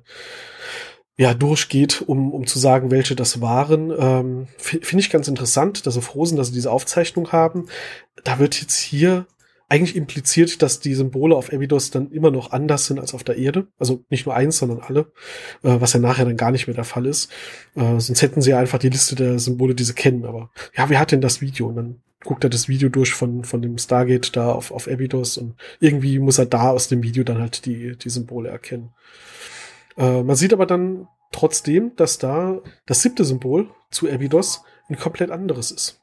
ja, durchgeht, um, um zu sagen, welche das waren. Ähm, Finde ich ganz interessant, dass froh sind, dass sie diese Aufzeichnung haben. Da wird jetzt hier eigentlich impliziert, dass die Symbole auf Abydos dann immer noch anders sind als auf der Erde. Also nicht nur eins, sondern alle, äh, was ja nachher dann gar nicht mehr der Fall ist. Äh, sonst hätten sie ja einfach die Liste der Symbole, die sie kennen. Aber ja, wer hat denn das Video? Und dann guckt er das Video durch von, von dem Stargate da auf, auf Abydos und irgendwie muss er da aus dem Video dann halt die, die Symbole erkennen. Äh, man sieht aber dann trotzdem, dass da das siebte Symbol zu Abydos ein komplett anderes ist.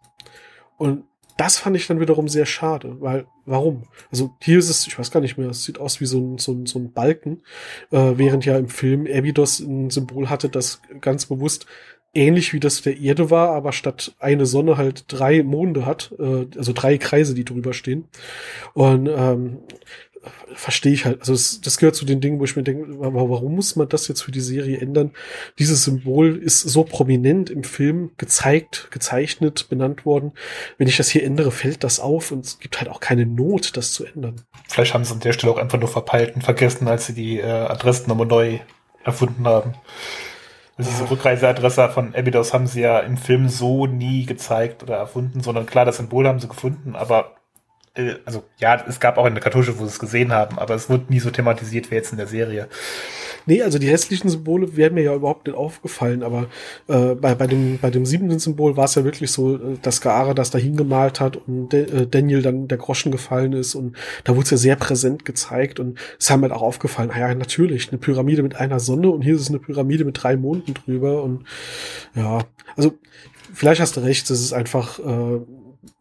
Und das fand ich dann wiederum sehr schade, weil, warum? Also hier ist es, ich weiß gar nicht mehr, es sieht aus wie so ein, so ein, so ein Balken, äh, während ja im Film Abydos ein Symbol hatte, das ganz bewusst ähnlich wie das der Erde war, aber statt eine Sonne halt drei Monde hat, äh, also drei Kreise, die drüber stehen. Und ähm, verstehe ich halt. Also das, das gehört zu den Dingen, wo ich mir denke, warum muss man das jetzt für die Serie ändern? Dieses Symbol ist so prominent im Film gezeigt, gezeichnet, benannt worden. Wenn ich das hier ändere, fällt das auf und es gibt halt auch keine Not, das zu ändern. Vielleicht haben sie an der Stelle auch einfach nur verpeilt und vergessen, als sie die äh, Adressennummer neu erfunden haben. Diese Rückreiseadresse von Abydos haben sie ja im Film so nie gezeigt oder erfunden, sondern klar, das Symbol haben sie gefunden, aber äh, also ja, es gab auch eine Kartusche, wo sie es gesehen haben, aber es wurde nie so thematisiert wie jetzt in der Serie. Nee, also die restlichen Symbole wären mir ja überhaupt nicht aufgefallen, aber äh, bei, bei, dem, bei dem siebenten Symbol war es ja wirklich so, äh, dass Gaara das da hingemalt hat und De äh, Daniel dann der Groschen gefallen ist und da wurde es ja sehr präsent gezeigt und es haben halt auch aufgefallen, ah ja, natürlich, eine Pyramide mit einer Sonne und hier ist es eine Pyramide mit drei Monden drüber und ja, also vielleicht hast du recht, es ist einfach äh,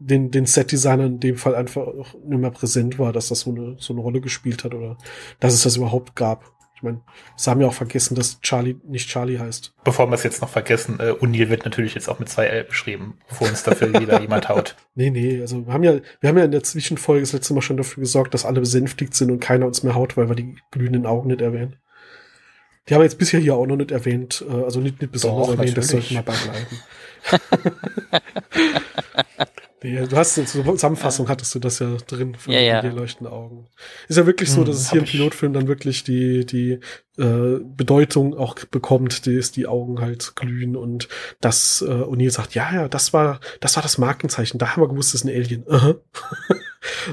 den, den Set-Designer in dem Fall einfach nicht mehr präsent war, dass das so eine, so eine Rolle gespielt hat oder dass es das überhaupt gab. Ich meine, sie haben ja auch vergessen, dass Charlie nicht Charlie heißt. Bevor wir es jetzt noch vergessen, äh, Unil wird natürlich jetzt auch mit zwei L beschrieben, bevor uns dafür wieder jemand haut. Nee, nee, also wir haben ja, wir haben ja in der Zwischenfolge das letzte Mal schon dafür gesorgt, dass alle besänftigt sind und keiner uns mehr haut, weil wir die glühenden Augen nicht erwähnen. Die haben wir jetzt bisher hier auch noch nicht erwähnt, äh, also nicht, nicht besonders Doch, erwähnt, natürlich. das sollten wir beibleiben. Nee, du hast zur Zusammenfassung hattest du das ja drin von ja, ja. die leuchtenden Augen. Ist ja wirklich so, hm, dass es hier im Pilotfilm dann wirklich die, die äh, Bedeutung auch bekommt, dass die Augen halt glühen und dass äh, O'Neill sagt, ja, ja, das war, das war das Markenzeichen, da haben wir gewusst, das ist ein Alien. Uh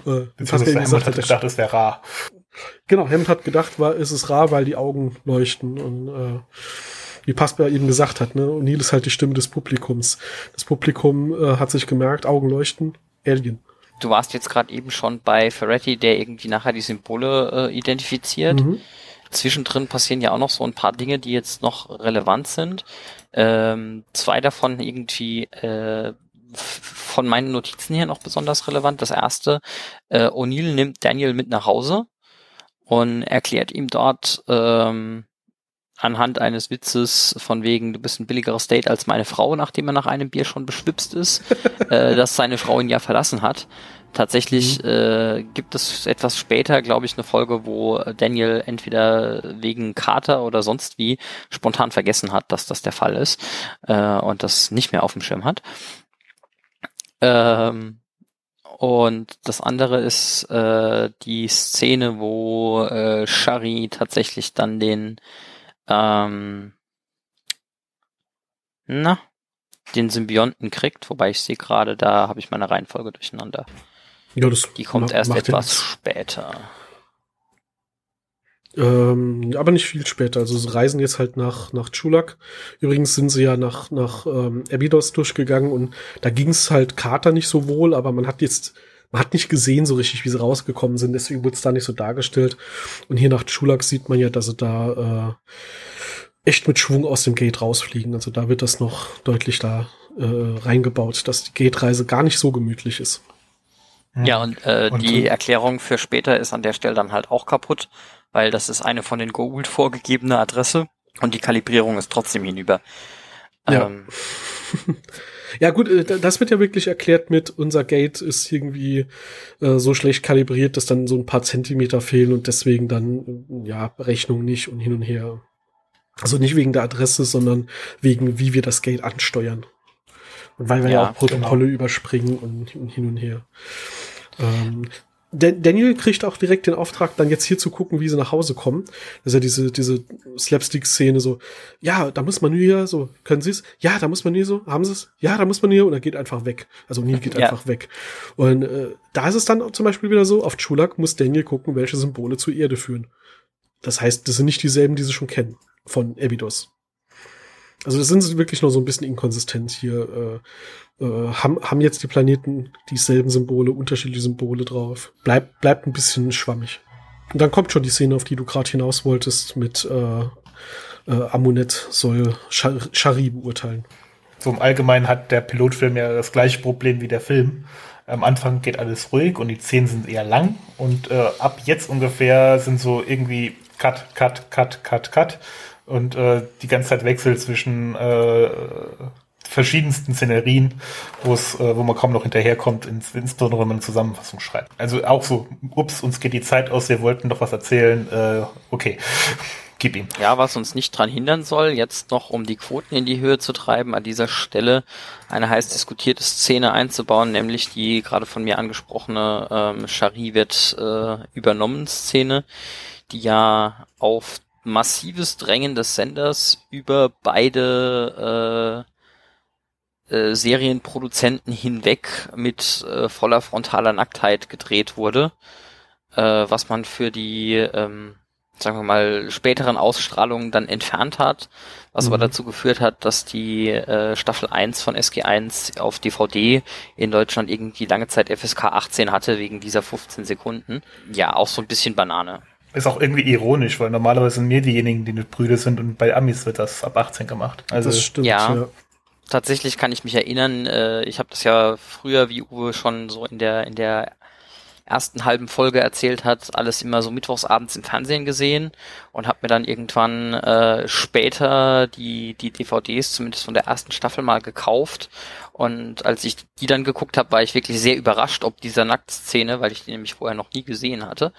-huh. äh, Hammond gesagt, hat gedacht, es wäre rar. Genau, Hammond hat gedacht, war, ist es rar, weil die Augen leuchten und äh, wie Pasper eben gesagt hat, ne? O'Neill ist halt die Stimme des Publikums. Das Publikum äh, hat sich gemerkt, Augen leuchten, Alien. Du warst jetzt gerade eben schon bei Ferretti, der irgendwie nachher die Symbole äh, identifiziert. Mhm. Zwischendrin passieren ja auch noch so ein paar Dinge, die jetzt noch relevant sind. Ähm, zwei davon irgendwie äh, von meinen Notizen her noch besonders relevant. Das erste, äh, O'Neill nimmt Daniel mit nach Hause und erklärt ihm dort, ähm, anhand eines Witzes von wegen, du bist ein billigerer State als meine Frau, nachdem er nach einem Bier schon beschwipst ist, äh, dass seine Frau ihn ja verlassen hat. Tatsächlich mhm. äh, gibt es etwas später, glaube ich, eine Folge, wo Daniel entweder wegen Kater oder sonst wie spontan vergessen hat, dass das der Fall ist äh, und das nicht mehr auf dem Schirm hat. Ähm, Und das andere ist äh, die Szene, wo äh, Shari tatsächlich dann den ähm, na, den Symbionten kriegt, wobei ich sehe gerade, da habe ich meine Reihenfolge durcheinander. Ja, das Die kommt erst etwas jetzt, später. Ähm, aber nicht viel später. Also sie reisen jetzt halt nach, nach Chulak. Übrigens sind sie ja nach, nach ähm, Abydos durchgegangen und da ging es halt Carter nicht so wohl, aber man hat jetzt, man hat nicht gesehen so richtig, wie sie rausgekommen sind, deswegen wurde es da nicht so dargestellt. Und hier nach Chulak sieht man ja, dass sie da äh, echt mit Schwung aus dem Gate rausfliegen. Also da wird das noch deutlich da äh, reingebaut, dass die Gate-Reise gar nicht so gemütlich ist. Ja, und, äh, Und, die äh, Erklärung für später ist an der Stelle dann halt auch kaputt, weil das ist eine von den Goa'uld vorgegebene Adresse und die Kalibrierung ist trotzdem hinüber. Ja. Ähm, Ja gut, äh, das wird ja wirklich erklärt mit, unser Gate ist irgendwie äh, so schlecht kalibriert, dass dann so ein paar Zentimeter fehlen und deswegen dann, äh, ja, Rechnung nicht und hin und her. Also nicht wegen der Adresse, sondern wegen, wie wir das Gate ansteuern. Und weil wir ja, Ja, auch Protokolle überspringen und, hin und her. Ähm, Daniel kriegt auch direkt den Auftrag, dann jetzt hier zu gucken, wie sie nach Hause kommen. Das ist ja diese, diese Slapstick-Szene so, ja, da muss man hier so, können Sie es? Ja, da muss man hier so, haben Sie es? Ja, da muss man hier und er geht einfach weg. Also Neil geht Ja. einfach weg. Und äh, da ist es dann zum Beispiel wieder so, auf Chulak muss Daniel gucken, welche Symbole zur Erde führen. Das heißt, das sind nicht dieselben, die sie schon kennen von Abydos. Also das sind wirklich nur so ein bisschen inkonsistent hier. Äh, äh, haben, haben jetzt die Planeten dieselben Symbole, unterschiedliche Symbole drauf. Bleibt, bleibt ein bisschen schwammig. Und dann kommt schon die Szene, auf die du gerade hinaus wolltest, mit äh, äh, Amunet soll Shar- Shari beurteilen. So im Allgemeinen hat der Pilotfilm ja das gleiche Problem wie der Film. Am Anfang geht alles ruhig und die Szenen sind eher lang und äh, ab jetzt ungefähr sind so irgendwie Cut, Cut, Cut, Cut, Cut und äh, die ganze Zeit Wechsel zwischen äh, verschiedensten Szenerien, wo es, äh, wo man kaum noch hinterherkommt, ins, insbesondere wenn man eine Zusammenfassung schreibt. Also auch so, ups, uns geht die Zeit aus, wir wollten doch was erzählen, äh, okay, gib ihm. Ja, was uns nicht dran hindern soll, jetzt noch um die Quoten in die Höhe zu treiben, an dieser Stelle eine heiß diskutierte Szene einzubauen, nämlich die gerade von mir angesprochene ähm, Shari wird äh, übernommen Szene, die ja auf massives Drängen des Senders über beide äh, äh, Serienproduzenten hinweg mit äh, voller frontaler Nacktheit gedreht wurde, äh, was man für die ähm, sagen wir mal, späteren Ausstrahlungen dann entfernt hat, was Mhm. aber dazu geführt hat, dass die äh, Staffel 1 von SG1 auf DVD in Deutschland irgendwie lange Zeit FSK 18 hatte, wegen dieser 15 Sekunden. Ja, auch so ein bisschen Banane. Ist auch irgendwie ironisch, weil normalerweise sind wir diejenigen, die nicht Brüder sind und bei Amis wird das ab 18 gemacht. Also das stimmt, ja. ja. Tatsächlich kann ich mich erinnern, äh, ich habe das ja früher, wie Uwe schon so in der in der ersten halben Folge erzählt hat, alles immer so mittwochsabends im Fernsehen gesehen und habe mir dann irgendwann äh, später die die DVDs zumindest von der ersten Staffel mal gekauft und als ich die dann geguckt habe, war ich wirklich sehr überrascht, ob dieser Nacktszene, weil ich die nämlich vorher noch nie gesehen hatte,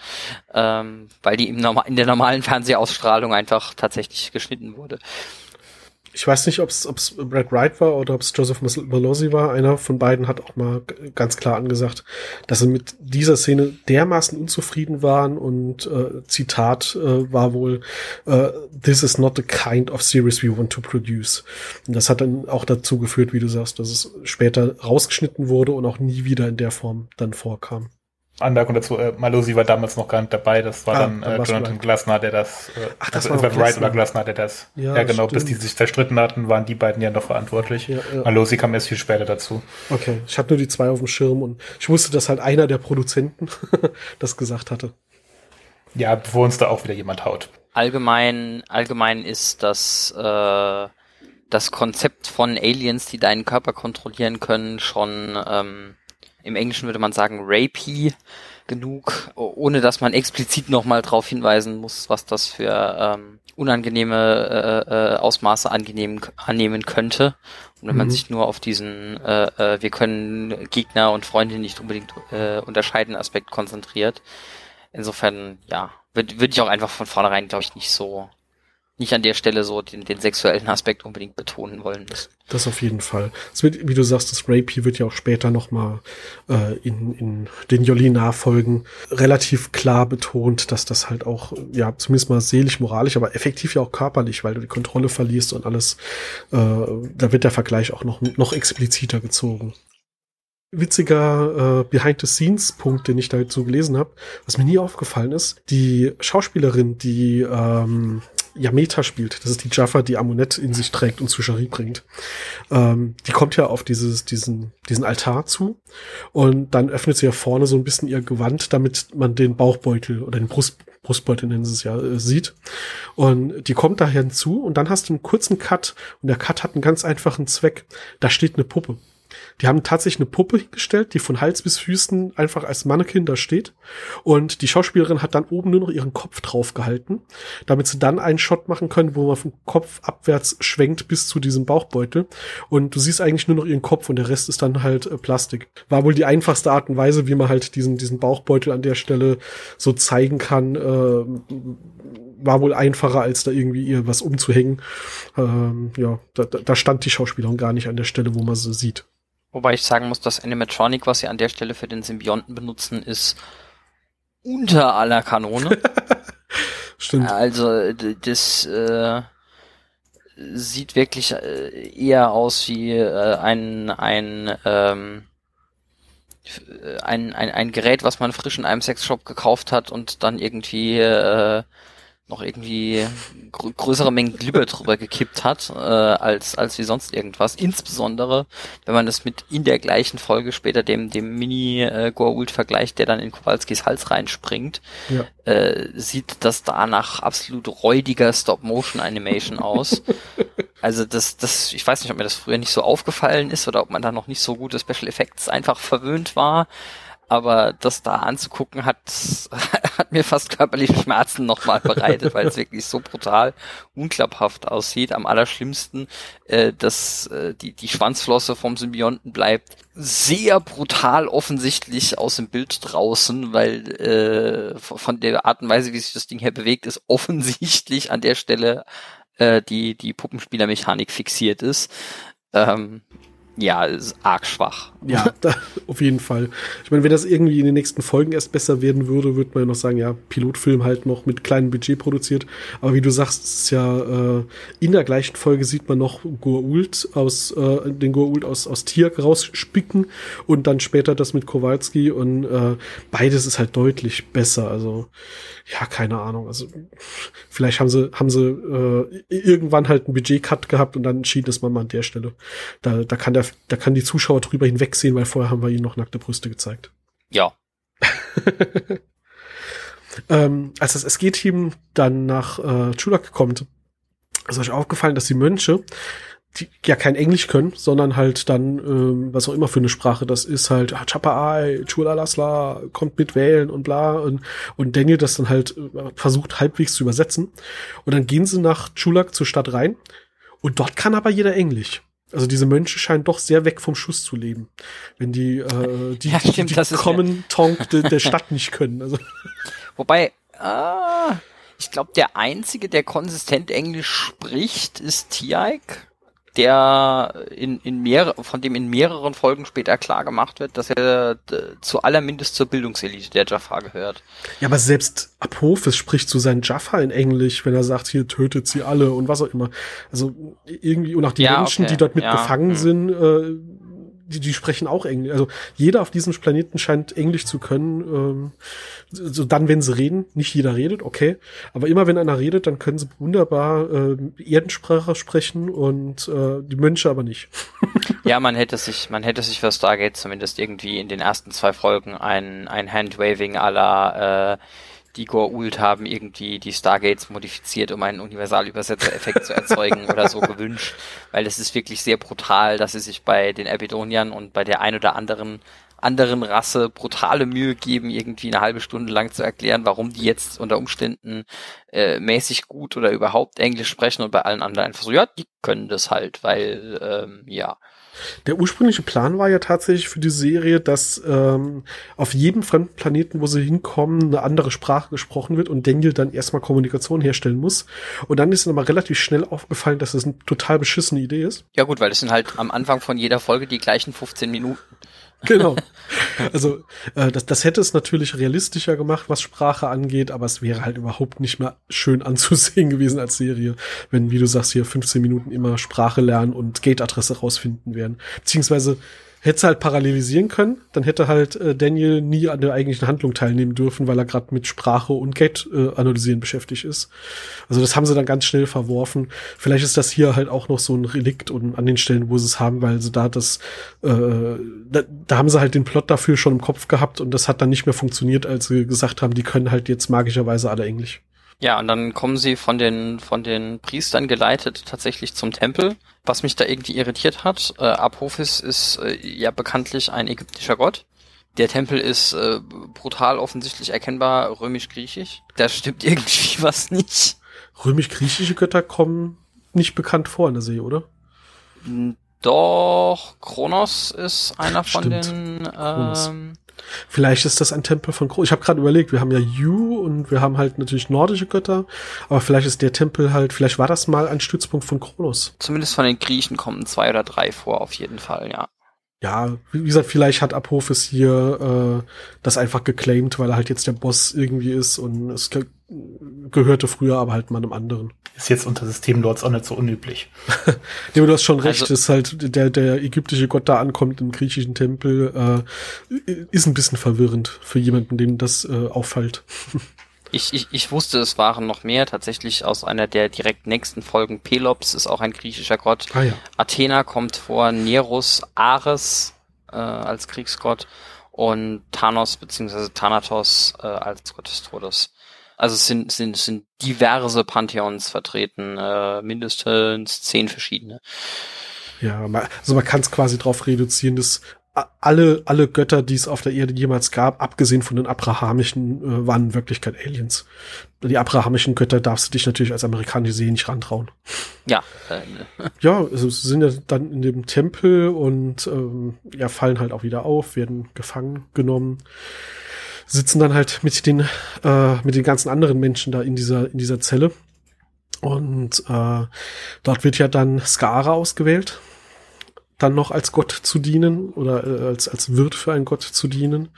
ähm, weil die im Norma in der normalen Fernsehausstrahlung einfach tatsächlich geschnitten wurde. Ich weiß nicht, ob es Brad Wright war oder ob es Joseph Malozzi war. Einer von beiden hat auch mal ganz klar angesagt, dass sie mit dieser Szene dermaßen unzufrieden waren und äh, Zitat äh, war wohl, äh, this is not the kind of series we want to produce. Und das hat dann auch dazu geführt, wie du sagst, dass es später rausgeschnitten wurde und auch nie wieder in der Form dann vorkam. Anmerkung dazu, äh, Malosi war damals noch gar nicht dabei, das war Ah, dann dann äh, Jonathan Wright. Glasner, der das, äh, Ach, das also war Wright oder Glasner, der das, Ja, ja, genau, bis stimmt. die sich zerstritten hatten, waren die beiden ja noch verantwortlich. Ja, ja. Malosi kam erst viel später dazu. Okay, ich hatte nur die zwei auf dem Schirm und ich wusste, dass halt einer der Produzenten das gesagt hatte. Ja, bevor uns da auch wieder jemand haut. allgemein, allgemein ist das, äh, das Konzept von Aliens, die deinen Körper kontrollieren können, schon ähm, im Englischen würde man sagen rapey genug, ohne dass man explizit nochmal darauf hinweisen muss, was das für ähm, unangenehme äh, äh, Ausmaße angenehm, annehmen könnte. Und wenn man Mhm. sich nur auf diesen äh, äh, wir können Gegner und Freunde nicht unbedingt äh, unterscheiden Aspekt konzentriert. Insofern, ja, würde würd ich auch einfach von vornherein, glaube ich, nicht so nicht an der Stelle so den, den sexuellen Aspekt unbedingt betonen wollen müssen. Das auf jeden Fall. Es wird, wie du sagst, das Rape wird ja auch später nochmal äh, in, in den Jolly-Nachfolgen relativ klar betont, dass das halt auch, ja, zumindest mal seelisch, moralisch, aber effektiv ja auch körperlich, weil du die Kontrolle verlierst und alles, äh, da wird der Vergleich auch noch, noch expliziter gezogen witziger äh, Behind-the-Scenes-Punkt, den ich dazu gelesen habe, was mir nie aufgefallen ist. Die Schauspielerin, die ähm, Yameta spielt, das ist die Jaffa, die Amunet in sich trägt und zu Shari bringt. Ähm, die kommt ja auf dieses, diesen, diesen Altar zu und dann öffnet sie ja vorne so ein bisschen ihr Gewand, damit man den Bauchbeutel oder den Brust, Brustbeutel nennen sie es ja, äh, sieht. Und die kommt da hinzu und dann hast du einen kurzen Cut und der Cut hat einen ganz einfachen Zweck. Da steht eine Puppe. Die haben tatsächlich eine Puppe hingestellt, die von Hals bis Füßen einfach als Mannequin da steht. Und die Schauspielerin hat dann oben nur noch ihren Kopf drauf gehalten, damit sie dann einen Shot machen können, wo man vom Kopf abwärts schwenkt bis zu diesem Bauchbeutel. Und du siehst eigentlich nur noch ihren Kopf und der Rest ist dann halt äh, Plastik. War wohl die einfachste Art und Weise, wie man halt diesen, diesen Bauchbeutel an der Stelle so zeigen kann. Äh, war wohl einfacher, als da irgendwie ihr was umzuhängen. Ähm, ja, da, da stand die Schauspielerin gar nicht an der Stelle, wo man sie sieht. Wobei ich sagen muss, das Animatronic, was sie an der Stelle für den Symbionten benutzen, ist unter aller Kanone. Stimmt. Also das äh, sieht wirklich äh, eher aus wie äh, ein ein ähm, ein, ein, ein Gerät, was man frisch in einem Sexshop gekauft hat und dann irgendwie äh, noch irgendwie gr größere Mengen Glibber drüber gekippt hat, äh, als, als wie sonst irgendwas. Insbesondere, wenn man das mit in der gleichen Folge später dem, dem Mini-Goa'uld vergleicht, der dann in Kowalskis Hals reinspringt, ja. äh, sieht das da nach absolut räudiger Stop-Motion-Animation aus. also das, das, ich weiß nicht, ob mir das früher nicht so aufgefallen ist oder ob man da noch nicht so gute Special Effects einfach verwöhnt war aber das da anzugucken hat, hat mir fast körperliche Schmerzen nochmal bereitet, weil es wirklich so brutal unklapphaft aussieht. Am allerschlimmsten, äh, dass äh, die, die Schwanzflosse vom Symbionten bleibt sehr brutal offensichtlich aus dem Bild draußen, weil äh, von der Art und Weise, wie sich das Ding hier bewegt, ist offensichtlich an der Stelle äh, die, die Puppenspielermechanik fixiert ist. Ähm, ja, ist arg schwach. Ja, da, auf jeden Fall. Ich meine, wenn das irgendwie in den nächsten Folgen erst besser werden würde, würde man ja noch sagen, ja, Pilotfilm halt noch mit kleinem Budget produziert. Aber wie du sagst, es ist ja äh, in der gleichen Folge sieht man noch Goa'uld aus äh, den Goa'uld aus aus Tiak rausspicken und dann später das mit Kowalski und äh, beides ist halt deutlich besser. Also ja, keine Ahnung. Also vielleicht haben sie haben sie äh, irgendwann halt einen Budget-Cut gehabt und dann entschieden, dass man mal an der Stelle da da kann der da kann die Zuschauer drüber hinwegsehen, weil vorher haben wir ihnen noch nackte Brüste gezeigt. Ja. ähm, als das SG-Team dann nach äh, Chulak kommt, ist euch aufgefallen, dass die Mönche, die ja kein Englisch können, sondern halt dann, ähm, was auch immer für eine Sprache das ist, halt ah, Chapaai, Chulalasla, kommt mit wählen und bla und, und Daniel das dann halt äh, versucht halbwegs zu übersetzen. Und dann gehen sie nach Chulak zur Stadt rein und dort kann aber jeder Englisch. Also diese Mönche scheinen doch sehr weg vom Schuss zu leben, wenn die äh, die, ja, stimmt, die, die Common Tonk de, der Stadt nicht können. Also. Wobei, ah, ich glaube, der einzige, der konsistent Englisch spricht, ist Tiaik der in, in mehrere, von dem in mehreren Folgen später klar gemacht wird, dass er zu allermindest zur Bildungselite der Jaffa gehört. Ja, aber selbst Apophis spricht zu seinen Jaffa in Englisch, wenn er sagt, hier tötet sie alle und was auch immer. Also irgendwie, und auch die ja, Menschen, okay. die dort mit ja, gefangen hm. sind, äh, die, die sprechen auch Englisch. Also jeder auf diesem Planeten scheint Englisch zu können. Ähm, so dann, wenn sie reden, nicht jeder redet, okay. Aber immer wenn einer redet, dann können sie wunderbar äh, Erdensprache sprechen und äh, die Mönche aber nicht. ja, man hätte sich, man hätte sich für Stargate zumindest irgendwie in den ersten zwei Folgen ein, ein Handwaving aller äh, die Goa'uld haben irgendwie die Stargates modifiziert, um einen Universalübersetzer-Effekt zu erzeugen oder so gewünscht, weil es ist wirklich sehr brutal, dass sie sich bei den Abidoniern und bei der ein oder anderen anderen Rasse brutale Mühe geben, irgendwie eine halbe Stunde lang zu erklären, warum die jetzt unter Umständen äh, mäßig gut oder überhaupt Englisch sprechen und bei allen anderen einfach so, ja, die können das halt, weil, ähm, ja. Der ursprüngliche Plan war ja tatsächlich für die Serie, dass ähm, auf jedem fremden Planeten, wo sie hinkommen, eine andere Sprache gesprochen wird und Daniel dann erstmal Kommunikation herstellen muss. Und dann ist ihm aber relativ schnell aufgefallen, dass das eine total beschissene Idee ist. Ja gut, weil das sind halt am Anfang von jeder Folge die gleichen 15 Minuten. Genau. Also äh, das, das hätte es natürlich realistischer gemacht, was Sprache angeht, aber es wäre halt überhaupt nicht mehr schön anzusehen gewesen als Serie, wenn, wie du sagst, hier 15 Minuten immer Sprache lernen und Gate-Adresse rausfinden werden. Beziehungsweise hätte halt parallelisieren können, dann hätte halt äh, Daniel nie an der eigentlichen Handlung teilnehmen dürfen, weil er gerade mit Sprache und Gate äh, analysieren beschäftigt ist. Also das haben sie dann ganz schnell verworfen. Vielleicht ist das hier halt auch noch so ein Relikt und an den Stellen, wo sie es haben, weil sie da das, äh, da, da haben sie halt den Plot dafür schon im Kopf gehabt und das hat dann nicht mehr funktioniert, als sie gesagt haben, die können halt jetzt magischerweise alle Englisch. Ja, und dann kommen sie von den, von den Priestern geleitet tatsächlich zum Tempel, was mich da irgendwie irritiert hat. Äh, Apophis ist äh, ja bekanntlich ein ägyptischer Gott. Der Tempel ist äh, brutal offensichtlich erkennbar römisch-griechisch. Da stimmt irgendwie was nicht. Römisch-griechische Götter kommen nicht bekannt vor in der See, oder? Doch, Kronos ist einer von Stimmt. den Kronos. ähm, Vielleicht ist das ein Tempel von Kronos. Ich habe gerade überlegt, wir haben ja Yu und wir haben halt natürlich nordische Götter, aber vielleicht ist der Tempel halt, vielleicht war das mal ein Stützpunkt von Kronos. zumindest von den Griechen kommen zwei oder drei vor, auf jeden Fall, ja. Ja, wie gesagt, vielleicht hat Apophis hier äh, das einfach geclaimed, weil er halt jetzt der Boss irgendwie ist und es ge gehörte früher aber halt mal einem anderen. Ist jetzt unter Systemlords auch nicht so unüblich. Nee, aber du hast schon recht, Also- dass halt der, der ägyptische Gott da ankommt im griechischen Tempel, äh, ist ein bisschen verwirrend für jemanden, dem das äh, auffällt. Ich, ich, ich wusste, es waren noch mehr. Tatsächlich aus einer der direkt nächsten Folgen. Pelops ist auch ein griechischer Gott. Ah ja. Athena kommt vor, Neros, Ares äh, als Kriegsgott und Thanos bzw. Thanatos äh, als Gott des Todes. Also es sind, sind, sind diverse Pantheons vertreten, äh, mindestens zehn verschiedene. Ja, ma- also man kann es quasi drauf reduzieren, dass alle, alle Götter, die es auf der Erde jemals gab, abgesehen von den abrahamischen, äh, waren in Wirklichkeit Aliens. Die abrahamischen Götter darfst du dich natürlich als amerikanische Serie nicht rantrauen. Ja, äh, Ja, also sie sind ja dann in dem Tempel und ähm, ja, fallen halt auch wieder auf, werden gefangen genommen, sitzen dann halt mit den, äh, mit den ganzen anderen Menschen da in dieser, in dieser Zelle. Und äh, dort wird ja dann Skara ausgewählt, dann noch als Gott zu dienen oder äh, als, als Wirt für einen Gott zu dienen.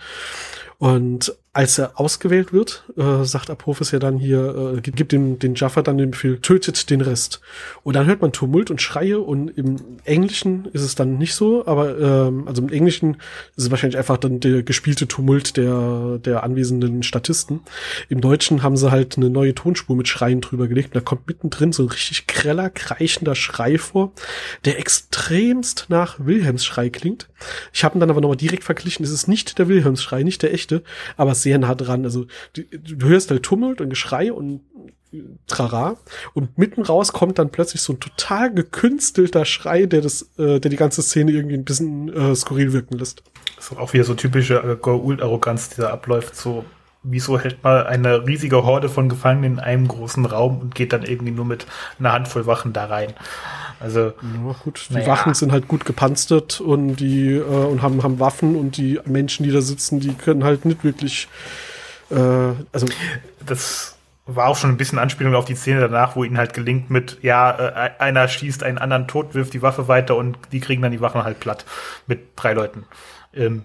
Und als er ausgewählt wird, äh, sagt Apophis ja dann hier, äh, gibt, dem den Jaffa dann den Befehl, tötet den Rest. Und dann hört man Tumult und Schreie und im Englischen ist es dann nicht so, aber ähm, also im Englischen ist es wahrscheinlich einfach dann der gespielte Tumult der, der anwesenden Statisten. Im Deutschen haben sie halt eine neue Tonspur mit Schreien drüber gelegt und da kommt mittendrin so ein richtig greller, kreichender Schrei vor, der extremst nach Wilhelmsschrei klingt. Ich habe ihn dann aber nochmal direkt verglichen, es ist nicht der Wilhelmsschrei, nicht der echte, aber sehr nah dran. Also du, du hörst halt Tumult und Geschrei und Trara und mitten raus kommt dann plötzlich so ein total gekünstelter Schrei, der das, äh, der die ganze Szene irgendwie ein bisschen äh, skurril wirken lässt. Das ist auch wieder so typische äh, Goa'uld-Arroganz, die da abläuft. So, wieso hält man eine riesige Horde von Gefangenen in einem großen Raum und geht dann irgendwie nur mit einer Handvoll Wachen da rein? Also, Ja, gut, die Naja. Wachen sind halt gut gepanzert und die äh, und haben, haben Waffen und die Menschen, die da sitzen, die können halt nicht wirklich äh, also das war auch schon ein bisschen Anspielung auf die Szene danach, wo ihnen halt gelingt mit, ja, äh, einer schießt einen anderen tot, wirft die Waffe weiter und die kriegen dann die Wachen halt platt mit drei Leuten. Ähm,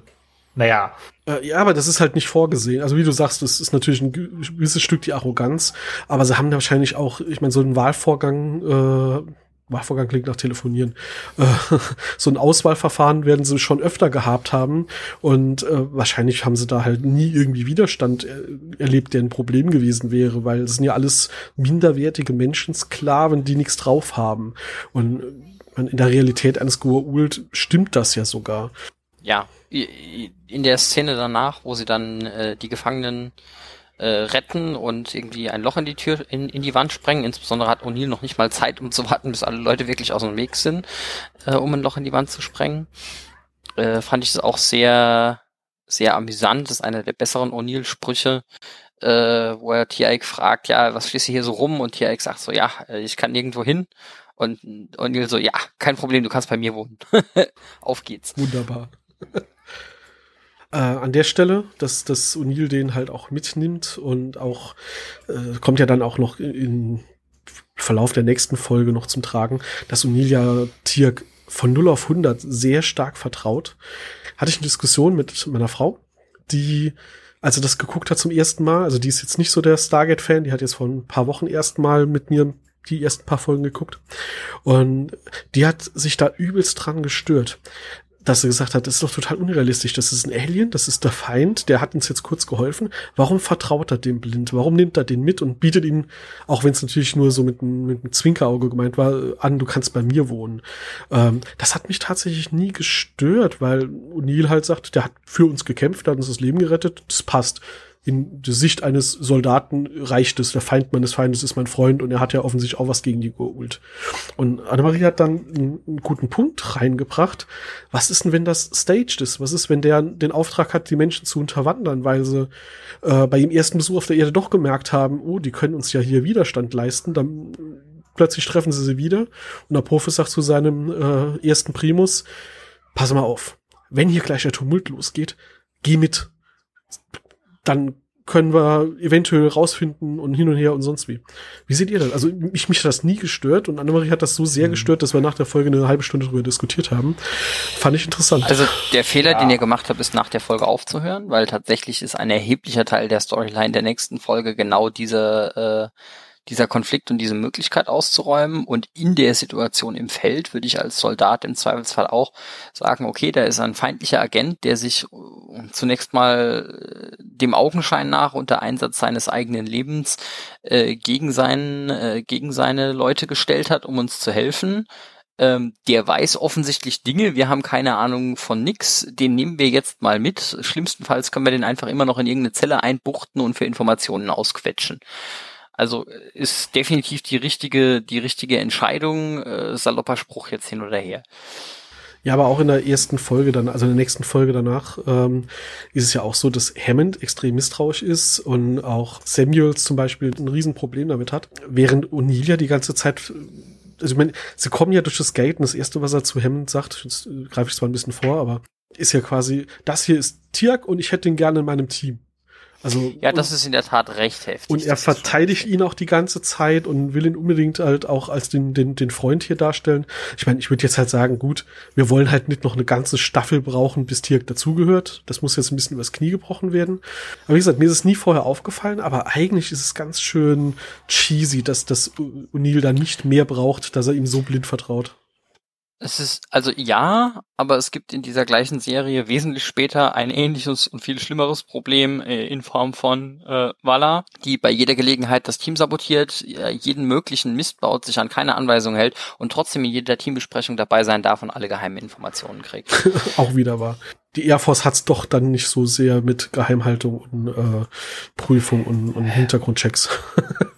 naja, Äh, ja, aber das ist halt nicht vorgesehen. Also wie du sagst, das ist natürlich ein gewisses Stück die Arroganz, aber sie haben da wahrscheinlich auch, ich meine, so einen Wahlvorgang, äh, Wahlvorgang klingt nach Telefonieren, äh, so ein Auswahlverfahren werden sie schon öfter gehabt haben und äh, wahrscheinlich haben sie da halt nie irgendwie Widerstand äh, erlebt, der ein Problem gewesen wäre, weil es sind ja alles minderwertige Menschen, Sklaven, die nichts drauf haben. Und in der Realität eines Goa'uld stimmt das ja sogar. ja, in der Szene danach, wo sie dann die Gefangenen äh, retten und irgendwie ein Loch in die Tür, in, in die Wand sprengen. Insbesondere hat O'Neill noch nicht mal Zeit, um zu warten, bis alle Leute wirklich aus dem Weg sind, äh, um ein Loch in die Wand zu sprengen. Äh, fand ich es auch sehr sehr amüsant, das ist einer der besseren O'Neill-Sprüche, äh, wo er Tiaik fragt, ja, was stehst du hier so rum? Und Tiaik sagt so, ja, äh, ich kann nirgendwo hin. Und O'Neill so, ja, kein Problem, du kannst bei mir wohnen. Auf geht's. Wunderbar. Äh, an der Stelle, dass, dass O'Neill den halt auch mitnimmt und auch äh, kommt ja dann auch noch in Verlauf der nächsten Folge noch zum Tragen, dass O'Neill ja Tirk von 0 auf 100 sehr stark vertraut. Hatte ich eine Diskussion mit meiner Frau, die als er das geguckt hat zum ersten Mal, also die ist jetzt nicht so der Stargate-Fan, die hat jetzt vor ein paar Wochen erst mal mit mir die ersten paar Folgen geguckt. Und die hat sich da übelst dran gestört dass er gesagt hat, das ist doch total unrealistisch. Das ist ein Alien, das ist der Feind, der hat uns jetzt kurz geholfen. Warum vertraut er dem blind? Warum nimmt er den mit und bietet ihn, auch wenn es natürlich nur so mit, mit einem Zwinkerauge gemeint war, an, du kannst bei mir wohnen. Ähm, das hat mich tatsächlich nie gestört, weil O'Neill halt sagt, der hat für uns gekämpft, hat uns das Leben gerettet, das passt in der Sicht eines Soldaten reicht es, der Feind meines Feindes ist mein Freund und er hat ja offensichtlich auch was gegen die geholt. Und Annemarie hat dann einen, einen, guten Punkt reingebracht. Was ist denn, wenn das staged ist? Was ist, wenn der den Auftrag hat, die Menschen zu unterwandern, weil sie äh, bei ihrem ersten Besuch auf der Erde doch gemerkt haben, oh, die können uns ja hier Widerstand leisten, dann plötzlich treffen sie sie wieder und der Profi sagt zu seinem äh, ersten Primus, pass mal auf, wenn hier gleich der Tumult losgeht, geh mit dann können wir eventuell rausfinden und hin und her und sonst wie. Wie seht ihr das? Also mich, mich hat das nie gestört und Annemarie hat das so sehr mhm. gestört, dass wir nach der Folge eine halbe Stunde drüber diskutiert haben. Fand ich interessant. Also der Fehler, ja. den ihr gemacht habt, ist nach der Folge aufzuhören, weil tatsächlich ist ein erheblicher Teil der Storyline der nächsten Folge genau diese äh, dieser Konflikt und diese Möglichkeit auszuräumen. Und in der Situation im Feld würde ich als Soldat im Zweifelsfall auch sagen, okay, da ist ein feindlicher Agent, der sich äh, zunächst mal äh, dem Augenschein nach unter Einsatz seines eigenen Lebens äh, gegen, seinen, äh, gegen seine Leute gestellt hat, um uns zu helfen. Ähm, der weiß offensichtlich Dinge, wir haben keine Ahnung von nix, den nehmen wir jetzt mal mit. Schlimmstenfalls können wir den einfach immer noch in irgendeine Zelle einbuchten und für Informationen ausquetschen. Also äh, ist definitiv die richtige, die richtige Entscheidung, äh, salopper Spruch jetzt hin oder her. Ja, aber auch in der ersten Folge dann, also in der nächsten Folge danach, ähm, ist es ja auch so, dass Hammond extrem misstrauisch ist und auch Samuels zum Beispiel ein Riesenproblem damit hat, während O'Neill ja die ganze Zeit also ich meine, sie kommen ja durch das Gate und das erste, was er zu Hammond sagt, jetzt greife ich zwar ein bisschen vor, aber ist ja quasi, das hier ist Tiak und ich hätte ihn gerne in meinem Team. Also, ja, das ist in der Tat recht heftig. Und er verteidigt ihn auch die ganze Zeit und will ihn unbedingt halt auch als den, den, den Freund hier darstellen. Ich meine, ich würde jetzt halt sagen, gut, wir wollen halt nicht noch eine ganze Staffel brauchen, bis Tirk dazugehört. Das muss jetzt ein bisschen übers Knie gebrochen werden. Aber wie gesagt, mir ist es nie vorher aufgefallen, aber eigentlich ist es ganz schön cheesy, dass das O'Neill da nicht mehr braucht, dass er ihm so blind vertraut. Es ist, also ja, aber es gibt in dieser gleichen Serie wesentlich später ein ähnliches und viel schlimmeres Problem äh, in Form von äh, Walla, die bei jeder Gelegenheit das Team sabotiert, äh, jeden möglichen Mist baut, sich an keine Anweisung hält und trotzdem in jeder Teambesprechung dabei sein darf und alle geheimen Informationen kriegt. Auch wieder wahr. Die Air Force hat's doch dann nicht so sehr mit Geheimhaltung und äh, Prüfung und, und Hintergrundchecks.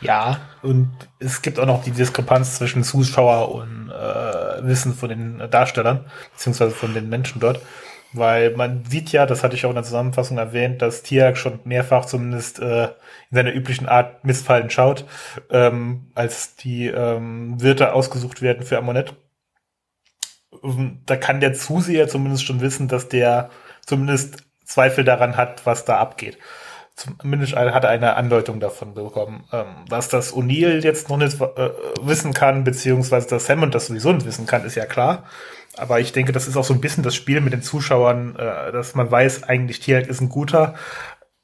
Ja, und es gibt auch noch die Diskrepanz zwischen Zuschauer und äh, Wissen von den Darstellern, beziehungsweise von den Menschen dort. Weil man sieht ja, das hatte ich auch in der Zusammenfassung erwähnt, dass Tiag schon mehrfach zumindest äh, in seiner üblichen Art Missfallen schaut, ähm, als die ähm, Wirte ausgesucht werden für Ammonett. Da kann der Zuseher zumindest schon wissen, dass der zumindest Zweifel daran hat, was da abgeht zumindest hat er eine Andeutung davon bekommen. Ähm, dass das O'Neill jetzt noch nicht äh, wissen kann, beziehungsweise dass Hammond das sowieso nicht wissen kann, ist ja klar. Aber ich denke, das ist auch so ein bisschen das Spiel mit den Zuschauern, äh, dass man weiß, eigentlich Tierk ist ein guter.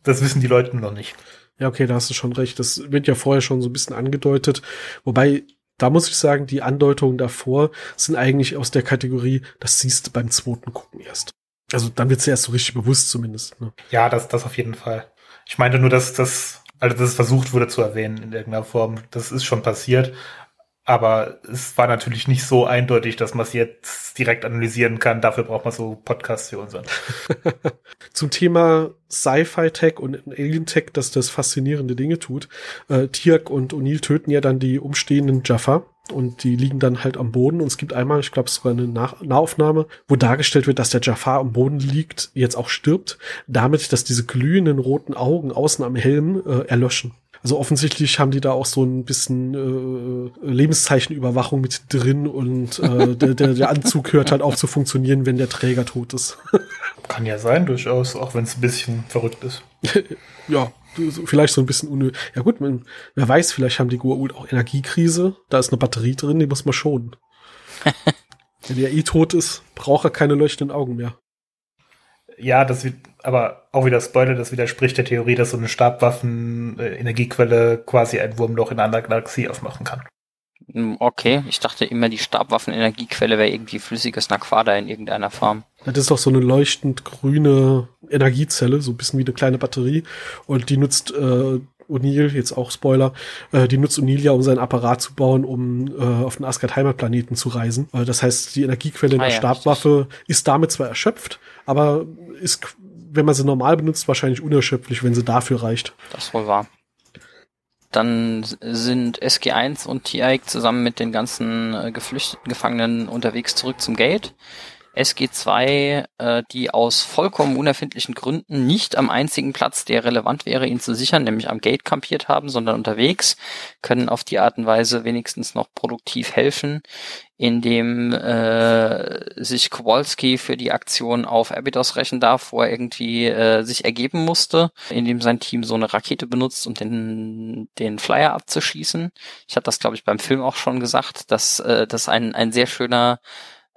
Das wissen die Leute noch nicht. Ja, okay, da hast du schon recht. Das wird ja vorher schon so ein bisschen angedeutet. Wobei, da muss ich sagen, die Andeutungen davor sind eigentlich aus der Kategorie, das siehst du beim zweiten Gucken erst. Also dann wird es erst so richtig bewusst zumindest. Ne? Ja, das, das auf jeden Fall. Ich meinte nur, dass das, also dass es versucht wurde zu erwähnen in irgendeiner Form. Das ist schon passiert. Aber es war natürlich nicht so eindeutig, dass man es jetzt direkt analysieren kann. Dafür braucht man so Podcasts wie unseren. Zum Thema Sci-Fi-Tech und Alien-Tech, dass das faszinierende Dinge tut. Äh, Tiak und O'Neill töten ja dann die umstehenden Jaffa und die liegen dann halt am Boden und es gibt einmal, ich glaube, sogar eine Nach Nahaufnahme, wo dargestellt wird, dass der Jafar am Boden liegt, jetzt auch stirbt, damit, dass diese glühenden roten Augen außen am Helm äh, erlöschen. Also offensichtlich haben die da auch so ein bisschen äh, Lebenszeichenüberwachung mit drin und äh, der, der, der Anzug hört halt auf zu funktionieren, wenn der Träger tot ist. Kann ja sein, durchaus, auch wenn es ein bisschen verrückt ist. ja, vielleicht so ein bisschen unnötig. Ja gut, man, wer weiß, vielleicht haben die Goa'uld auch Energiekrise. Da ist eine Batterie drin, die muss man schonen. wenn der eh tot ist, braucht er keine leuchtenden Augen mehr. Ja, das wird, aber auch wieder Spoiler, das widerspricht der Theorie, dass so eine Stabwaffen-Energiequelle quasi ein Wurmloch in einer Galaxie aufmachen kann. Hm, okay, ich dachte immer, die Stabwaffen-Energiequelle wäre irgendwie flüssiges Naquada in irgendeiner Form. Das ist doch so eine leuchtend grüne Energiezelle, so ein bisschen wie eine kleine Batterie. Und die nutzt äh, O'Neill, jetzt auch Spoiler, äh, die nutzt O'Neill ja, um seinen Apparat zu bauen, um äh, auf den Asgard Heimatplaneten zu reisen. Äh, das heißt, die Energiequelle ah, der ja, Stabwaffe richtig. ist damit zwar erschöpft, aber ist, wenn man sie normal benutzt, wahrscheinlich unerschöpflich, wenn sie dafür reicht. Das wohl wahr. Dann sind SG1 und TIAC zusammen mit den ganzen äh, geflüchteten Gefangenen unterwegs zurück zum Gate. SG2, äh, die aus vollkommen unerfindlichen Gründen nicht am einzigen Platz, der relevant wäre, ihn zu sichern, nämlich am Gate kampiert haben, sondern unterwegs, können auf die Art und Weise wenigstens noch produktiv helfen, indem äh, sich Kowalski für die Aktion auf Abydos rächen darf, wo er irgendwie äh, sich ergeben musste, indem sein Team so eine Rakete benutzt, um den, den Flyer abzuschießen. Ich hatte das, glaube ich, beim Film auch schon gesagt, dass äh, das ein, ein sehr schöner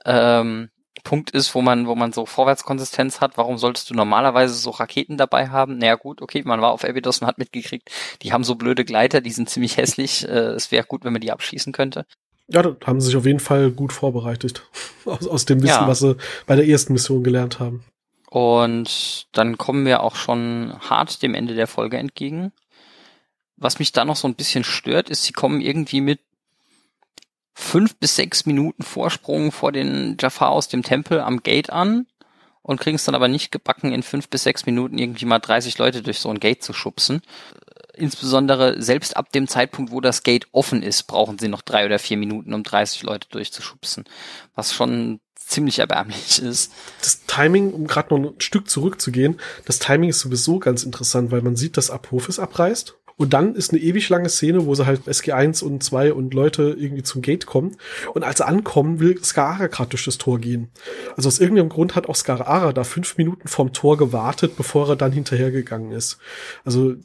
ähm, Punkt ist, wo man, wo man so Vorwärtskonsistenz hat. Warum solltest du normalerweise so Raketen dabei haben? Naja gut, okay, man war auf Abydos und hat mitgekriegt, die haben so blöde Gleiter, die sind ziemlich hässlich. Äh, es wäre gut, wenn man die abschießen könnte. Ja, da haben sie sich auf jeden Fall gut vorbereitet. Aus, aus dem Wissen, ja. was sie bei der ersten Mission gelernt haben. Und dann kommen wir auch schon hart dem Ende der Folge entgegen. Was mich da noch so ein bisschen stört, ist, sie kommen irgendwie mit fünf bis sechs Minuten Vorsprung vor den Jafar aus dem Tempel am Gate an und kriegen es dann aber nicht gebacken, in fünf bis sechs Minuten irgendwie mal 30 Leute durch so ein Gate zu schubsen. Insbesondere selbst ab dem Zeitpunkt, wo das Gate offen ist, brauchen sie noch drei oder vier Minuten, um 30 Leute durchzuschubsen. Was schon ziemlich erbärmlich ist. Das Timing, um gerade noch ein Stück zurückzugehen, das Timing ist sowieso ganz interessant, weil man sieht, dass Apophis abreißt und dann ist eine ewig lange Szene, wo sie halt SG1 und 2 und Leute irgendwie zum Gate kommen. Und als sie ankommen, will Skara gerade durch das Tor gehen. Also aus irgendeinem Grund hat auch Skara da fünf Minuten vorm Tor gewartet, bevor er dann hinterhergegangen ist. Also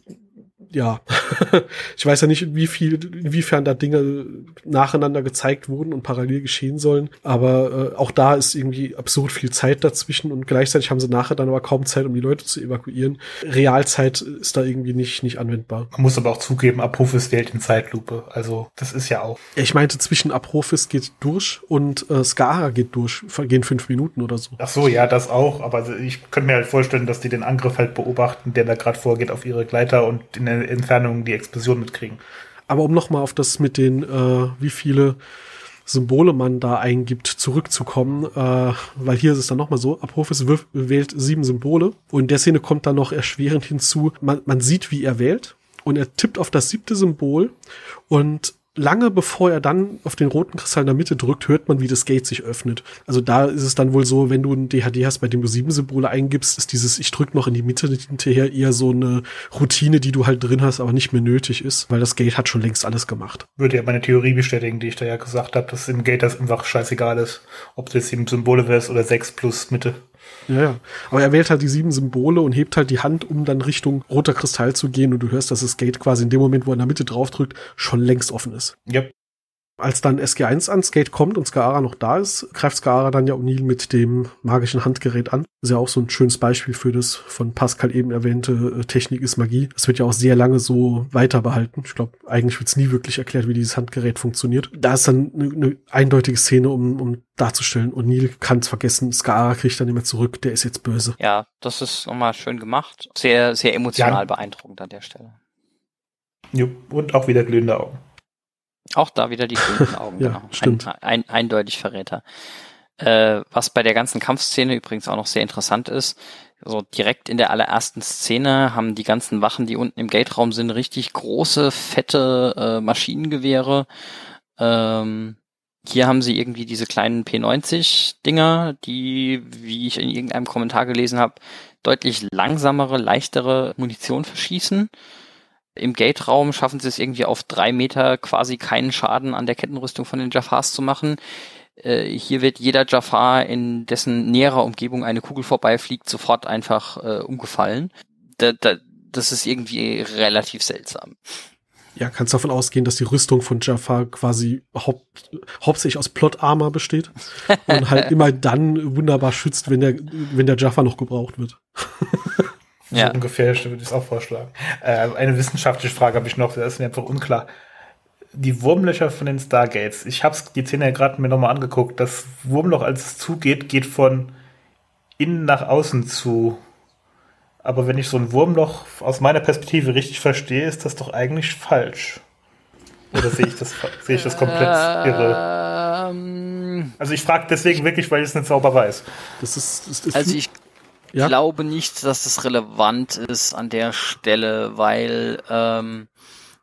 ja, ich weiß ja nicht, wie viel, inwiefern da Dinge nacheinander gezeigt wurden und parallel geschehen sollen, aber äh, auch da ist irgendwie absurd viel Zeit dazwischen und gleichzeitig haben sie nachher dann aber kaum Zeit, um die Leute zu evakuieren. Realzeit ist da irgendwie nicht, nicht anwendbar. Man muss aber auch zugeben, Apophis wählt in Zeitlupe, also das ist ja auch. Ich meinte, zwischen Apophis geht durch und äh, Skara geht durch, gehen fünf Minuten oder so. Ach so, ja, das auch, aber ich könnte mir halt vorstellen, dass die den Angriff halt beobachten, der da gerade vorgeht auf ihre Gleiter und in der Entfernung die Explosion mitkriegen. Aber um nochmal auf das mit den, äh, wie viele Symbole man da eingibt, zurückzukommen, äh, weil hier ist es dann nochmal so, Apophis wählt sieben Symbole und in der Szene kommt dann noch erschwerend hinzu, man, man sieht, wie er wählt und er tippt auf das siebte Symbol und lange bevor er dann auf den roten Kristall in der Mitte drückt, hört man, wie das Gate sich öffnet. Also da ist es dann wohl so, wenn du ein DHD hast, bei dem du sieben Symbole eingibst, ist dieses Ich drück noch in die Mitte hinterher eher so eine Routine, die du halt drin hast, aber nicht mehr nötig ist, weil das Gate hat schon längst alles gemacht. Würde ja meine Theorie bestätigen, die ich da ja gesagt habe, dass im Gate das einfach scheißegal ist, ob du jetzt sieben Symbole wärst oder sechs plus Mitte. Ja, ja. Aber er wählt halt die sieben Symbole und hebt halt die Hand, um dann Richtung roter Kristall zu gehen. Und du hörst, dass das Gate quasi in dem Moment, wo er in der Mitte draufdrückt, schon längst offen ist. Yep. Als dann SG1 ans Gate kommt und Skaara noch da ist, greift Skaara dann ja O'Neill mit dem magischen Handgerät an. Das ist ja auch so ein schönes Beispiel für das von Pascal eben erwähnte äh, Technik ist Magie. Das wird ja auch sehr lange so weiter behalten. Ich glaube, eigentlich wird es nie wirklich erklärt, wie dieses Handgerät funktioniert. Da ist dann eine, eine eindeutige Szene, um, um darzustellen. O'Neill kann es vergessen, Skaara kriegt dann immer zurück, der ist jetzt böse. Ja, das ist nochmal schön gemacht. Sehr, sehr emotional ja. beeindruckend an der Stelle. Und auch wieder glühende Augen. Auch da wieder die grünen Augen, ja, genau. Stimmt. Ein, ein, eindeutig Verräter. Äh, was bei der ganzen Kampfszene übrigens auch noch sehr interessant ist, so direkt in der allerersten Szene haben die ganzen Wachen, die unten im Gate-Raum sind, richtig große, fette äh, Maschinengewehre Ähm, hier haben sie irgendwie diese kleinen P90-Dinger, die, wie ich in irgendeinem Kommentar gelesen habe, deutlich langsamere, leichtere Munition verschießen. Im Gate-Raum schaffen sie es irgendwie auf drei Meter quasi keinen Schaden an der Kettenrüstung von den Jafars zu machen. Äh, hier wird jeder Jafar, in dessen näherer Umgebung eine Kugel vorbeifliegt, sofort einfach äh, umgefallen. Da, da, das ist irgendwie relativ seltsam. Ja, kannst davon ausgehen, dass die Rüstung von Jafar quasi haupt, hauptsächlich aus Plot-Armor besteht und halt immer dann wunderbar schützt, wenn der, wenn der Jafar noch gebraucht wird. so ja. ungefähr würde ich es auch vorschlagen. Äh, eine wissenschaftliche Frage habe ich noch, das ist mir einfach unklar. Die Wurmlöcher von den Stargates, ich habe die Szene ja gerade mir nochmal angeguckt. Das Wurmloch, als es zugeht, geht von innen nach außen zu. Aber wenn ich so ein Wurmloch aus meiner Perspektive richtig verstehe, ist das doch eigentlich falsch. Oder sehe ich das, sehe ich das komplett irre? Ähm. Also ich frage deswegen wirklich, weil ich es nicht sauber weiß. Das ist, das ist also ich ja? glaube nicht, dass das relevant ist an der Stelle, weil ähm,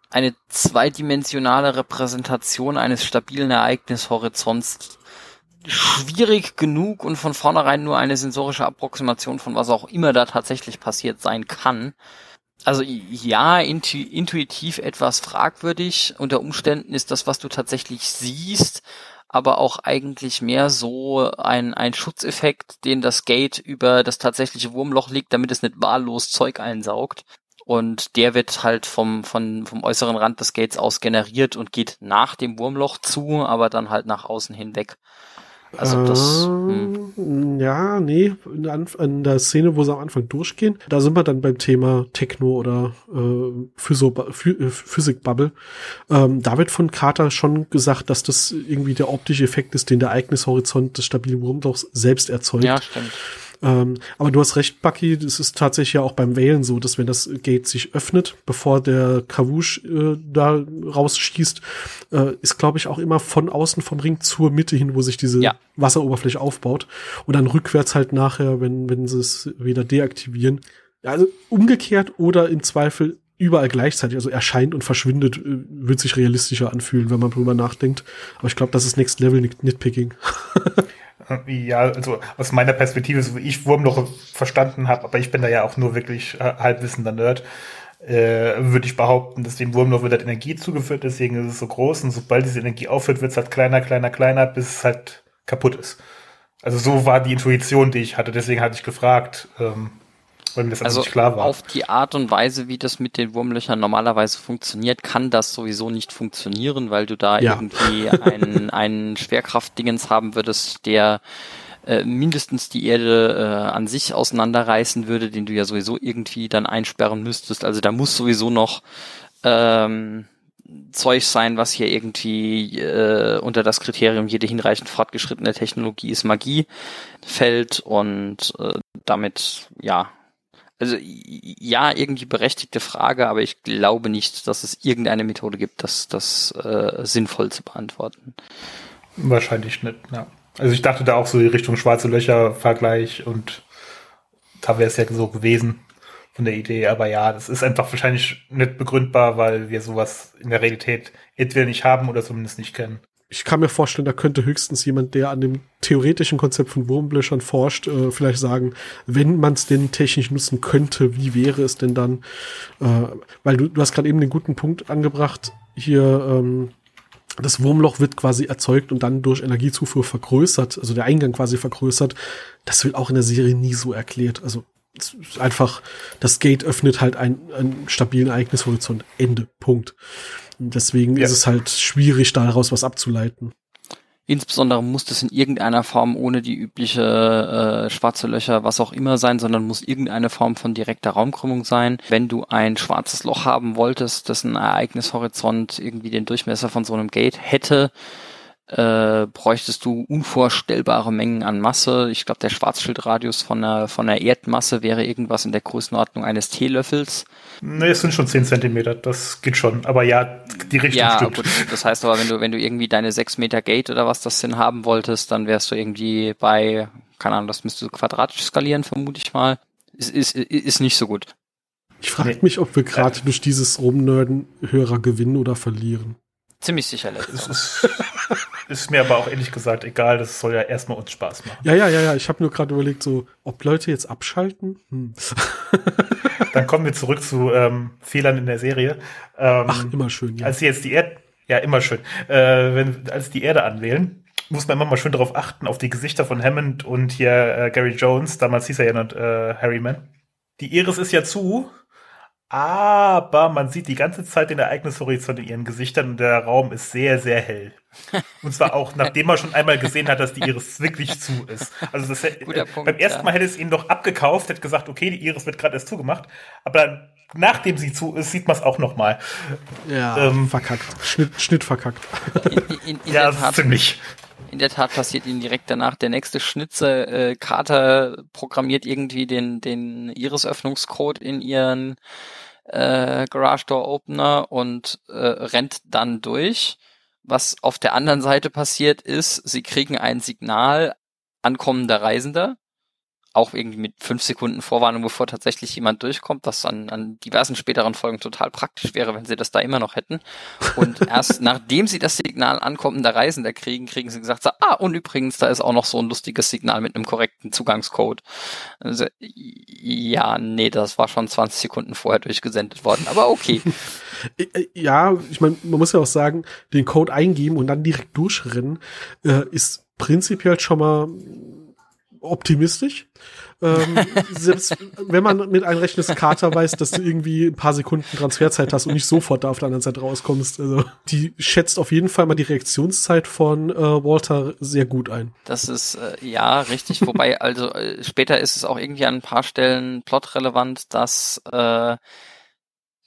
eine zweidimensionale Repräsentation eines stabilen Ereignishorizonts schwierig genug und von vornherein nur eine sensorische Approximation von was auch immer da tatsächlich passiert sein kann. Also ja, intu intuitiv etwas fragwürdig. Unter Umständen ist das, was du tatsächlich siehst, aber auch eigentlich mehr so ein, ein Schutzeffekt, den das Gate über das tatsächliche Wurmloch legt, damit es nicht wahllos Zeug einsaugt. Und der wird halt vom, vom, vom äußeren Rand des Gates aus generiert und geht nach dem Wurmloch zu, aber dann halt nach außen hinweg. Also das. Hm. Ja, nee, in der, in der, Szene, wo sie am Anfang durchgehen, da sind wir dann beim Thema Techno oder äh, äh, Physik-Bubble. Ähm, da wird von Carter schon gesagt, dass das irgendwie der optische Effekt ist, den der Ereignishorizont des stabilen Wurmlochs selbst erzeugt. Ja, stimmt. Ähm, aber du hast recht, Bucky, das ist tatsächlich ja auch beim Wählen so, dass wenn das Gate sich öffnet, bevor der Kavush äh, da rausschießt, äh, ist, glaube ich, auch immer von außen vom Ring zur Mitte hin, wo sich diese ja. Wasseroberfläche aufbaut. Und dann rückwärts halt nachher, wenn, wenn sie es wieder deaktivieren. Also umgekehrt oder im Zweifel überall gleichzeitig, also erscheint und verschwindet, äh, wird sich realistischer anfühlen, wenn man drüber nachdenkt. Aber ich glaube, das ist Next Level Nitpicking. Ja, also aus meiner Perspektive, so wie ich Wurmloch verstanden habe, aber ich bin da ja auch nur wirklich äh, halbwissender Nerd, äh, würde ich behaupten, dass dem Wurmloch wird halt Energie zugeführt, deswegen ist es so groß und sobald diese Energie aufhört, wird es halt kleiner, kleiner, kleiner, bis es halt kaputt ist. Also so war die Intuition, die ich hatte, deswegen hatte ich gefragt. Ähm, weil mir das also nicht klar war. Auf die Art und Weise, wie das mit den Wurmlöchern normalerweise funktioniert, kann das sowieso nicht funktionieren, weil du da ja. irgendwie einen, einen Schwerkraftdingens haben würdest, der äh, mindestens die Erde äh, an sich auseinanderreißen würde, den du ja sowieso irgendwie dann einsperren müsstest. Also da muss sowieso noch ähm, Zeug sein, was hier irgendwie äh, unter das Kriterium jede hinreichend fortgeschrittene Technologie ist Magie fällt und äh, damit ja also ja, irgendwie berechtigte Frage, aber ich glaube nicht, dass es irgendeine Methode gibt, das, das äh, sinnvoll zu beantworten. Wahrscheinlich nicht, ja. Also ich dachte da auch so die Richtung schwarze Löcher Vergleich und da wäre es ja so gewesen von der Idee, aber ja, das ist einfach wahrscheinlich nicht begründbar, weil wir sowas in der Realität entweder nicht haben oder zumindest nicht kennen ich kann mir vorstellen, da könnte höchstens jemand, der an dem theoretischen Konzept von Wurmblöchern forscht, äh, vielleicht sagen, wenn man es denn technisch nutzen könnte, wie wäre es denn dann? Äh, weil du, du hast gerade eben den guten Punkt angebracht, hier ähm, das Wurmloch wird quasi erzeugt und dann durch Energiezufuhr vergrößert, also der Eingang quasi vergrößert. Das wird auch in der Serie nie so erklärt. Also einfach, das Gate öffnet halt einen, einen stabilen Ereignishorizont. Ende. Punkt. Deswegen ja. ist es halt schwierig, daraus was abzuleiten. Insbesondere muss das in irgendeiner Form ohne die übliche äh, schwarze Löcher, was auch immer sein, sondern muss irgendeine Form von direkter Raumkrümmung sein. Wenn du ein schwarzes Loch haben wolltest, dessen Ereignishorizont irgendwie den Durchmesser von so einem Gate hätte, äh, bräuchtest du unvorstellbare Mengen an Masse. Ich glaube, der Schwarzschildradius von der, von der Erdmasse wäre irgendwas in der Größenordnung eines Teelöffels. Ne, es sind schon 10 Zentimeter, das geht schon. Aber ja, die Richtung ja, stimmt. Gut, das heißt aber, wenn du, wenn du irgendwie deine 6 Meter Gate oder was das denn haben wolltest, dann wärst du irgendwie bei, keine Ahnung, das müsstest du quadratisch skalieren, vermute ich mal. Ist, ist, ist nicht so gut. Ich frage nee. mich, ob wir gerade durch dieses Rumnörden Hörer gewinnen oder verlieren. Ziemlich sicher letzteres. Ist, ist mir aber auch ehrlich gesagt egal, das soll ja erstmal uns Spaß machen. Ja, ja, ja, ja. Ich habe nur gerade überlegt, so, ob Leute jetzt abschalten. Hm. Dann kommen wir zurück zu ähm, Fehlern in der Serie. Ähm, Ach, immer schön, ja. Als sie jetzt die Erde, ja, immer schön. Äh, wenn, als die Erde anwählen, muss man immer mal schön darauf achten, auf die Gesichter von Hammond und hier äh, Gary Jones. Damals hieß er ja noch äh, Harry Mann. Die Iris ist ja zu, aber man sieht die ganze Zeit den Ereignishorizont in ihren Gesichtern und der Raum ist sehr, sehr hell. Und zwar auch, nachdem man schon einmal gesehen hat, dass die Iris wirklich zu ist. Also das, äh, Punkt, beim ersten Mal hätte es ihn doch abgekauft, hätte gesagt, okay, die Iris wird gerade erst zugemacht, aber dann, nachdem sie zu ist, sieht man es auch noch mal. Ja, ähm, verkackt. Schnitt, Schnitt verkackt. In, in, in ja, ziemlich. In der Tat passiert ihnen direkt danach der nächste Schnitzer. Äh, Carter programmiert irgendwie den, den Iris-Öffnungscode in ihren äh, Garage Door Opener und äh, rennt dann durch. Was auf der anderen Seite passiert ist, sie kriegen ein Signal ankommender Reisender auch irgendwie mit fünf Sekunden Vorwarnung, bevor tatsächlich jemand durchkommt, was an, an diversen späteren Folgen total praktisch wäre, wenn sie das da immer noch hätten. Und erst nachdem sie das Signal ankommender Reisender kriegen, kriegen sie gesagt, so, ah, und übrigens, da ist auch noch so ein lustiges Signal mit einem korrekten Zugangscode. Also, ja, nee, das war schon 20 Sekunden vorher durchgesendet worden, aber okay. Ja, ich meine, man muss ja auch sagen, den Code eingeben und dann direkt durchrennen, äh, ist prinzipiell schon mal optimistisch. Ähm, selbst wenn man mit einrechnet, Kater weiß, dass du irgendwie ein paar Sekunden Transferzeit hast und nicht sofort da auf der anderen Seite rauskommst. Also die schätzt auf jeden Fall mal die Reaktionszeit von äh, Walter sehr gut ein. Das ist äh, ja richtig, wobei also äh, später ist es auch irgendwie an ein paar Stellen plotrelevant, dass äh,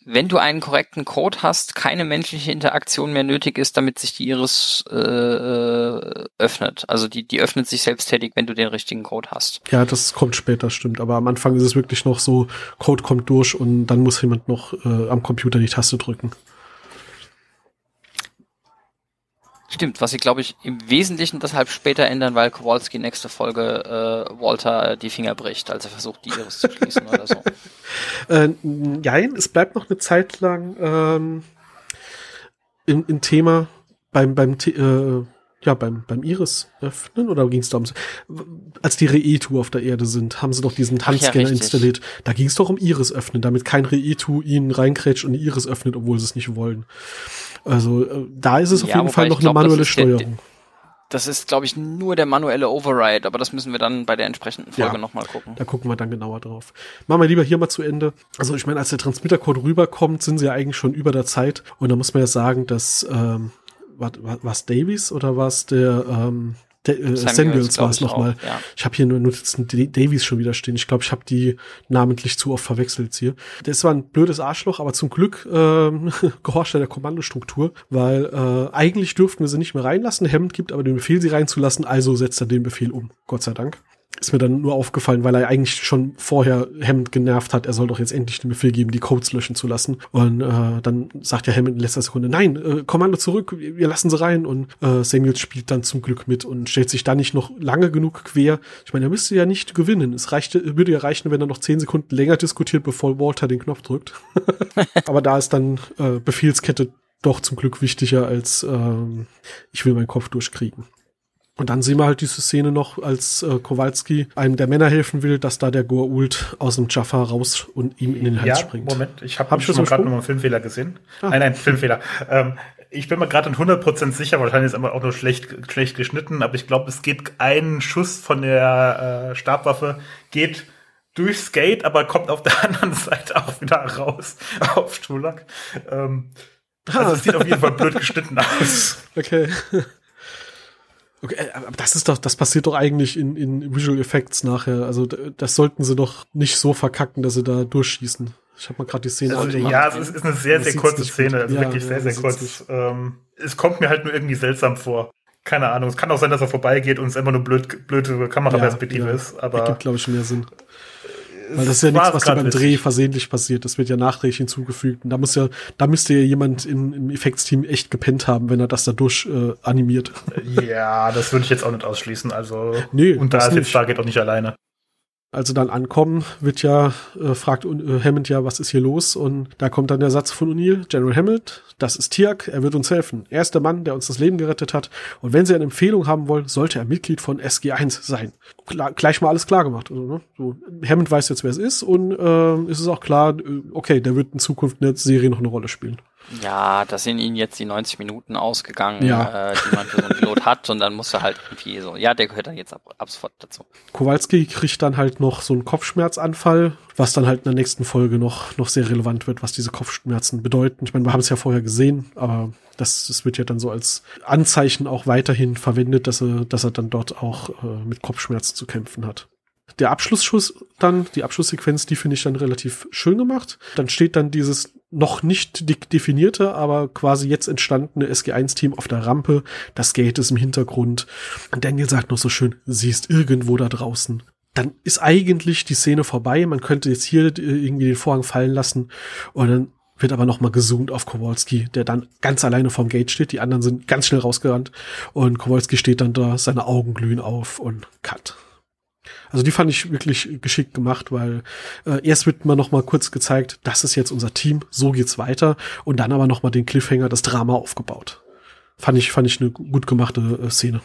wenn du einen korrekten Code hast, keine menschliche Interaktion mehr nötig ist, damit sich die Iris äh, äh, öffnet. Also die, die öffnet sich selbsttätig, wenn du den richtigen Code hast. Ja, das kommt später, stimmt. Aber am Anfang ist es wirklich noch so, Code kommt durch und dann muss jemand noch äh, am Computer die Taste drücken. Stimmt, was sie, glaube ich, im Wesentlichen deshalb später ändern, weil Kowalski nächste Folge äh, Walter die Finger bricht, als er versucht, die Iris zu schließen oder so. Äh, nein, es bleibt noch eine Zeit lang ähm, im, im Thema beim, beim äh, ja, beim, beim Iris öffnen oder ging es da um, als die Reetu auf der Erde sind, haben sie doch diesen Tanzscanner ja, installiert. Da ging es doch um Iris öffnen, damit kein Reetu ihnen reinkrätscht und die Iris öffnet, obwohl sie es nicht wollen. Also äh, da ist es ja, auf jeden Fall noch glaub, eine manuelle Steuerung. Der, das ist, glaube ich, nur der manuelle Override, aber das müssen wir dann bei der entsprechenden Folge ja, nochmal gucken. Da gucken wir dann genauer drauf. Machen wir lieber hier mal zu Ende. Also ich meine, als der Transmittercode rüberkommt, sind sie ja eigentlich schon über der Zeit. Und da muss man ja sagen, dass ähm, war, war Davies oder war es der ähm, De äh, Samuels war es nochmal. Ja. Ich habe hier nur Notizen Davies schon wieder stehen. Ich glaube, ich habe die namentlich zu oft verwechselt hier. Das war ein blödes Arschloch, aber zum Glück ähm, gehorcht er der Kommandostruktur, weil äh, eigentlich dürften wir sie nicht mehr reinlassen. Hemd gibt aber den Befehl, sie reinzulassen, also setzt er den Befehl um. Gott sei Dank ist mir dann nur aufgefallen, weil er eigentlich schon vorher Hammond genervt hat, er soll doch jetzt endlich den Befehl geben, die Codes löschen zu lassen. Und äh, dann sagt ja Hammond in letzter Sekunde, nein, äh, Kommando zurück, wir lassen sie rein. Und äh, Samuel spielt dann zum Glück mit und stellt sich da nicht noch lange genug quer. Ich meine, er müsste ja nicht gewinnen. Es reichte, würde ja reichen, wenn er noch zehn Sekunden länger diskutiert, bevor Walter den Knopf drückt. Aber da ist dann äh, Befehlskette doch zum Glück wichtiger als ähm, ich will meinen Kopf durchkriegen. Und dann sehen wir halt diese Szene noch, als äh, Kowalski einem der Männer helfen will, dass da der Goa'uld aus dem Jaffa raus und ihm in den Hals ja, springt. Moment, ich habe hab schon gerade noch einen Filmfehler gesehen. Ah. Nein, nein, Filmfehler. Ähm, ich bin mir gerade 100% sicher, wahrscheinlich ist es aber auch nur schlecht, schlecht geschnitten, aber ich glaube, es geht ein Schuss von der äh, Stabwaffe, geht durchs Gate, aber kommt auf der anderen Seite auch wieder raus auf Stulak. Ähm, also es sieht auf jeden Fall blöd geschnitten aus. Okay. Okay, äh, aber das ist doch, das passiert doch eigentlich in, in Visual Effects nachher. Also das sollten sie doch nicht so verkacken, dass sie da durchschießen. Ich habe mal gerade die Szene also, Ja, es ist, eine sehr, sehr kurze Szene, also ja, wirklich sehr, ja, sehr kurz. Ähm, es kommt mir halt nur irgendwie seltsam vor. Keine Ahnung. Es kann auch sein, dass er vorbeigeht und es immer nur blöd, blöde Kameraperspektive ja, ist. Aber ergibt, glaube ich, mehr Sinn. Weil das ist ja nichts, was ja beim Dreh versehentlich passiert. Das wird ja nachträglich hinzugefügt. Und da muss ja, da müsste ja jemand in, im Effektsteam echt gepennt haben, wenn er das da durch äh, animiert. Ja, das würde ich jetzt auch nicht ausschließen. Also nee, und da ist jetzt Stargate auch nicht alleine. Als sie dann ankommen, wird ja, äh, fragt äh, Hammond ja, was ist hier los? Und da kommt dann der Satz von O'Neill, General Hammond, das ist Tiak, er wird uns helfen. Er ist der Mann, der uns das Leben gerettet hat. Und wenn Sie eine Empfehlung haben wollen, sollte er Mitglied von SG1 sein. Klar, gleich mal alles klar gemacht. Also, ne? so, Hammond weiß jetzt, wer es ist und äh, ist es auch klar, äh, okay, der wird in Zukunft in der Serie noch eine Rolle spielen. Ja, da sind ihnen jetzt die 90 Minuten ausgegangen, Ja. äh, die man für so einen Pilot hat und dann muss er halt irgendwie so, ja, der gehört dann jetzt ab, ab sofort dazu. Kowalski kriegt dann halt noch so einen Kopfschmerzanfall, was dann halt in der nächsten Folge noch, noch sehr relevant wird, was diese Kopfschmerzen bedeuten. Ich meine, wir haben es ja vorher gesehen, aber das, das wird ja dann so als Anzeichen auch weiterhin verwendet, dass er, dass er dann dort auch äh, mit Kopfschmerzen zu kämpfen hat. Der Abschlussschuss dann, die Abschlusssequenz, die finde ich dann relativ schön gemacht. Dann steht dann dieses noch nicht de- definierte, aber quasi jetzt entstandene SG1-Team auf der Rampe. Das Gate ist im Hintergrund. Und Daniel sagt noch so schön, sie ist irgendwo da draußen. Dann ist eigentlich die Szene vorbei. Man könnte jetzt hier äh, irgendwie den Vorhang fallen lassen. Und dann wird aber noch mal gezoomt auf Kowalski, der dann ganz alleine vorm Gate steht. Die anderen sind ganz schnell rausgerannt. Und Kowalski steht dann da, seine Augen glühen auf und cut. Also die fand ich wirklich geschickt gemacht, weil äh, erst wird mal noch mal kurz gezeigt, das ist jetzt unser Team, so geht's weiter und dann aber noch mal den Cliffhanger, das Drama aufgebaut. Fand ich fand ich eine gut gemachte äh, Szene.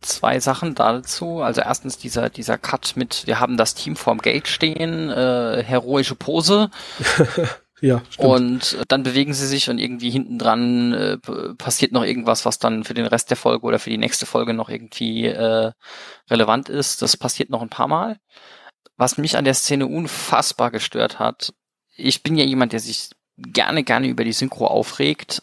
Zwei Sachen dazu. Also erstens dieser, dieser Cut mit, wir haben das Team vorm Gate stehen, äh, heroische Pose. Ja, stimmt. Und dann bewegen sie sich und irgendwie hinten dran äh, passiert noch irgendwas, was dann für den Rest der Folge oder für die nächste Folge noch irgendwie äh, relevant ist. Das passiert noch ein paar Mal. Was mich an der Szene unfassbar gestört hat, ich bin ja jemand, der sich gerne, gerne über die Synchro aufregt.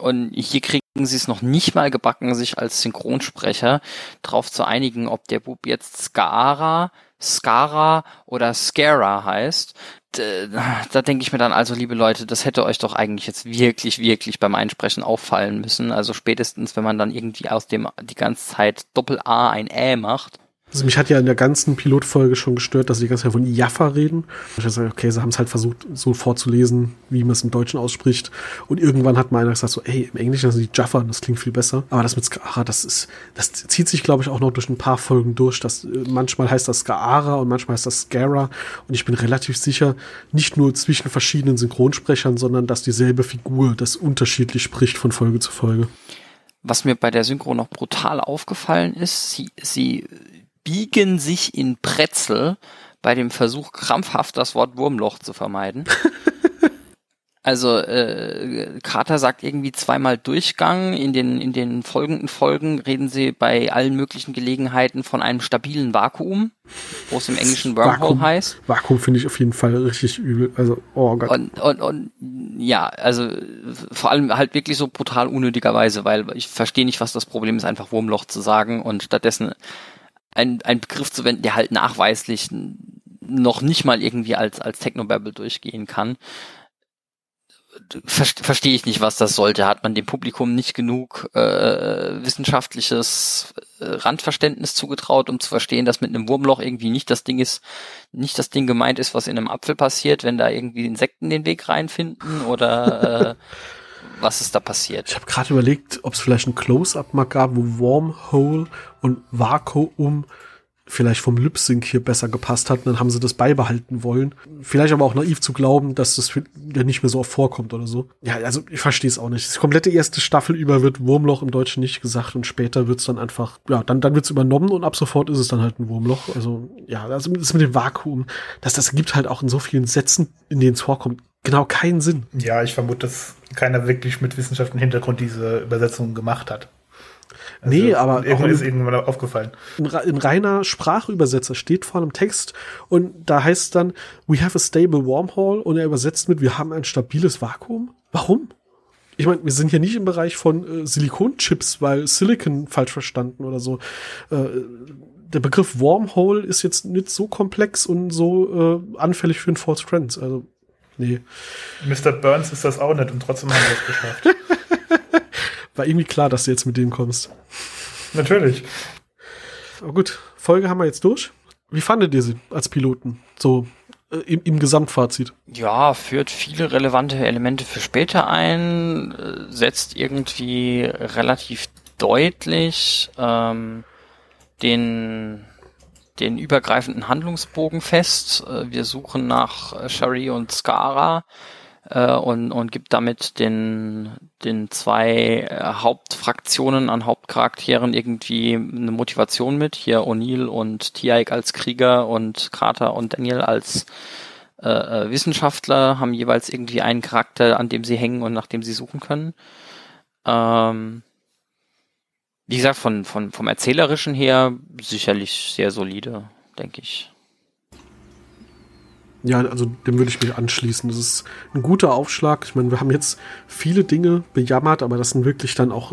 Und hier kriegen sie es noch nicht mal gebacken, sich als Synchronsprecher drauf zu einigen, ob der Bub jetzt Skara, Skara oder Scara heißt da denke ich mir dann also, liebe Leute, das hätte euch doch eigentlich jetzt wirklich, wirklich beim Einsprechen auffallen müssen. Also spätestens, wenn man dann irgendwie aus dem die ganze Zeit Doppel-A ein Ä macht. Also mich hat ja in der ganzen Pilotfolge schon gestört, dass sie die ganze Zeit von Jaffa reden. Ich dachte, okay, sie haben es halt versucht, so vorzulesen, wie man es im Deutschen ausspricht. Und irgendwann hat mal einer gesagt, so, ey, im Englischen sind die Jaffa das klingt viel besser. Aber das mit Skaara, das ist, das zieht sich, glaube ich, auch noch durch ein paar Folgen durch. Das, äh, manchmal heißt das Skaara und manchmal heißt das Skara. Und ich bin relativ sicher, nicht nur zwischen verschiedenen Synchronsprechern, sondern dass dieselbe Figur das unterschiedlich spricht von Folge zu Folge. Was mir bei der Synchro noch brutal aufgefallen ist, sie, sie biegen sich in Pretzel bei dem Versuch, krampfhaft das Wort Wurmloch zu vermeiden. Also äh, Carter sagt irgendwie zweimal Durchgang. In den in den folgenden Folgen reden sie bei allen möglichen Gelegenheiten von einem stabilen Vakuum, wo es im Englischen Wormhole Vakuum. heißt. Vakuum finde ich auf jeden Fall richtig übel. Also, oh Gott. Und, und, und ja, also vor allem halt wirklich so brutal unnötigerweise, weil ich verstehe nicht, was das Problem ist, einfach Wurmloch zu sagen und stattdessen ein, ein Begriff zu wenden, der halt nachweislich noch nicht mal irgendwie als, als Technobabble durchgehen kann. Ver Verstehe ich nicht, was das sollte. Hat man dem Publikum nicht genug äh, wissenschaftliches äh, Randverständnis zugetraut, um zu verstehen, dass mit einem Wurmloch irgendwie nicht das Ding ist, nicht das Ding gemeint ist, was in einem Apfel passiert, wenn da irgendwie Insekten den Weg reinfinden oder äh, was ist da passiert? Ich habe gerade überlegt, ob es vielleicht ein Close-Up mal gab, wo Wormhole und Vakuum vielleicht vom Lip-Sync hier besser gepasst hat. Dann haben sie das beibehalten wollen. Vielleicht aber auch naiv zu glauben, dass das nicht mehr so oft vorkommt oder so. Ja, also ich verstehe es auch nicht. Die komplette erste Staffel über wird Wurmloch im Deutschen nicht gesagt und später wird's dann einfach, ja, dann, dann wird's übernommen und ab sofort ist es dann halt ein Wurmloch. Also ja, also das mit dem Vakuum, das, das gibt halt auch in so vielen Sätzen, in denen es vorkommt, genau keinen Sinn. Ja, ich vermute, dass keiner wirklich mit wissenschaftlichem Hintergrund diese Übersetzung gemacht hat. Also, Nee, aber irgendwann ist irgendwann aufgefallen. ein, re- ein reiner Sprachübersetzer steht vor einem Text und da heißt dann, we have a stable wormhole und er übersetzt mit, wir haben ein stabiles Vakuum. Warum? Ich meine, wir sind hier nicht im Bereich von äh, Silikonchips, weil Silicon falsch verstanden oder so. Äh, der Begriff Wormhole ist jetzt nicht so komplex und so äh, anfällig für einen False Trend. Also, nee. Mr. Burns ist das auch nicht und trotzdem haben wir es geschafft. War irgendwie klar, dass du jetzt mit dem kommst. Natürlich. Aber gut, Folge haben wir jetzt durch. Wie fandet ihr sie als Piloten? So äh, im, im Gesamtfazit. Ja, führt viele relevante Elemente für später ein, äh, setzt irgendwie relativ deutlich ähm, den den übergreifenden Handlungsbogen fest. Äh, wir suchen nach äh, Shari und Skara äh, und, und gibt damit den, den zwei Hauptfraktionen an Hauptcharakteren irgendwie eine Motivation mit. Hier O'Neill und Tiaik als Krieger und Carter und Daniel als äh, Wissenschaftler haben jeweils irgendwie einen Charakter, an dem sie hängen und nach dem sie suchen können. Ähm, wie gesagt, von, von, vom Erzählerischen her sicherlich sehr solide, denke ich. Ja, also dem würde ich mich anschließen. Das ist ein guter Aufschlag. Ich meine, wir haben jetzt viele Dinge bejammert, aber das sind wirklich dann auch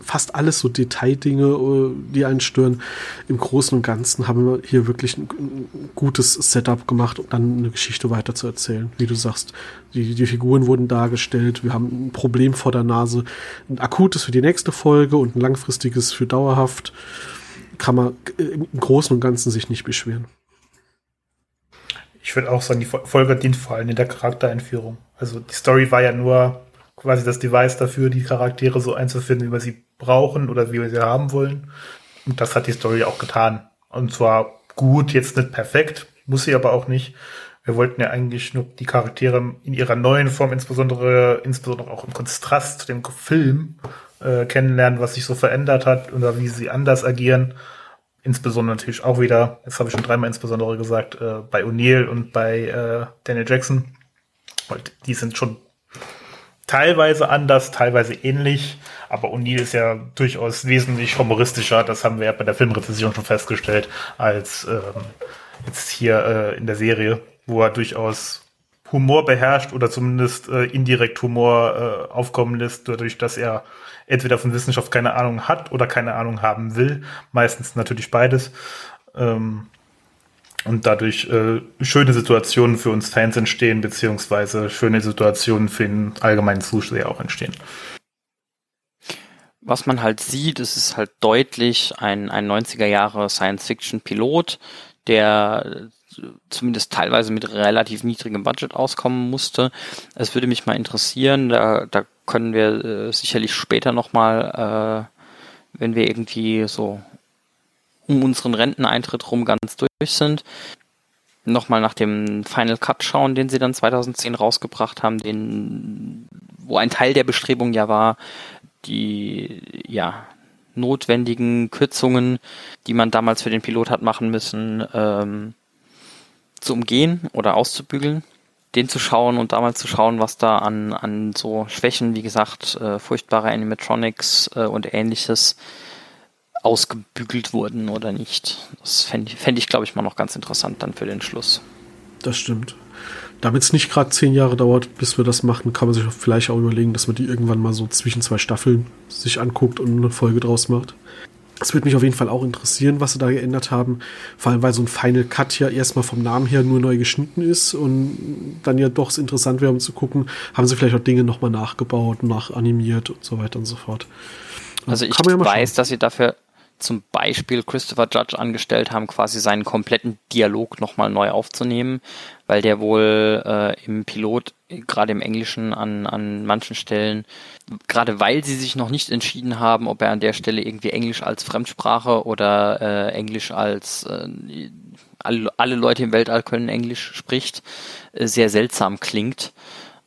fast alles so Detaildinge, äh, die einen stören. Im Großen und Ganzen haben wir hier wirklich ein, gutes Setup gemacht, um dann eine Geschichte weiter zu erzählen. Wie du sagst, die, die Figuren wurden dargestellt, wir haben ein Problem vor der Nase, ein akutes für die nächste Folge und ein langfristiges für dauerhaft. Kann man im Großen und Ganzen sich nicht beschweren ich würde auch sagen, die Folge dient vor allem in der Charaktereinführung. Also die Story war ja nur quasi das Device dafür, die Charaktere so einzufinden, wie wir sie brauchen oder wie wir sie haben wollen. Und das hat die Story auch getan. Und zwar gut, jetzt nicht perfekt, muss sie aber auch nicht. Wir wollten ja eigentlich nur die Charaktere in ihrer neuen Form, insbesondere, insbesondere auch im Kontrast zu dem Film, äh, kennenlernen, was sich so verändert hat oder wie sie anders agieren. Insbesondere natürlich auch wieder, jetzt habe ich schon dreimal insbesondere gesagt, äh, bei O'Neill und bei äh, Daniel Jackson. Weil die sind schon teilweise anders, teilweise ähnlich, aber O'Neill ist ja durchaus wesentlich humoristischer, das haben wir ja bei der Filmrezension schon festgestellt, als ähm, jetzt hier äh, in der Serie, wo er durchaus Humor beherrscht oder zumindest äh, indirekt Humor äh, aufkommen lässt, dadurch, dass er entweder von Wissenschaft keine Ahnung hat oder keine Ahnung haben will. Meistens natürlich beides. Ähm, und dadurch äh, schöne Situationen für uns Fans entstehen, beziehungsweise schöne Situationen für den allgemeinen Zuschauer auch entstehen. Was man halt sieht, es ist halt deutlich ein, ein 90er Jahre Science-Fiction-Pilot, der zumindest teilweise mit relativ niedrigem Budget auskommen musste. Es würde mich mal interessieren, da, da können wir äh, sicherlich später nochmal, äh, wenn wir irgendwie so um unseren Renteneintritt rum ganz durch sind, nochmal nach dem Final Cut schauen, den sie dann 2010 rausgebracht haben, den, wo ein Teil der Bestrebung ja war, die, ja, notwendigen Kürzungen, die man damals für den Pilot hat machen müssen, ähm, zu umgehen oder auszubügeln, den zu schauen und damals zu schauen, was da an, an so Schwächen, wie gesagt, äh, furchtbare Animatronics äh, und ähnliches ausgebügelt wurden oder nicht. Das fände fänd ich glaube ich, mal noch ganz interessant dann für den Schluss. Das stimmt. Damit es nicht gerade zehn Jahre dauert, bis wir das machen, kann man sich vielleicht auch überlegen, dass man die irgendwann mal so zwischen zwei Staffeln sich anguckt und eine Folge draus macht. Es würde mich auf jeden Fall auch interessieren, was sie da geändert haben. Vor allem, weil so ein Final Cut ja erstmal vom Namen her nur neu geschnitten ist und dann ja doch interessant wäre, um zu gucken, haben sie vielleicht auch Dinge nochmal nachgebaut, nachanimiert und so weiter und so fort. Also ich ja weiß, dass sie dafür zum Beispiel Christopher Judge angestellt haben, quasi seinen kompletten Dialog nochmal neu aufzunehmen, weil der wohl äh, im Pilot, gerade im Englischen, an, an manchen Stellen, gerade weil sie sich noch nicht entschieden haben, ob er an der Stelle irgendwie Englisch als Fremdsprache oder äh, Englisch als äh, alle, alle Leute im Weltall können Englisch spricht, äh, sehr seltsam klingt.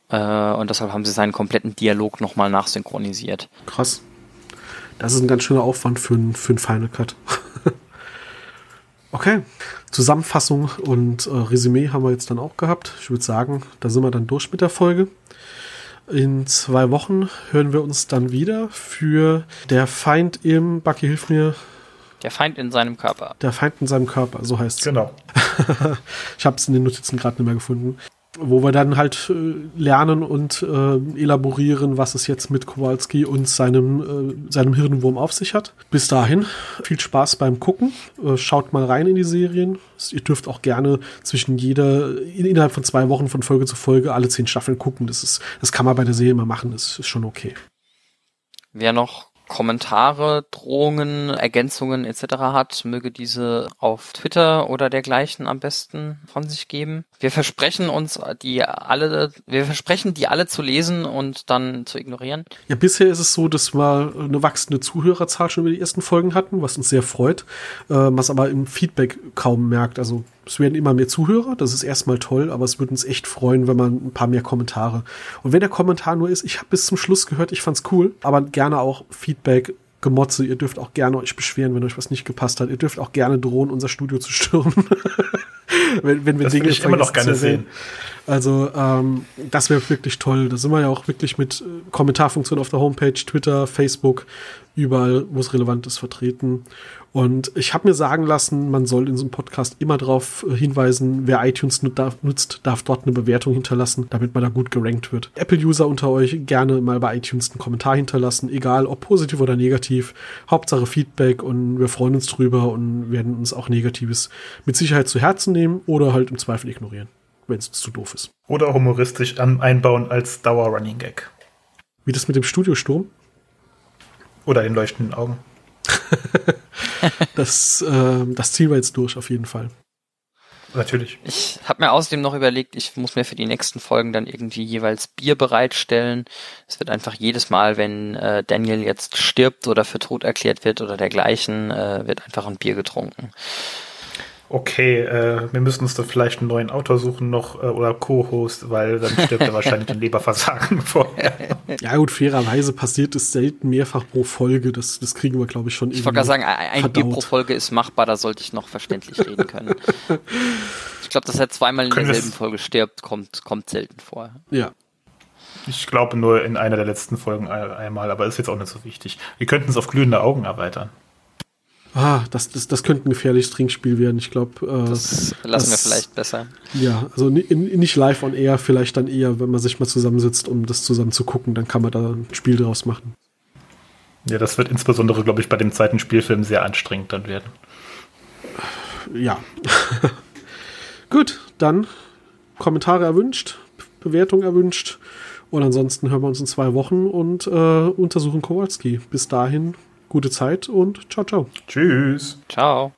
Äh, und deshalb haben sie seinen kompletten Dialog nochmal nachsynchronisiert. Krass. Das ist ein ganz schöner Aufwand für, ein, für einen Final Cut. okay. Zusammenfassung und äh, Resümee haben wir jetzt dann auch gehabt. Ich würde sagen, da sind wir dann durch mit der Folge. In zwei Wochen hören wir uns dann wieder für Der Feind im, Bucky, hilf mir. Der Feind in seinem Körper. Der Feind in seinem Körper, so heißt es. Genau. ich habe es in den Notizen gerade nicht mehr gefunden wo wir dann halt äh, lernen und äh, elaborieren, was es jetzt mit Kowalski und seinem, äh, seinem Hirnwurm auf sich hat. Bis dahin, viel Spaß beim Gucken. Äh, schaut mal rein in die Serien. Ihr dürft auch gerne zwischen jeder, in, innerhalb von zwei Wochen von Folge zu Folge alle zehn Staffeln gucken. Das ist, das kann man bei der Serie immer machen. Das ist schon okay. Wer noch Kommentare, Drohungen, Ergänzungen etc. hat, möge diese auf Twitter oder dergleichen am besten von sich geben. Wir versprechen uns die alle, wir versprechen die alle zu lesen und dann zu ignorieren. Ja, bisher ist es so, dass wir eine wachsende Zuhörerzahl schon über die ersten Folgen hatten, was uns sehr freut, äh, was aber im Feedback kaum merkt. Also es werden immer mehr Zuhörer, das ist erstmal toll, aber es würde uns echt freuen, wenn man ein paar mehr Kommentare. Und wenn der Kommentar nur ist, ich habe bis zum Schluss gehört, ich fand's cool, aber gerne auch Feedback, Gemotze, ihr dürft auch gerne euch beschweren, wenn euch was nicht gepasst hat. Ihr dürft auch gerne drohen, unser Studio zu stürmen. wenn, wenn wir das Dinge ich immer noch gerne sehen. Also ähm, das wäre wirklich toll. Da sind wir ja auch wirklich mit äh, Kommentarfunktion auf der Homepage, Twitter, Facebook, überall, wo es relevant ist, vertreten. Und ich habe mir sagen lassen, man soll in so einem Podcast immer darauf äh, hinweisen, wer iTunes nutzt, darf dort eine Bewertung hinterlassen, damit man da gut gerankt wird. Apple-User unter euch gerne mal bei iTunes einen Kommentar hinterlassen, egal ob positiv oder negativ. Hauptsache Feedback und wir freuen uns drüber und werden uns auch Negatives mit Sicherheit zu Herzen nehmen oder halt im Zweifel ignorieren, wenn es zu doof ist. Oder humoristisch einbauen als Dauer-Running Gag. Wie das mit dem Studiosturm? Oder den leuchtenden Augen. das, äh, das ziehen wir jetzt durch, auf jeden Fall. Natürlich. Ich habe mir außerdem noch überlegt, ich muss mir für die nächsten Folgen dann irgendwie jeweils Bier bereitstellen. Es wird einfach jedes Mal, wenn äh, Daniel jetzt stirbt oder für tot erklärt wird oder dergleichen, äh, wird einfach ein Bier getrunken okay, äh, wir müssen uns da vielleicht einen neuen Autor suchen noch äh, oder Co-Host, weil dann stirbt er wahrscheinlich ein Leberversagen vorher. Ja gut, fairerweise passiert es selten mehrfach pro Folge, das, das kriegen wir glaube ich schon Ich wollte gerade sagen, ein verdaut. Bier pro Folge ist machbar, da sollte ich noch verständlich reden können. ich glaube, dass er zweimal in derselben Folge stirbt, kommt, kommt selten vor. Ja. Ich glaube nur in einer der letzten Folgen einmal, aber ist jetzt auch nicht so wichtig. Wir könnten es auf glühende Augen erweitern. Ah, das, das, das könnte ein gefährliches Trinkspiel werden. Ich glaube. Äh, das lassen das, wir vielleicht besser. Ja, also nicht live on air, vielleicht dann eher, wenn man sich mal zusammensitzt, um das zusammen zu gucken, dann kann man da ein Spiel draus machen. Ja, das wird insbesondere, glaube ich, bei dem zweiten Spielfilm sehr anstrengend dann werden. Ja. Gut, dann Kommentare erwünscht, Bewertung erwünscht. Und ansonsten hören wir uns in zwei Wochen und äh, untersuchen Kowalski. Bis dahin, gute Zeit und ciao, ciao. Tschüss. Ciao.